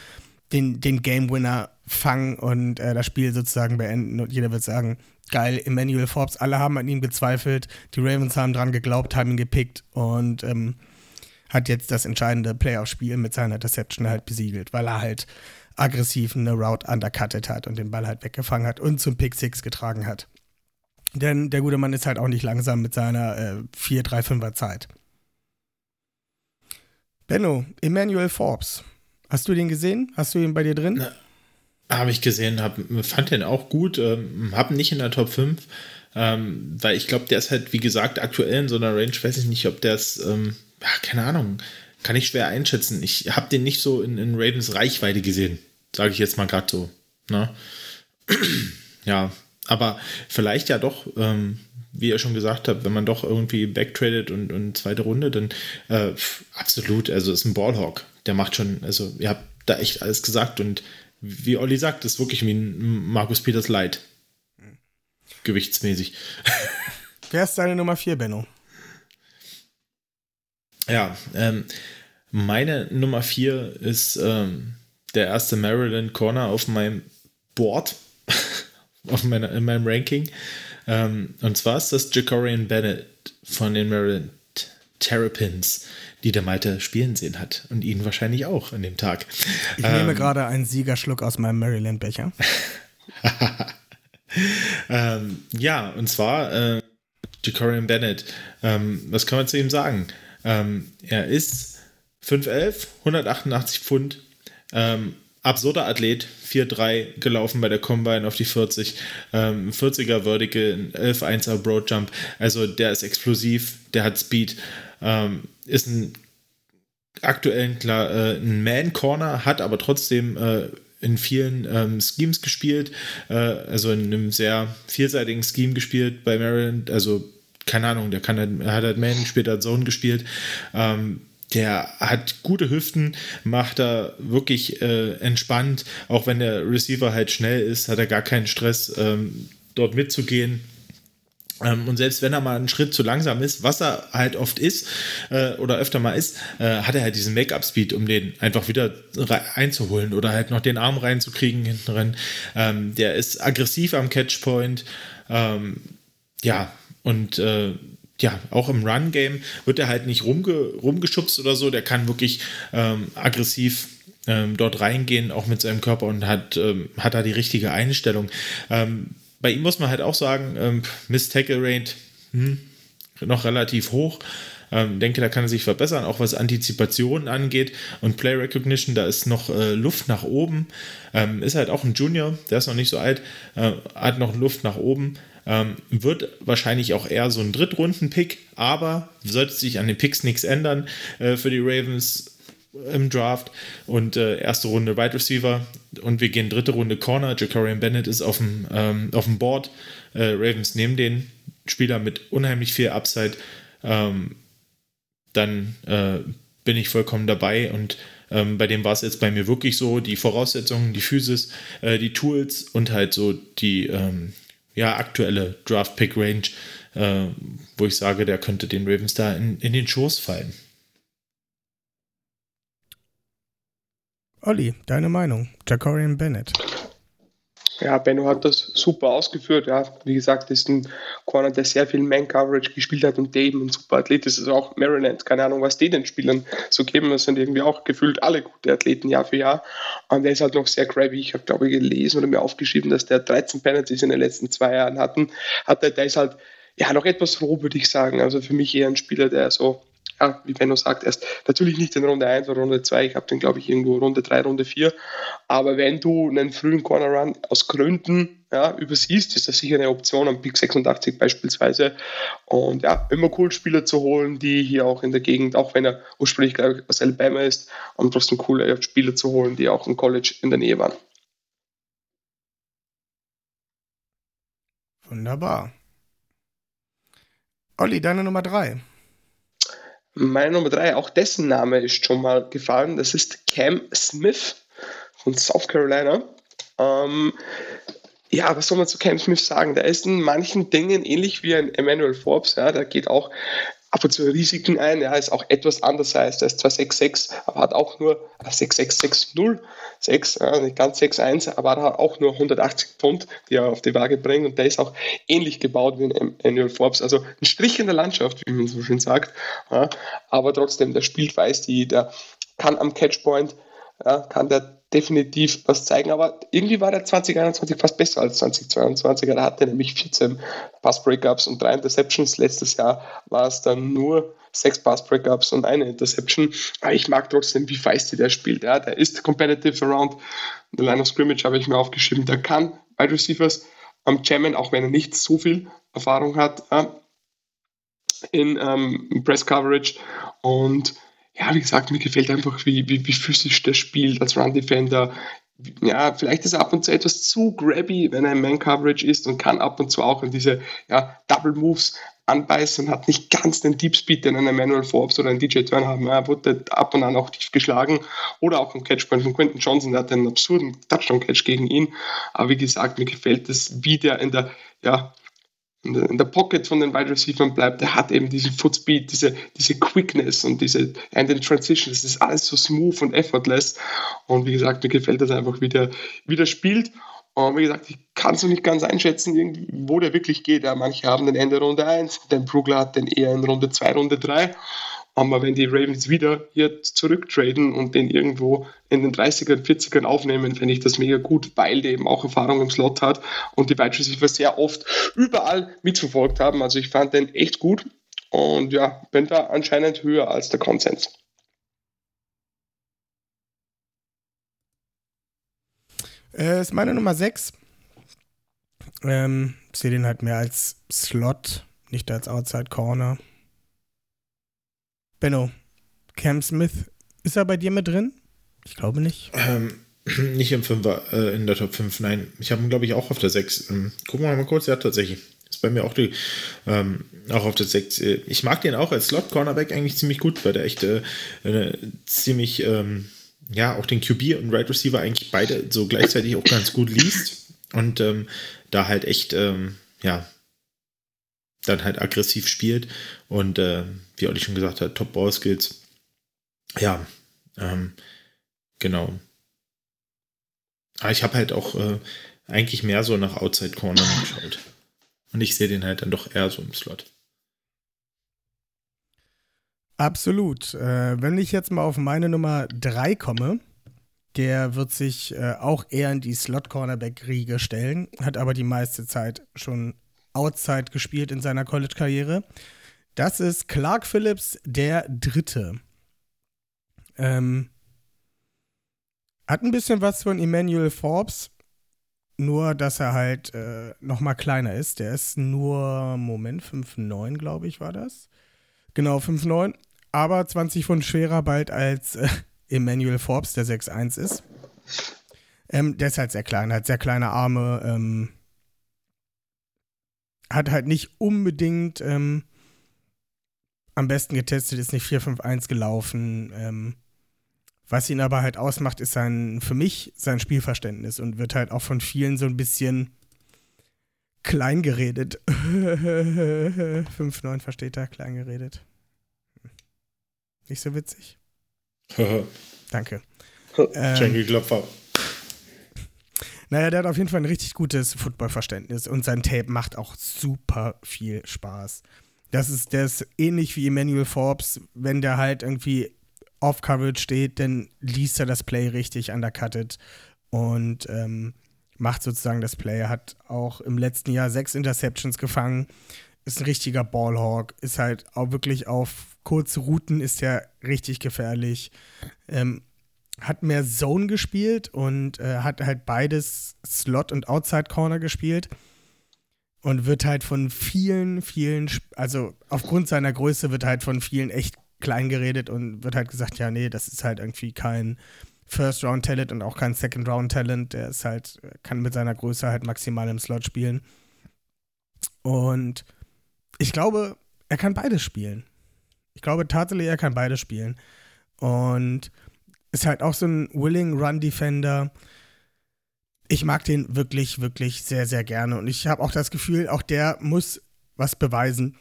den, den Game Winner fangen und äh, das Spiel sozusagen beenden und jeder wird sagen, geil, Emmanuel Forbes, alle haben an ihm gezweifelt, die Ravens haben dran geglaubt, haben ihn gepickt und ähm, hat jetzt das entscheidende Playoff-Spiel mit seiner Deception halt besiegelt, weil er halt aggressiv eine Route undercutted hat und den Ball halt weggefangen hat und zum Pick 6 getragen hat. Denn der gute Mann ist halt auch nicht langsam mit seiner äh, 4-3-5er Zeit. Benno, Emmanuel Forbes. Hast du den gesehen? Hast du ihn bei dir drin? Habe ich gesehen, hab, fand den auch gut, ähm, hab nicht in der Top 5, ähm, weil ich glaube, der ist halt, wie gesagt, aktuell in so einer Range, weiß ich nicht, ob der ist, ähm, ja, keine Ahnung, kann ich schwer einschätzen. Ich habe den nicht so in, in Ravens Reichweite gesehen, sage ich jetzt mal gerade so. Ne? ja, aber vielleicht ja doch, ähm, wie ihr schon gesagt habt, wenn man doch irgendwie backtradet und, und zweite Runde, dann äh, absolut, also ist ein Ballhawk. Der macht schon, also ihr habt da echt alles gesagt und wie Olli sagt, ist wirklich wie ein Markus Peters Light. Gewichtsmäßig. Wer ist deine Nummer 4, Benno? Ja, ähm, meine Nummer 4 ist ähm, der erste Maryland Corner auf meinem Board, auf meiner, in meinem Ranking. Ähm, und zwar ist das Jacorian Bennett von den Maryland Terrapins, die der Malte spielen sehen hat. Und ihn wahrscheinlich auch an dem Tag. Ich ähm, nehme gerade einen Siegerschluck aus meinem Maryland-Becher. ähm, ja, und zwar äh, Jacorian Bennett. Ähm, was kann man zu ihm sagen? Ähm, er ist 5'11, 188 Pfund, ähm, absurder Athlet, 4-3 gelaufen bei der Combine auf die 40, ähm, 40er Vertical, 11-1er Broadjump. Also der ist explosiv, der hat Speed, ähm, ist ein aktuell klar äh, ein Man-Corner, hat aber trotzdem äh, in vielen ähm, Schemes gespielt, äh, also in einem sehr vielseitigen Scheme gespielt bei Maryland, also keine Ahnung, der kann halt, hat halt Man gespielt, hat Zone gespielt. Ähm, der hat gute Hüften, macht da wirklich äh, entspannt. Auch wenn der Receiver halt schnell ist, hat er gar keinen Stress, ähm, dort mitzugehen. Ähm, und selbst wenn er mal einen Schritt zu langsam ist, was er halt oft ist äh, oder öfter mal ist, äh, hat er halt diesen Make-up-Speed, um den einfach wieder einzuholen oder halt noch den Arm reinzukriegen hinten rein. Ähm, der ist aggressiv am Catchpoint. Ähm, ja, und äh, ja, auch im Run-Game wird er halt nicht rumge rumgeschubst oder so. Der kann wirklich ähm, aggressiv ähm, dort reingehen, auch mit seinem Körper und hat, ähm, hat da die richtige Einstellung. Ähm, bei ihm muss man halt auch sagen, ähm, Miss Tackle Rate hm, noch relativ hoch. Ähm, denke, da kann er sich verbessern, auch was Antizipation angeht und Play Recognition, da ist noch äh, Luft nach oben. Ähm, ist halt auch ein Junior, der ist noch nicht so alt, äh, hat noch Luft nach oben. Ähm, wird wahrscheinlich auch eher so ein Drittrunden-Pick, aber sollte sich an den Picks nichts ändern äh, für die Ravens im Draft und äh, erste Runde Wide Receiver und wir gehen dritte Runde Corner. Jacorian Bennett ist auf dem, ähm, auf dem Board. Äh, Ravens nehmen den Spieler mit unheimlich viel Upside. Ähm, dann äh, bin ich vollkommen dabei und ähm, bei dem war es jetzt bei mir wirklich so, die Voraussetzungen, die Physis, äh, die Tools und halt so die, ähm, ja, aktuelle Draft-Pick-Range, äh, wo ich sage, der könnte den Ravens da in, in den Schoß fallen. Olli, deine Meinung? Jacorian Bennett. Ja, Benno hat das super ausgeführt. Ja, wie gesagt, ist ein Corner, der sehr viel Man-Coverage gespielt hat und der eben ein super Athlet ist. Also auch Maryland, keine Ahnung, was die den Spielern so geben. Das sind irgendwie auch gefühlt alle gute Athleten Jahr für Jahr. Und der ist halt noch sehr grabby. Ich habe, glaube ich, gelesen oder mir aufgeschrieben, dass der 13 Penalties in den letzten zwei Jahren hatten. Hatte, der ist halt ja noch etwas roh, würde ich sagen. Also für mich eher ein Spieler, der so ja, wie Benno sagt, erst natürlich nicht in Runde 1 oder Runde 2, ich habe den, glaube ich, irgendwo Runde 3, Runde 4. Aber wenn du einen frühen Corner Run aus Gründen ja, übersiehst, ist das sicher eine Option am Pick 86 beispielsweise. Und ja, immer cool, Spieler zu holen, die hier auch in der Gegend, auch wenn er ursprünglich glaube ich, aus Alabama ist, und trotzdem coole Spieler zu holen, die auch im College in der Nähe waren. Wunderbar. Olli, deine Nummer 3. Meine Nummer drei, auch dessen Name ist schon mal gefallen. Das ist Cam Smith von South Carolina. Ähm, ja, was soll man zu Cam Smith sagen? Der ist in manchen Dingen ähnlich wie ein Emmanuel Forbes. Ja, der geht auch ab und zu Risiken ein. Er ist auch etwas anders heißt. Er ist zwar 6'6, aber hat auch nur 6'6'6'0'6, ja, nicht ganz 6'1, aber hat auch nur 180 Pfund, die er auf die Waage bringt. Und der ist auch ähnlich gebaut wie ein Emmanuel Forbes. Also ein Strich in der Landschaft, wie man so schön sagt. Ja, aber trotzdem, der spielt weiß die, der kann am Catchpoint, ja, kann der definitiv was zeigen, aber irgendwie war der 2021 fast besser als 2022. Er hatte nämlich 14 Pass-Breakups und drei Interceptions. Letztes Jahr war es dann nur sechs Pass-Breakups und eine Interception. Aber ich mag trotzdem, wie feisty der spielt. Ja, der ist competitive around the line of scrimmage, habe ich mir aufgeschrieben. Der kann Wide Receivers am Jammen, auch wenn er nicht so viel Erfahrung hat ja, in ähm, Press Coverage und ja, wie gesagt, mir gefällt einfach, wie, wie, wie physisch der spielt als Run-Defender. Ja, vielleicht ist er ab und zu etwas zu grabby, wenn er im Man-Coverage ist und kann ab und zu auch in diese ja, Double Moves anbeißen, hat nicht ganz den Deep Speed, den ein Emmanuel Forbes oder ein DJ Turn haben. Er wurde ab und an auch tief geschlagen oder auch im Catchpoint von Quentin Johnson, der hat einen absurden Touchdown-Catch gegen ihn. Aber wie gesagt, mir gefällt es, wie der in der ja, in der Pocket von den Wide Receivers bleibt, der hat eben diesen Footspeed, diese, diese Quickness und diese in den Transitions, das ist alles so smooth und effortless. Und wie gesagt, mir gefällt das einfach, wie der, wie der spielt. Und wie gesagt, ich kann es noch nicht ganz einschätzen, wo der wirklich geht. Ja, manche haben den Ende Runde 1, den Brugler hat den eher in Runde 2, Runde 3. Aber wenn die Ravens wieder hier zurücktraden und den irgendwo in den 30ern, 40ern aufnehmen, fände ich das mega gut, weil der eben auch Erfahrung im Slot hat und die Wide Receiver sehr oft überall mitverfolgt haben. Also ich fand den echt gut und ja, bin da anscheinend höher als der Konsens. Äh, ist meine Nummer 6. Ähm, sehe den halt mehr als Slot, nicht als Outside Corner. Benno, Cam Smith, ist er bei dir mit drin? Ich glaube nicht. Ähm, nicht im Fünfer, äh, in der Top 5, nein. Ich habe ihn, glaube ich, auch auf der 6. Ähm, gucken wir mal kurz, ja, tatsächlich. Ist bei mir auch die, ähm, auch auf der 6. Äh, ich mag den auch als Slot-Cornerback eigentlich ziemlich gut, weil der echt äh, ziemlich, ähm, ja, auch den QB und Right Receiver eigentlich beide so gleichzeitig auch ganz gut liest. Und ähm, da halt echt, ähm, ja, dann halt aggressiv spielt und äh, wie Olli schon gesagt hat, Top Ball Skills. Ja, ähm, genau. Aber ich habe halt auch äh, eigentlich mehr so nach Outside Corner geschaut. Und ich sehe den halt dann doch eher so im Slot. Absolut. Äh, wenn ich jetzt mal auf meine Nummer 3 komme, der wird sich äh, auch eher in die Slot-Cornerback-Riege stellen, hat aber die meiste Zeit schon Outside gespielt in seiner College-Karriere. Das ist Clark Phillips, der Dritte. Ähm, hat ein bisschen was von Emmanuel Forbes, nur dass er halt äh, noch mal kleiner ist. Der ist nur, Moment, 5'9, glaube ich, war das. Genau, 5'9, aber 20 Pfund schwerer bald als äh, Emmanuel Forbes, der 6'1 ist. Ähm, der ist halt sehr klein, hat sehr kleine Arme, ähm, hat halt nicht unbedingt ähm, am besten getestet, ist nicht 4-5-1 gelaufen. Ähm, was ihn aber halt ausmacht, ist sein, für mich sein Spielverständnis und wird halt auch von vielen so ein bisschen klein geredet. 5-9 versteht er, klein geredet. Nicht so witzig. Danke. ähm, Schenkelklopfer. Naja, der hat auf jeden Fall ein richtig gutes Footballverständnis und sein Tape macht auch super viel Spaß. Das ist, der ist ähnlich wie Emmanuel Forbes, wenn der halt irgendwie off-Coverage steht, dann liest er das Play richtig undercutted und ähm, macht sozusagen das Play. Er hat auch im letzten Jahr sechs Interceptions gefangen, ist ein richtiger Ballhawk, ist halt auch wirklich auf kurze Routen ist er richtig gefährlich. Ähm, hat mehr Zone gespielt und äh, hat halt beides Slot und Outside Corner gespielt und wird halt von vielen, vielen, also aufgrund seiner Größe wird halt von vielen echt klein geredet und wird halt gesagt, ja, nee, das ist halt irgendwie kein First Round Talent und auch kein Second Round Talent. Der ist halt, kann mit seiner Größe halt maximal im Slot spielen. Und ich glaube, er kann beides spielen. Ich glaube tatsächlich, er kann beides spielen. Und ist halt auch so ein Willing Run Defender. Ich mag den wirklich, wirklich sehr, sehr gerne. Und ich habe auch das Gefühl, auch der muss was beweisen.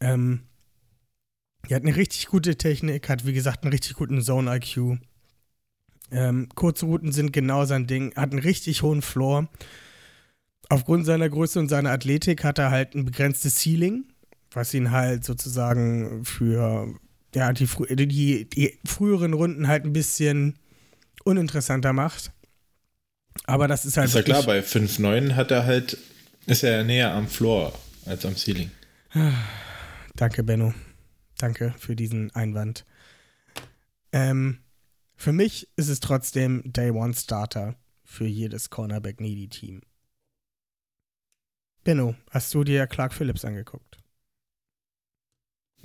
Ähm, er hat eine richtig gute Technik, hat wie gesagt einen richtig guten Zone-IQ. Ähm, kurze Routen sind genau sein Ding, hat einen richtig hohen Floor. Aufgrund seiner Größe und seiner Athletik hat er halt ein begrenztes Ceiling, was ihn halt sozusagen für ja, die, die, die früheren Runden halt ein bisschen uninteressanter macht. Aber das ist halt. Ist ja klar, bei 5-9 hat er halt, ist er näher am Floor als am Ceiling. Danke, Benno. Danke für diesen Einwand. Ähm, für mich ist es trotzdem Day One Starter für jedes Cornerback Needy Team. Benno, hast du dir Clark Phillips angeguckt?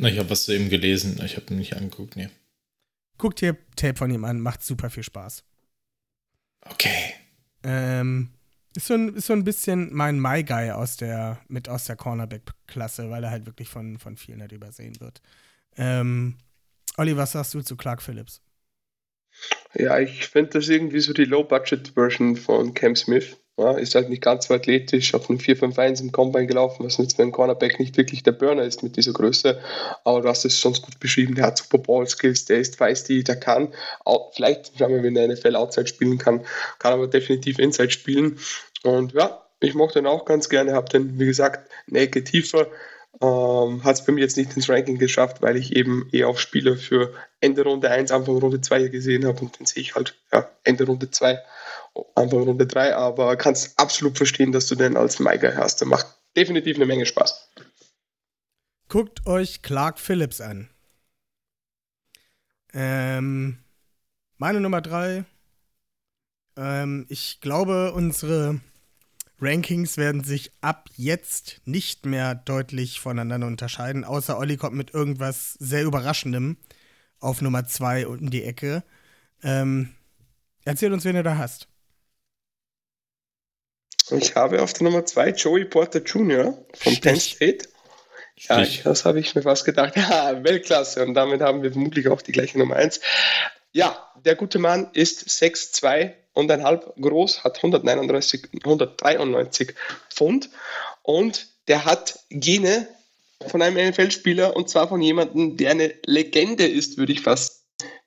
Na, ich habe was zu ihm gelesen. Ich habe ihn nicht angeguckt, nee. Guck dir Tape von ihm an, macht super viel Spaß. Okay. Ähm, ist so ein, ist so ein bisschen mein My Guy aus der, mit aus der Cornerback-Klasse, weil er halt wirklich von, von vielen halt übersehen wird. Ähm, Olli, was sagst du zu Clark Phillips? Ja, ich finde das irgendwie so die Low-Budget-Version von Cam Smith. Ja, ist halt nicht ganz so athletisch, auf einem 4-5-1 im Combine gelaufen, was jetzt für einen Cornerback nicht wirklich der Burner ist mit dieser Größe. Aber du hast es sonst gut beschrieben, der hat super Ball-Skills, der ist feisty, der kann, auch, vielleicht schauen wir, wenn er NFL Outside spielen kann, kann aber definitiv Inside spielen. Und ja, ich mochte den auch ganz gerne, habe den, wie gesagt, eine Ecke tiefer, Ähm, Hat es bei mir jetzt nicht ins Ranking geschafft, weil ich eben eher auf Spieler für Ende Runde 1, Anfang Runde 2 gesehen habe und den sehe ich halt ja, Ende Runde 2, Anfang Runde 3, aber kannst absolut verstehen, dass du den als Maiger hast. Der macht definitiv eine Menge Spaß. Guckt euch Clark Phillips an. Ähm, meine Nummer 3. Ähm, ich glaube, unsere Rankings werden sich ab jetzt nicht mehr deutlich voneinander unterscheiden, außer Olli kommt mit irgendwas sehr Überraschendem auf Nummer 2 um die Ecke. Ähm, erzähl uns, wen du da hast. Ich habe auf der Nummer 2 Joey Porter Jr. von Penn State. Ja, das habe ich mir fast gedacht. Ja, Weltklasse. Und damit haben wir vermutlich auch die gleiche Nummer 1. Ja, der gute Mann ist 6'2 und ein halb groß, hat 139, 193 Pfund und der hat Gene von einem NFL-Spieler und zwar von jemandem, der eine Legende ist, würde ich fast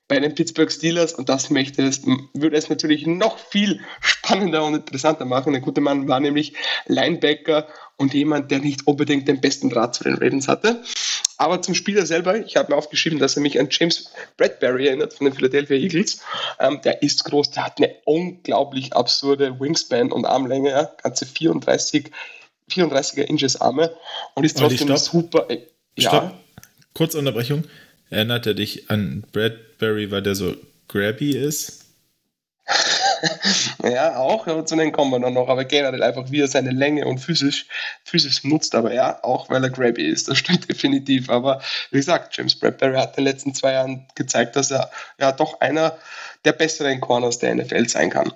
bei den Pittsburgh Steelers und das möchte es, würde es natürlich noch viel spannender und interessanter machen. Der gute Mann war nämlich Linebacker und jemand, der nicht unbedingt den besten Draht zu den Ravens hatte. Aber zum Spieler selber, ich habe mir aufgeschrieben, dass er mich an James Bradbury erinnert von den Philadelphia Eagles. Ähm, der ist groß, der hat eine unglaublich absurde Wingspan und Armlänge, ja, ganze 34, 34er Inches Arme und ist trotzdem super. Äh, ja. Stopp. Kurzunterbrechung. Erinnert er dich an Bradbury, weil der so grabby ist? ja, auch, zu denen kommen wir dann noch, aber generell einfach, wie er seine Länge und physisch, physisch nutzt, aber ja, auch weil er grabby ist, das stimmt definitiv. Aber wie gesagt, James Bradbury hat in den letzten zwei Jahren gezeigt, dass er ja doch einer der besseren Corners der NFL sein kann.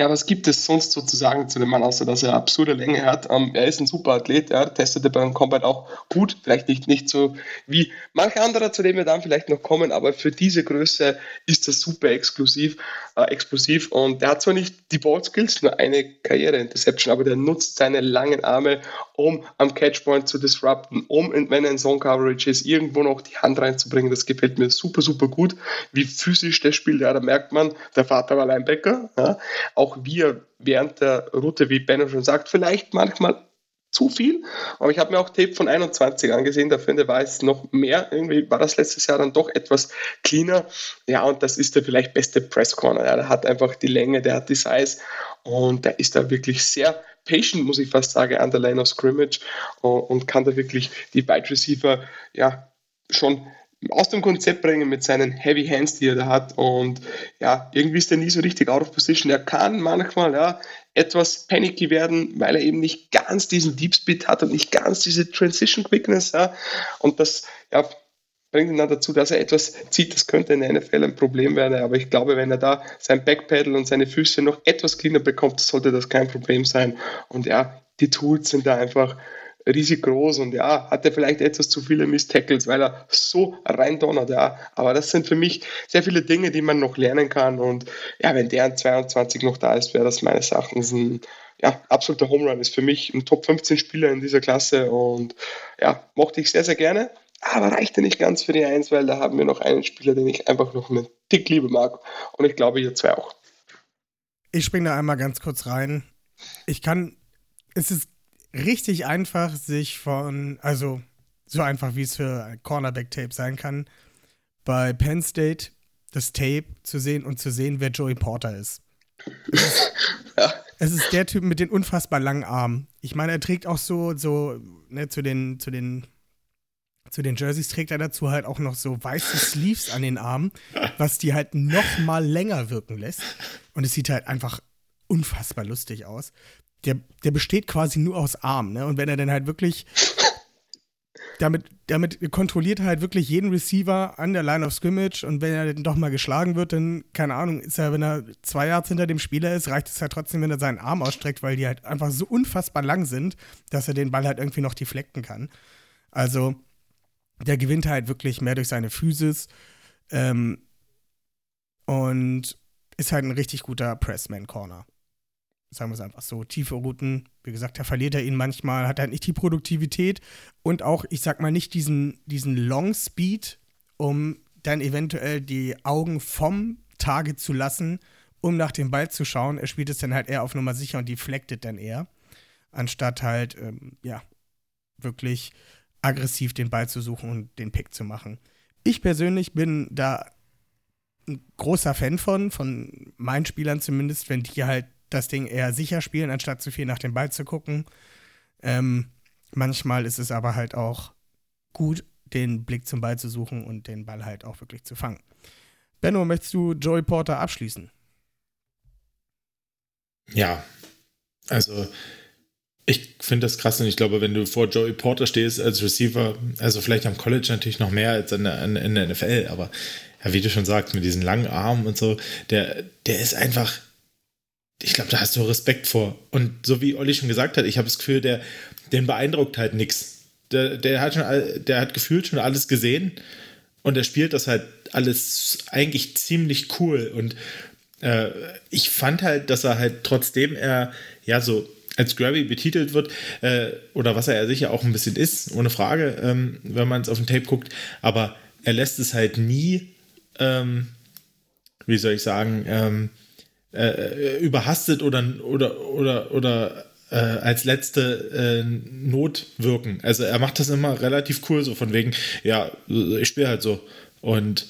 Ja, was gibt es sonst sozusagen zu dem Mann, außer dass er absurde Länge hat? Ähm, er ist ein super Athlet, er testete beim Combat auch gut, vielleicht nicht, nicht so wie manche andere, zu denen wir dann vielleicht noch kommen, aber für diese Größe ist er super exklusiv, äh, explosiv und er hat zwar nicht die Ball-Skills, nur eine Karriere-Interception, aber der nutzt seine langen Arme, um am Catchpoint zu disrupten, um, wenn er in Zone-Coverage ist, irgendwo noch die Hand reinzubringen. Das gefällt mir super, super gut, wie physisch der spielt. Ja, da merkt man, der Vater war Linebacker, ja, auch auch wir während der Route, wie Benno schon sagt, vielleicht manchmal zu viel. Aber ich habe mir auch Tape von 21 angesehen, da finde war es noch mehr. Irgendwie war das letztes Jahr dann doch etwas cleaner. Ja, und das ist der vielleicht beste Press Corner. Ja, der hat einfach die Länge, der hat die Size und der ist da wirklich sehr patient, muss ich fast sagen, an der Line of Scrimmage und kann da wirklich die Wide Receiver ja schon aus dem Konzept bringen mit seinen Heavy Hands, die er da hat. Und ja, irgendwie ist er nie so richtig out of position. Er kann manchmal ja etwas panicky werden, weil er eben nicht ganz diesen Deep Speed hat und nicht ganz diese Transition Quickness. Ja. Und das ja, bringt ihn dann dazu, dass er etwas zieht. Das könnte in der NFL ein Problem werden. Aber ich glaube, wenn er da sein Backpedal und seine Füße noch etwas cleaner bekommt, sollte das kein Problem sein. Und ja, die Tools sind da einfach riesig groß und ja, hat er vielleicht etwas zu viele Miss-Tackles, weil er so reindonnert, ja. Aber das sind für mich sehr viele Dinge, die man noch lernen kann und ja, wenn der in 22 noch da ist, wäre das meines Erachtens ein ja, absoluter Home Run. Ist für mich ein Top 15 Spieler in dieser Klasse und ja, mochte ich sehr, sehr gerne. Aber reichte nicht ganz für die Eins, weil da haben wir noch einen Spieler, den ich einfach noch einen Tick lieber mag. Und ich glaube, ihr zwei auch. Ich springe da einmal ganz kurz rein. Ich kann, es ist richtig einfach, sich von, also so einfach wie es für Cornerback-Tape sein kann, bei Penn State das Tape zu sehen und zu sehen, wer Joey Porter ist. Es ist, ja. es ist der Typ mit den unfassbar langen Armen. Ich meine, er trägt auch so, so, ne, zu den, zu den, zu den Jerseys trägt er dazu halt auch noch so weiße Sleeves an den Armen, was die halt noch mal länger wirken lässt. Und es sieht halt einfach unfassbar lustig aus der, der besteht quasi nur aus Armen, ne? Und wenn er dann halt wirklich damit, damit kontrolliert er halt wirklich jeden Receiver an der Line of Scrimmage und wenn er dann doch mal geschlagen wird, dann, keine Ahnung, ist er, wenn er zwei Yards hinter dem Spieler ist, reicht es halt trotzdem, wenn er seinen Arm ausstreckt, weil die halt einfach so unfassbar lang sind, dass er den Ball halt irgendwie noch deflekten kann. Also, der gewinnt halt wirklich mehr durch seine Physis ähm, und ist halt ein richtig guter Pressman-Corner sagen wir es einfach so, tiefe Routen, wie gesagt, da verliert er ihn manchmal, hat er halt nicht die Produktivität und auch, ich sag mal, nicht diesen, diesen Long Speed, um dann eventuell die Augen vom Target zu lassen, um nach dem Ball zu schauen. Er spielt es dann halt eher auf Nummer sicher und deflected dann eher, anstatt halt, ähm, ja, wirklich aggressiv den Ball zu suchen und den Pick zu machen. Ich persönlich bin da ein großer Fan von, von meinen Spielern zumindest, wenn die halt das Ding eher sicher spielen, anstatt zu viel nach dem Ball zu gucken. Ähm, manchmal ist es aber halt auch gut, den Blick zum Ball zu suchen und den Ball halt auch wirklich zu fangen. Benno, möchtest du Joey Porter abschließen? Ja, also ich finde das krass und ich glaube, wenn du vor Joey Porter stehst als Receiver, also vielleicht am College natürlich noch mehr als in der, in der NFL, aber ja, wie du schon sagst, mit diesen langen Armen und so, der, der ist einfach, ich glaube, da hast du Respekt vor. Und so wie Olli schon gesagt hat, ich habe das Gefühl, der, den beeindruckt halt nichts. Der, der, hat schon, der hat gefühlt schon alles gesehen und er spielt das halt alles eigentlich ziemlich cool. Und äh, ich fand halt, dass er halt trotzdem er ja so als Grabby betitelt wird, äh, oder was er ja sicher auch ein bisschen ist, ohne Frage, ähm, wenn man es auf dem Tape guckt, aber er lässt es halt nie, ähm, wie soll ich sagen, ähm, äh, überhastet oder, oder, oder, oder äh, als letzte äh, Not wirken. Also er macht das immer relativ cool, so von wegen, ja, ich spiele halt so. Und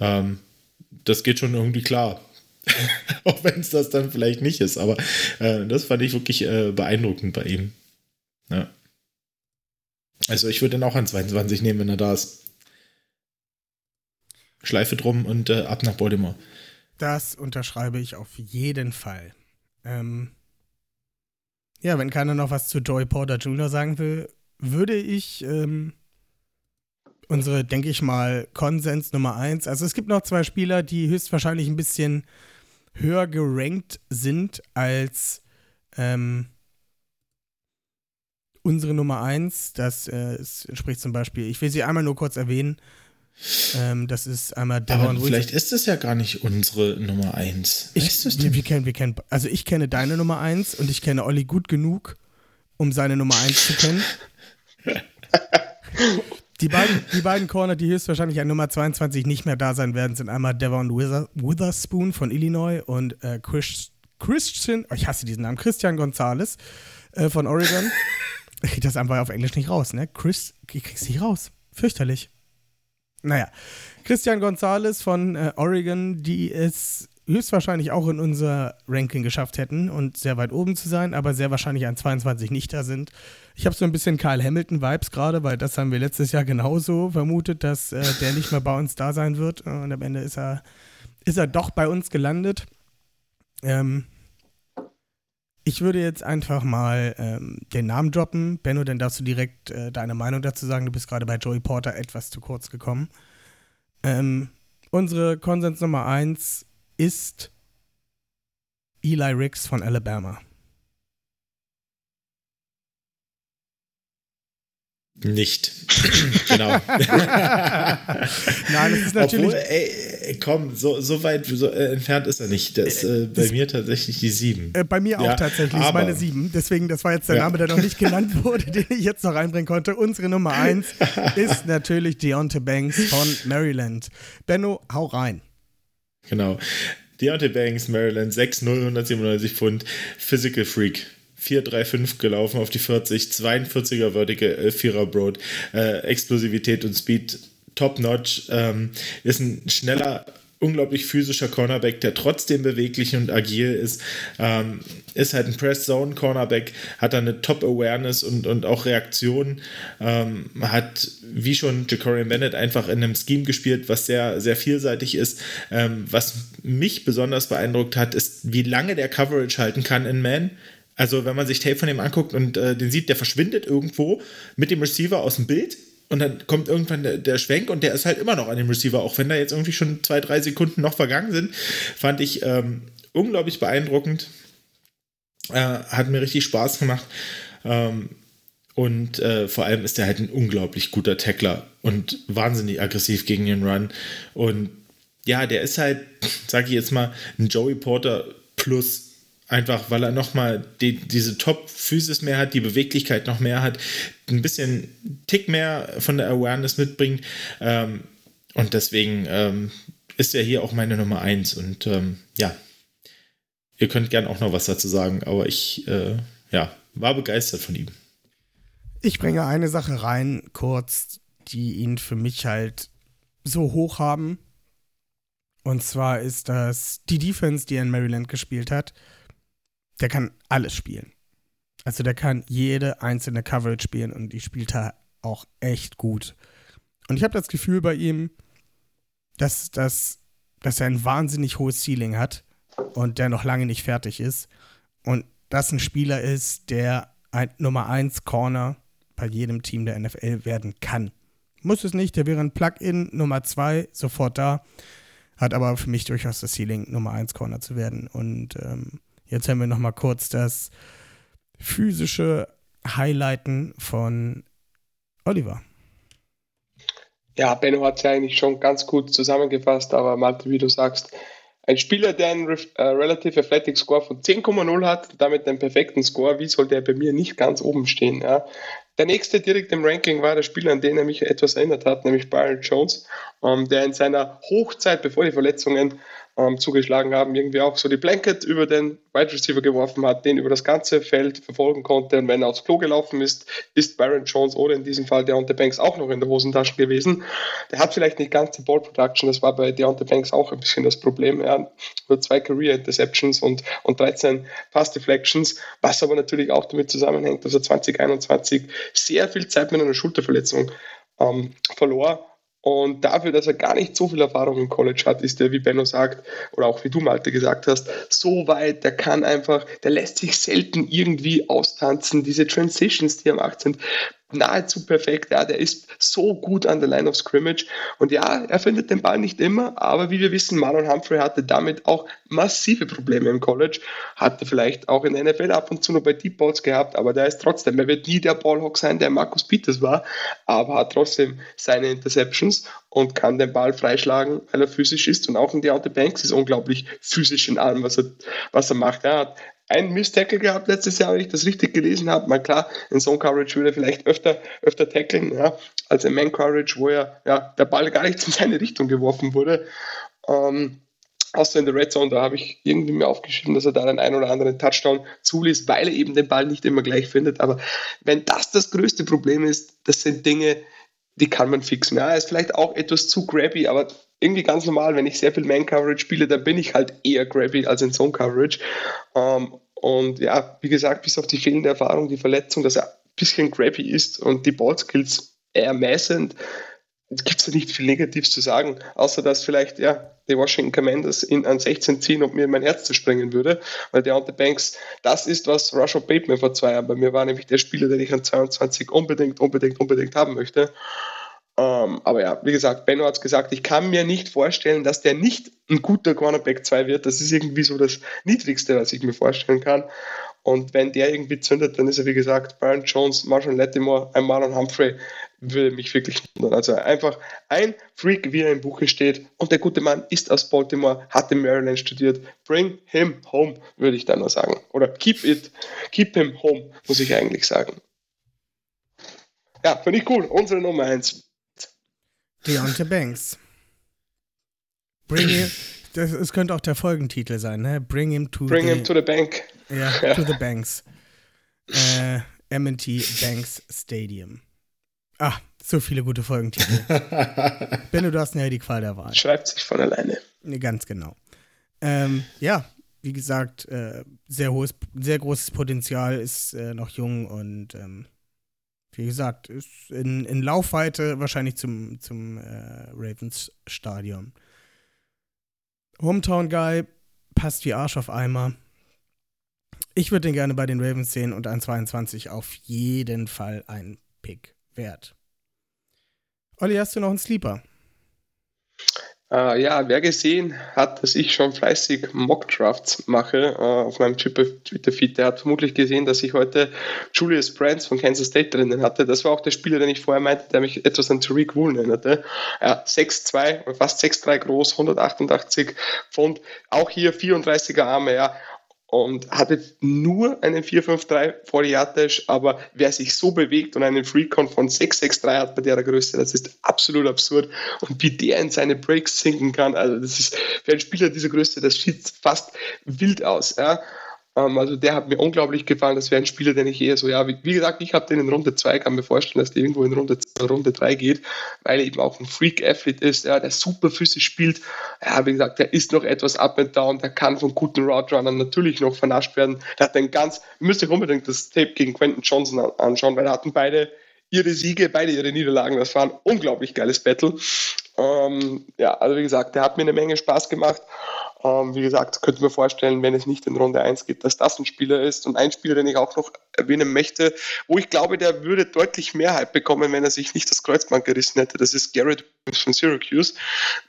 ähm, das geht schon irgendwie klar. Auch wenn es das dann vielleicht nicht ist. Aber äh, das fand ich wirklich äh, beeindruckend bei ihm. Ja. Also ich würde ihn auch an 22 nehmen, wenn er da ist. Schleife drum und äh, ab nach Baltimore. Das unterschreibe ich auf jeden Fall. Ähm ja, wenn keiner noch was zu Joy Porter Jr. sagen will, würde ich ähm, unsere, denke ich mal, Konsens Nummer 1. Also es gibt noch zwei Spieler, die höchstwahrscheinlich ein bisschen höher gerankt sind als ähm, unsere Nummer 1. Das äh, entspricht zum Beispiel, ich will sie einmal nur kurz erwähnen. Ähm, das ist einmal Devon Aber vielleicht ist das ja gar nicht unsere Nummer 1. Ich, wir, wir, kennen, wir kennen, also ich kenne deine Nummer 1 und ich kenne Olli gut genug, um seine Nummer 1 zu kennen. Die beiden, die beiden Corner, die höchstwahrscheinlich an Nummer 22 nicht mehr da sein werden, sind einmal Devon Witherspoon von Illinois und äh, Chris, Christian, oh, ich hasse diesen Namen, Christian Gonzalez äh, von Oregon. Ich krieg das einfach auf Englisch nicht raus, ne? Chris, ich krieg's nicht raus. Fürchterlich. Naja, Christian Gonzalez von äh, Oregon, die es höchstwahrscheinlich auch in unser Ranking geschafft hätten und sehr weit oben zu sein, aber sehr wahrscheinlich an 22 nicht da sind. Ich habe so ein bisschen Kyle Hamilton-Vibes gerade, weil das haben wir letztes Jahr genauso vermutet, dass äh, der nicht mehr bei uns da sein wird. Und am Ende ist er, ist er doch bei uns gelandet. Ähm, ich würde jetzt einfach mal ähm, den Namen droppen. Benno, dann darfst du direkt äh, deine Meinung dazu sagen. Du bist gerade bei Joey Porter etwas zu kurz gekommen. Ähm, unsere Konsens Nummer 1 ist Eli Ricks von Alabama. Nicht. genau. Nein, das ist natürlich. Obwohl, ey, komm, so, so weit so, äh, entfernt ist er nicht. Das äh, bei das, mir tatsächlich die 7. Äh, bei mir ja, auch tatsächlich, ist meine 7. Deswegen, das war jetzt der ja. Name, der noch nicht genannt wurde, den ich jetzt noch reinbringen konnte. Unsere Nummer 1 ist natürlich Deontay Banks von Maryland. Benno, hau rein. Genau. Deontay Banks, Maryland, 6'0, 197 Pfund, Physical Freak. 4-3-5 gelaufen auf die 40, 42er Vertical, 11-4er Broad, äh, Explosivität und Speed top-notch, ähm, ist ein schneller, unglaublich physischer Cornerback, der trotzdem beweglich und agil ist, ähm, ist halt ein Press-Zone-Cornerback, hat eine Top-Awareness und, und auch Reaktion, ähm, hat wie schon Jacorian Bennett einfach in einem Scheme gespielt, was sehr, sehr vielseitig ist. Ähm, was mich besonders beeindruckt hat, ist, wie lange der Coverage halten kann in Man. Also, wenn man sich Tape von dem anguckt und äh, den sieht, der verschwindet irgendwo mit dem Receiver aus dem Bild und dann kommt irgendwann der, der, Schwenk und der ist halt immer noch an dem Receiver, auch wenn da jetzt irgendwie schon zwei, drei Sekunden noch vergangen sind. Fand ich ähm, unglaublich beeindruckend. Äh, hat mir richtig Spaß gemacht. Ähm, und äh, vor allem ist er halt ein unglaublich guter Tackler und wahnsinnig aggressiv gegen den Run. Und ja, der ist halt, sag ich jetzt mal, ein Joey Porter plus Einfach weil er nochmal die, diese Top-Physis mehr hat, die Beweglichkeit noch mehr hat, ein bisschen Tick mehr von der Awareness mitbringt. Ähm, und deswegen ähm, ist er hier auch meine Nummer 1. Und ähm, ja, ihr könnt gern auch noch was dazu sagen, aber ich äh, ja, war begeistert von ihm. Ich bringe eine Sache rein, kurz, die ihn für mich halt so hoch haben. Und zwar ist das die Defense, die er in Maryland gespielt hat. Der kann alles spielen. Also der kann jede einzelne Coverage spielen und die spielt er auch echt gut. Und ich habe das Gefühl bei ihm, dass, dass, dass er ein wahnsinnig hohes Ceiling hat und der noch lange nicht fertig ist. Und das ein Spieler ist, der ein Nummer 1 Corner bei jedem Team der NFL werden kann. Muss es nicht, der wäre ein Plug-in Nummer 2 sofort da. Hat aber für mich durchaus das Ceiling, Nummer 1 Corner zu werden. Und ähm, jetzt haben wir nochmal kurz das physische Highlighten von Oliver. Ja, Benno hat es ja eigentlich schon ganz gut zusammengefasst, aber Malte, wie du sagst, ein Spieler, der einen äh, Relative Athletic Score von 10,0 hat, damit einen perfekten Score, wie soll der bei mir nicht ganz oben stehen? Ja? Der nächste direkt im Ranking war der Spieler, an den er mich etwas erinnert hat, nämlich Byron Jones, ähm, der in seiner Hochzeit, bevor die Verletzungen ähm, zugeschlagen haben, irgendwie auch so die Blanket über den Wide Receiver geworfen hat, den über das ganze Feld verfolgen konnte. Und wenn er aufs Klo gelaufen ist, ist Byron Jones oder in diesem Fall Deontay Banks auch noch in der Hosentasche gewesen. Der hat vielleicht nicht ganz die Ball Production, das war bei Deontay Banks auch ein bisschen das Problem. Er hat nur zwei Career Interceptions und, und 13 Pass Deflections, was aber natürlich auch damit zusammenhängt, dass er 2021 sehr viel Zeit mit einer Schulterverletzung ähm, verlor und dafür, dass er gar nicht so viel Erfahrung im College hat, ist er, wie Benno sagt, oder auch wie du, Malte, gesagt hast, so weit, der kann einfach, der lässt sich selten irgendwie austanzen. Diese Transitions, die er macht, sind nahezu perfekt. Ja, der ist so gut an der Line of Scrimmage. Und ja, er findet den Ball nicht immer, aber wie wir wissen, Marlon Humphrey hatte damit auch massive Probleme im College. Hatte vielleicht auch in der NFL ab und zu noch bei Deep Balls gehabt, aber der ist trotzdem, er wird nie der Ballhawk sein, der Markus Peters war, aber hat trotzdem seine Interceptions und kann den Ball freischlagen, weil er physisch ist. Und auch in Deontay Banks ist unglaublich physisch in allem, was er, was er macht. Er hat einen Miss-Tackle gehabt letztes Jahr, wenn ich das richtig gelesen habe. Mal klar, in Zone Coverage würde er vielleicht öfter, öfter tackeln, ja, als in Man Coverage, wo er, ja, der Ball gar nicht in seine Richtung geworfen wurde. Ähm, außer in der Red Zone, da habe ich irgendwie mir aufgeschrieben, dass er da den einen oder anderen Touchdown zuließ, weil er eben den Ball nicht immer gleich findet. Aber wenn das das größte Problem ist, das sind Dinge, die kann man fixen. Ja, er ist vielleicht auch etwas zu grabby, aber irgendwie ganz normal, wenn ich sehr viel Man-Coverage spiele, dann bin ich halt eher grabby als in Zone-Coverage. Ähm, und ja, wie gesagt, bis auf die fehlende Erfahrung, die Verletzung, dass er ein bisschen grabby ist und die Ballskills eher mäßend, gibt es da nicht viel Negatives zu sagen, außer dass vielleicht ja die Washington Commanders ihn an 16 ziehen und mir mein Herz zerspringen würde, weil der Deontay Banks, das ist, was Russell Bateman vor zwei Jahren bei mir war, nämlich der Spieler, den ich an 22 unbedingt, unbedingt, unbedingt haben möchte. Ähm, aber ja, wie gesagt, Benno hat es gesagt, ich kann mir nicht vorstellen, dass der nicht ein guter Cornerback 2 wird. Das ist irgendwie so das Niedrigste, was ich mir vorstellen kann. Und wenn der irgendwie zündet, dann ist er, wie gesagt, Byron Jones, Marshall Lattimore, ein Marlon Humphrey, würde mich wirklich wundern. Also einfach ein Freak, wie er im Buche steht. Und der gute Mann ist aus Baltimore, hat in Maryland studiert. Bring him home, würde ich dann nur sagen. Oder keep it, keep him home, muss ich eigentlich sagen. Ja, finde ich cool. Unsere Nummer 1. Deontay Banks. Bring him, das, das könnte auch der Folgentitel sein, ne? Bring him to, Bring the, him to the bank. Ja, ja. to the Banks. Äh, M&T Banks Stadium. Ah, so viele gute Folgentitel. Benno, du hast ja die Qual der Wahl. Schreibt sich von alleine. Nee, ganz genau. Ähm, ja, wie gesagt, äh, sehr hohes, sehr großes Potenzial, ist äh, noch jung und ähm, wie gesagt, ist in, in Laufweite wahrscheinlich zum, zum äh, Ravens Stadion. Hometown Guy passt wie Arsch auf Eimer. Ich würde den gerne bei den Ravens sehen und ein 22 auf jeden Fall ein Pick wert. Olli, hast du noch einen Sleeper? Äh, ja, wer gesehen hat, dass ich schon fleißig Mock-Drafts mache äh, auf meinem Twitter-Feed, der hat vermutlich gesehen, dass ich heute Julius Brands von Kansas State drinnen hatte. Das war auch der Spieler, den ich vorher meinte, der mich etwas an Tariq Woolen erinnerte. Ja, 6'2, fast 6'3 groß, 188 Pfund, auch hier 34er Arme, ja und hatte nur einen 4-5-3 vor Yardage, aber wer sich so bewegt und einen Freecon von 6-6-3 hat bei der Größe, das ist absolut absurd. Und wie der in seine Breaks sinken kann, also das ist für einen Spieler dieser Größe, das sieht fast wild aus. Ja. Ähm, also der hat mir unglaublich gefallen. Das wäre ein Spieler, den ich eher so, ja, wie, wie gesagt, ich habe den in Runde 2, kann mir vorstellen, dass der irgendwo in Runde, Runde 3 geht, weil er eben auch ein Freak-Athlete ist, ja, der super physisch spielt. Ja, wie gesagt, der ist noch etwas up and down, der kann von guten Route-Runnern natürlich noch vernascht werden. Der hat einen ganz, müsst ihr unbedingt das Tape gegen Quentin Johnson anschauen, weil er hatten beide ihre Siege, beide ihre Niederlagen. Das war ein unglaublich geiles Battle. Ähm, ja, also wie gesagt, der hat mir eine Menge Spaß gemacht. Ähm, wie gesagt, könnte mir vorstellen, wenn es nicht in Runde 1 geht, dass das ein Spieler ist. Und ein Spieler, den ich auch noch erwähnen möchte, wo ich glaube, der würde deutlich mehr Hype bekommen, wenn er sich nicht das Kreuzband gerissen hätte. Das ist Garrett von Syracuse.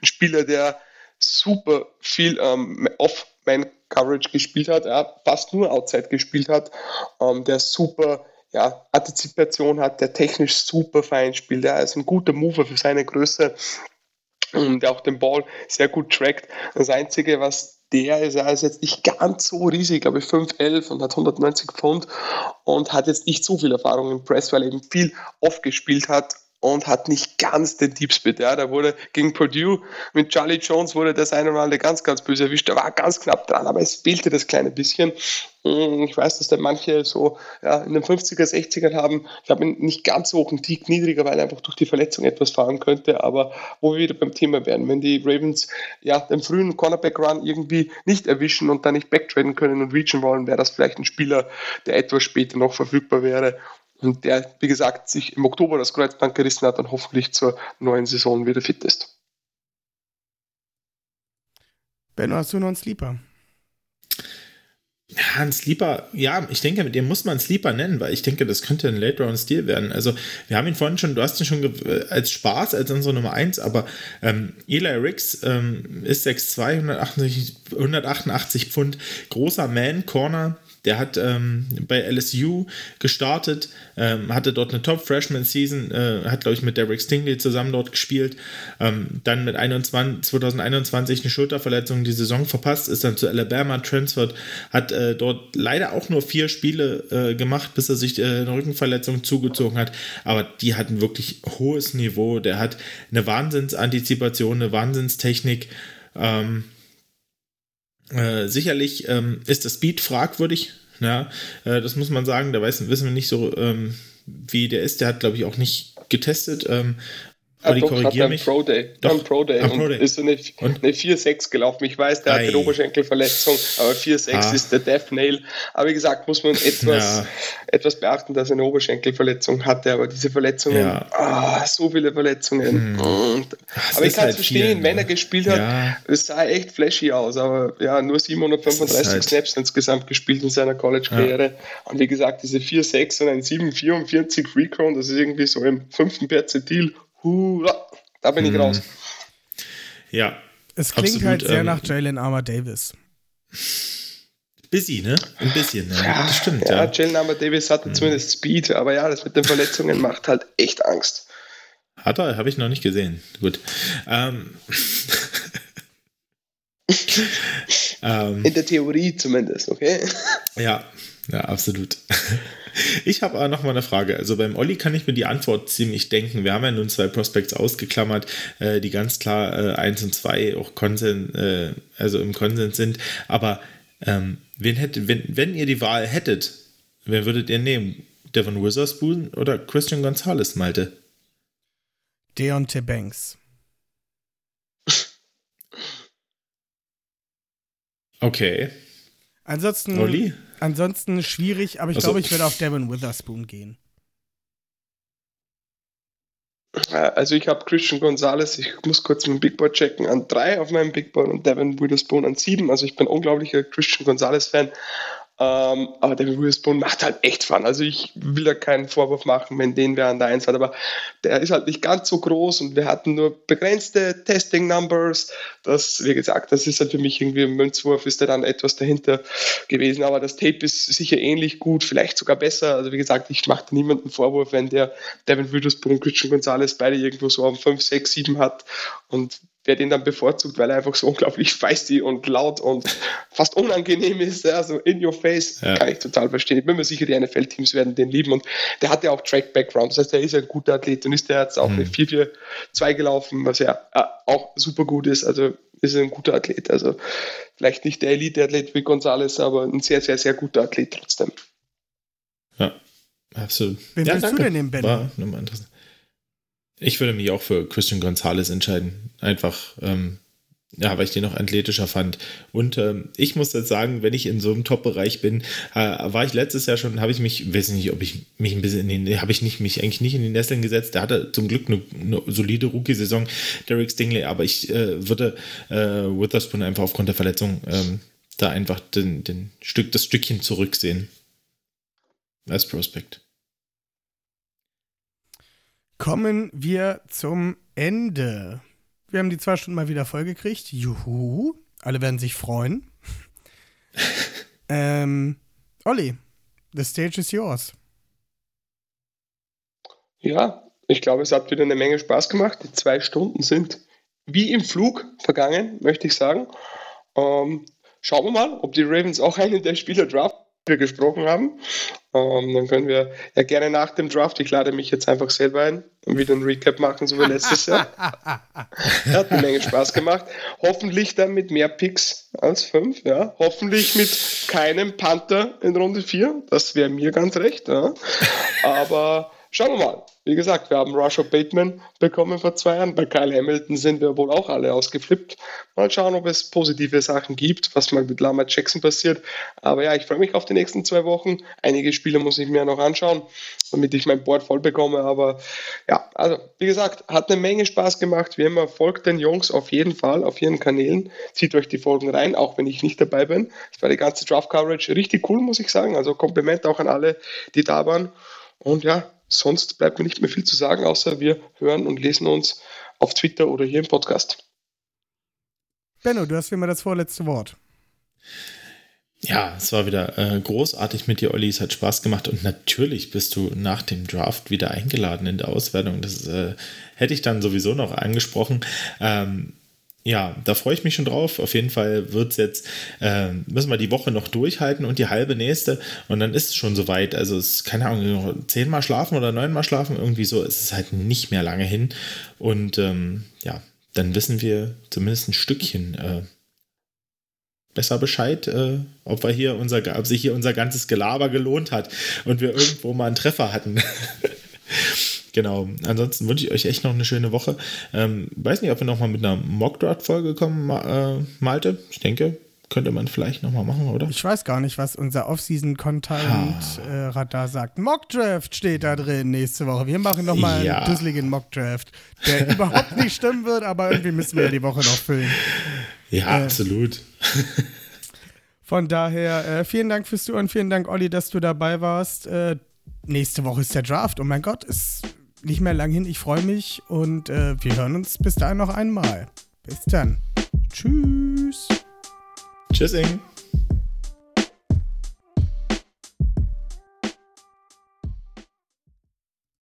Ein Spieler, der super viel ähm, Off-Man-Coverage gespielt hat, ja, fast nur Outside gespielt hat, ähm, der super ja, Antizipation hat, der technisch super fein spielt. Er ist ein guter Mover für seine Größe und auch den Ball sehr gut trackt. Das Einzige, was der ist, er ist jetzt nicht ganz so riesig, glaube ich 5'11 und hat 190 Pfund und hat jetzt nicht so viel Erfahrung im Press, weil er eben viel oft gespielt hat und hat nicht ganz den Deep Speed. Ja, da wurde gegen Purdue mit Charlie Jones wurde das eine andere ganz, ganz böse erwischt. Da war ganz knapp dran, aber es fehlte das kleine bisschen. Hm, ich weiß, dass da manche so ja, in den 50er, 60ern haben. Ich habe ihn nicht ganz so hoch, einen Tick niedriger, weil er einfach durch die Verletzung etwas fahren könnte. Aber wo wir wieder beim Thema werden, wenn die Ravens ja den frühen Cornerback-Run irgendwie nicht erwischen und dann nicht backtraden können und reachen wollen, wäre das vielleicht ein Spieler, der etwas später noch verfügbar wäre der, wie gesagt, sich im Oktober das Kreuzband gerissen hat und hoffentlich zur neuen Saison wieder fit ist. Benno, hast du noch einen Sleeper? Ja, ein Sleeper, ja, ich denke, mit dem muss man Sleeper nennen, weil ich denke, das könnte ein Late-Round-Stil werden. Also, wir haben ihn vorhin schon, du hast ihn schon als Spaß, als unsere Nummer 1, aber ähm, Eli Ricks ähm, ist 6'2, 188, 188 Pfund, großer Man, Corner, der hat ähm, bei LSU gestartet, ähm, hatte dort eine Top-Freshman-Season, äh, hat, glaube ich, mit Derek Stingley zusammen dort gespielt. Ähm, dann mit 21, 2021 eine Schulterverletzung, die Saison verpasst, ist dann zu Alabama transfert, hat äh, dort leider auch nur vier Spiele äh, gemacht, bis er sich äh, eine Rückenverletzung zugezogen hat. Aber die hatten wirklich hohes Niveau. Der hat eine Wahnsinnsantizipation, eine Wahnsinnstechnik. Ähm, äh, sicherlich ähm, ist der Speed fragwürdig. Ja, äh, das muss man sagen. Da weiß, wissen wir nicht so, ähm, wie der ist. Der hat, glaube ich, auch nicht getestet. Ähm, aber die korrigieren mich. Pro Day. Doch. Pro Day. Pro Day. ist so eine, eine 4-6 gelaufen. Ich weiß, der Ei. hat eine Oberschenkelverletzung, aber 4-6 ah. ist der Death Nail. Aber wie gesagt, muss man etwas, ja. etwas beachten, dass er eine Oberschenkelverletzung hatte. Aber diese Verletzungen, ja. ah, so viele Verletzungen. Hm. Und, aber ich kann es halt verstehen, viel, wenn er gespielt hat, ja. es sah echt flashy aus. Aber ja, nur 735 halt Snaps insgesamt gespielt in seiner College-Karriere. Und wie gesagt, diese 4-6 und ein 7-44 Recon, das ist irgendwie so im fünften Perzentil Hurra, da bin ich hm. raus. Ja. Es klingt absolut, halt sehr ähm, nach Jalen Armour Davis. Busy, ne? Ein bisschen, ne? Ja, das stimmt. Ja, ja. Jalen Armour Davis hatte hm. zumindest Speed, aber ja, das mit den Verletzungen macht halt echt Angst. Hat er, habe ich noch nicht gesehen. Gut. Ähm. ähm. In der Theorie zumindest, okay? Ja, ja, absolut. Ich habe aber noch mal eine Frage. Also beim Olli kann ich mir die Antwort ziemlich denken. Wir haben ja nun zwei Prospects ausgeklammert, äh, die ganz klar äh, 1 und 2 auch Konsens, äh, also im Konsens sind. Aber ähm, wen hätte, wenn, wenn ihr die Wahl hättet, wer würdet ihr nehmen? Devon Witherspoon oder Christian Gonzalez, Malte? Deontay Banks. Okay. Ansonsten, Olli? ansonsten schwierig, aber ich also, glaube, ich werde auf Devin Witherspoon gehen. Also ich habe Christian Gonzalez, ich muss kurz mein Big Board checken, an drei auf meinem Big Board und Devin Witherspoon an sieben. Also ich bin unglaublicher Christian Gonzalez-Fan. Ähm, aber der Witherspoon macht halt echt Fun. Also ich will da keinen Vorwurf machen, wenn den wer an der Eins hat, aber der ist halt nicht ganz so groß und wir hatten nur begrenzte Testing Numbers. Das, wie gesagt, das ist halt für mich irgendwie ein Münzwurf, ist da dann etwas dahinter gewesen. Aber das Tape ist sicher ähnlich gut, vielleicht sogar besser. Also wie gesagt, ich mache niemanden Vorwurf, wenn der Devin Witherspoon und Christian Gonzalez beide irgendwo so auf 5, 6, 7 hat und wer den dann bevorzugt, weil er einfach so unglaublich feisty und laut und fast unangenehm ist, ja, so in your face, ja. kann ich total verstehen. Ich bin mir sicher, die NFL-Teams werden den lieben und der hat ja auch Track-Background, das heißt, er ist ein guter Athlet und ist der jetzt auch mhm. eine 4-4-2 gelaufen, was ja äh, auch super gut ist, also ist er ein guter Athlet. Also vielleicht nicht der Elite-Athlet wie Gonzales, aber ein sehr, sehr, sehr guter Athlet trotzdem. Ja, absolut. Wen ja, willst danke. du denn nehmen, Ben? War nochmal interessant. Ich würde mich auch für Christian Gonzalez entscheiden. Einfach, ähm, ja, weil ich den noch athletischer fand. Und ähm, ich muss jetzt sagen, wenn ich in so einem Top-Bereich bin, äh, war ich letztes Jahr schon, habe ich mich, weiß nicht, ob ich mich ein bisschen in den, habe ich nicht, mich eigentlich nicht in die Nesseln gesetzt. Der hatte zum Glück eine, eine solide Rookie-Saison, Derek Stingley, aber ich äh, würde äh, Witherspoon einfach aufgrund der Verletzung ähm, da einfach den, den Stück, das Stückchen zurücksehen. Als Prospect. Kommen wir zum Ende. Wir haben die zwei Stunden mal wieder vollgekriegt. Juhu. Alle werden sich freuen. ähm, Olli, the stage is yours. Ja, ich glaube, es hat wieder eine Menge Spaß gemacht. Die zwei Stunden sind wie im Flug vergangen, möchte ich sagen. Ähm, schauen wir mal, ob die Ravens auch einen der Spieler draft wir gesprochen haben. Ähm, dann können wir ja gerne nach dem Draft, ich lade mich jetzt einfach selber ein und wieder ein Recap machen, so wie letztes Jahr. Hat eine Menge Spaß gemacht. Hoffentlich dann mit mehr Picks als fünf, ja. Hoffentlich mit keinem Panther in Runde vier. Das wäre mir ganz recht, ja. Aber schauen wir mal. Wie gesagt, wir haben Rusher Bateman bekommen vor zwei Jahren. Bei Kyle Hamilton sind wir wohl auch alle ausgeflippt. Mal schauen, ob es positive Sachen gibt, was mal mit Lama Jackson passiert. Aber ja, ich freue mich auf die nächsten zwei Wochen. Einige Spiele muss ich mir noch anschauen, damit ich mein Board voll bekomme. Aber ja, also wie gesagt, hat eine Menge Spaß gemacht. Wie immer, folgt den Jungs auf jeden Fall auf ihren Kanälen. Zieht euch die Folgen rein, auch wenn ich nicht dabei bin. Es war die ganze Draft Coverage richtig cool, muss ich sagen. Also Kompliment auch an alle, die da waren. Und ja, sonst bleibt mir nicht mehr viel zu sagen, außer wir hören und lesen uns auf Twitter oder hier im Podcast. Benno, du hast wie immer das vorletzte Wort. Ja, es war wieder äh, großartig mit dir, Olli. Es hat Spaß gemacht und natürlich bist du nach dem Draft wieder eingeladen in der Auswertung. Das äh, hätte ich dann sowieso noch angesprochen. Ähm, ja, da freue ich mich schon drauf. Auf jeden Fall wird es jetzt, äh, müssen wir die Woche noch durchhalten und die halbe nächste und dann ist es schon soweit. Also es ist, keine Ahnung, zehnmal schlafen oder neunmal schlafen, irgendwie so. Es ist halt nicht mehr lange hin. Und ähm, ja, dann wissen wir zumindest ein Stückchen äh, besser Bescheid, äh, ob wir hier unser, ob sich hier unser ganzes Gelaber gelohnt hat und wir irgendwo mal einen Treffer hatten. Genau. Ansonsten wünsche ich euch echt noch eine schöne Woche. Ähm, weiß nicht, ob wir nochmal mit einer Mockdraft-Folge kommen, äh, Malte. Ich denke, könnte man vielleicht nochmal machen, oder? Ich weiß gar nicht, was unser Off-Season-Content-Radar sagt. Mockdraft steht da drin nächste Woche. Wir machen nochmal Ja. einen dusseligen Mockdraft, der überhaupt nicht stimmen wird, aber irgendwie müssen wir ja die Woche noch füllen. Ja, Äh, absolut. Von daher, äh, vielen Dank fürs Zuhören, vielen Dank, Olli, dass du dabei warst. Äh, nächste Woche ist der Draft. Oh mein Gott, ist nicht mehr lang hin. Ich freue mich und äh, wir hören uns bis dahin noch einmal. Bis dann. Tschüss. Tschüssing.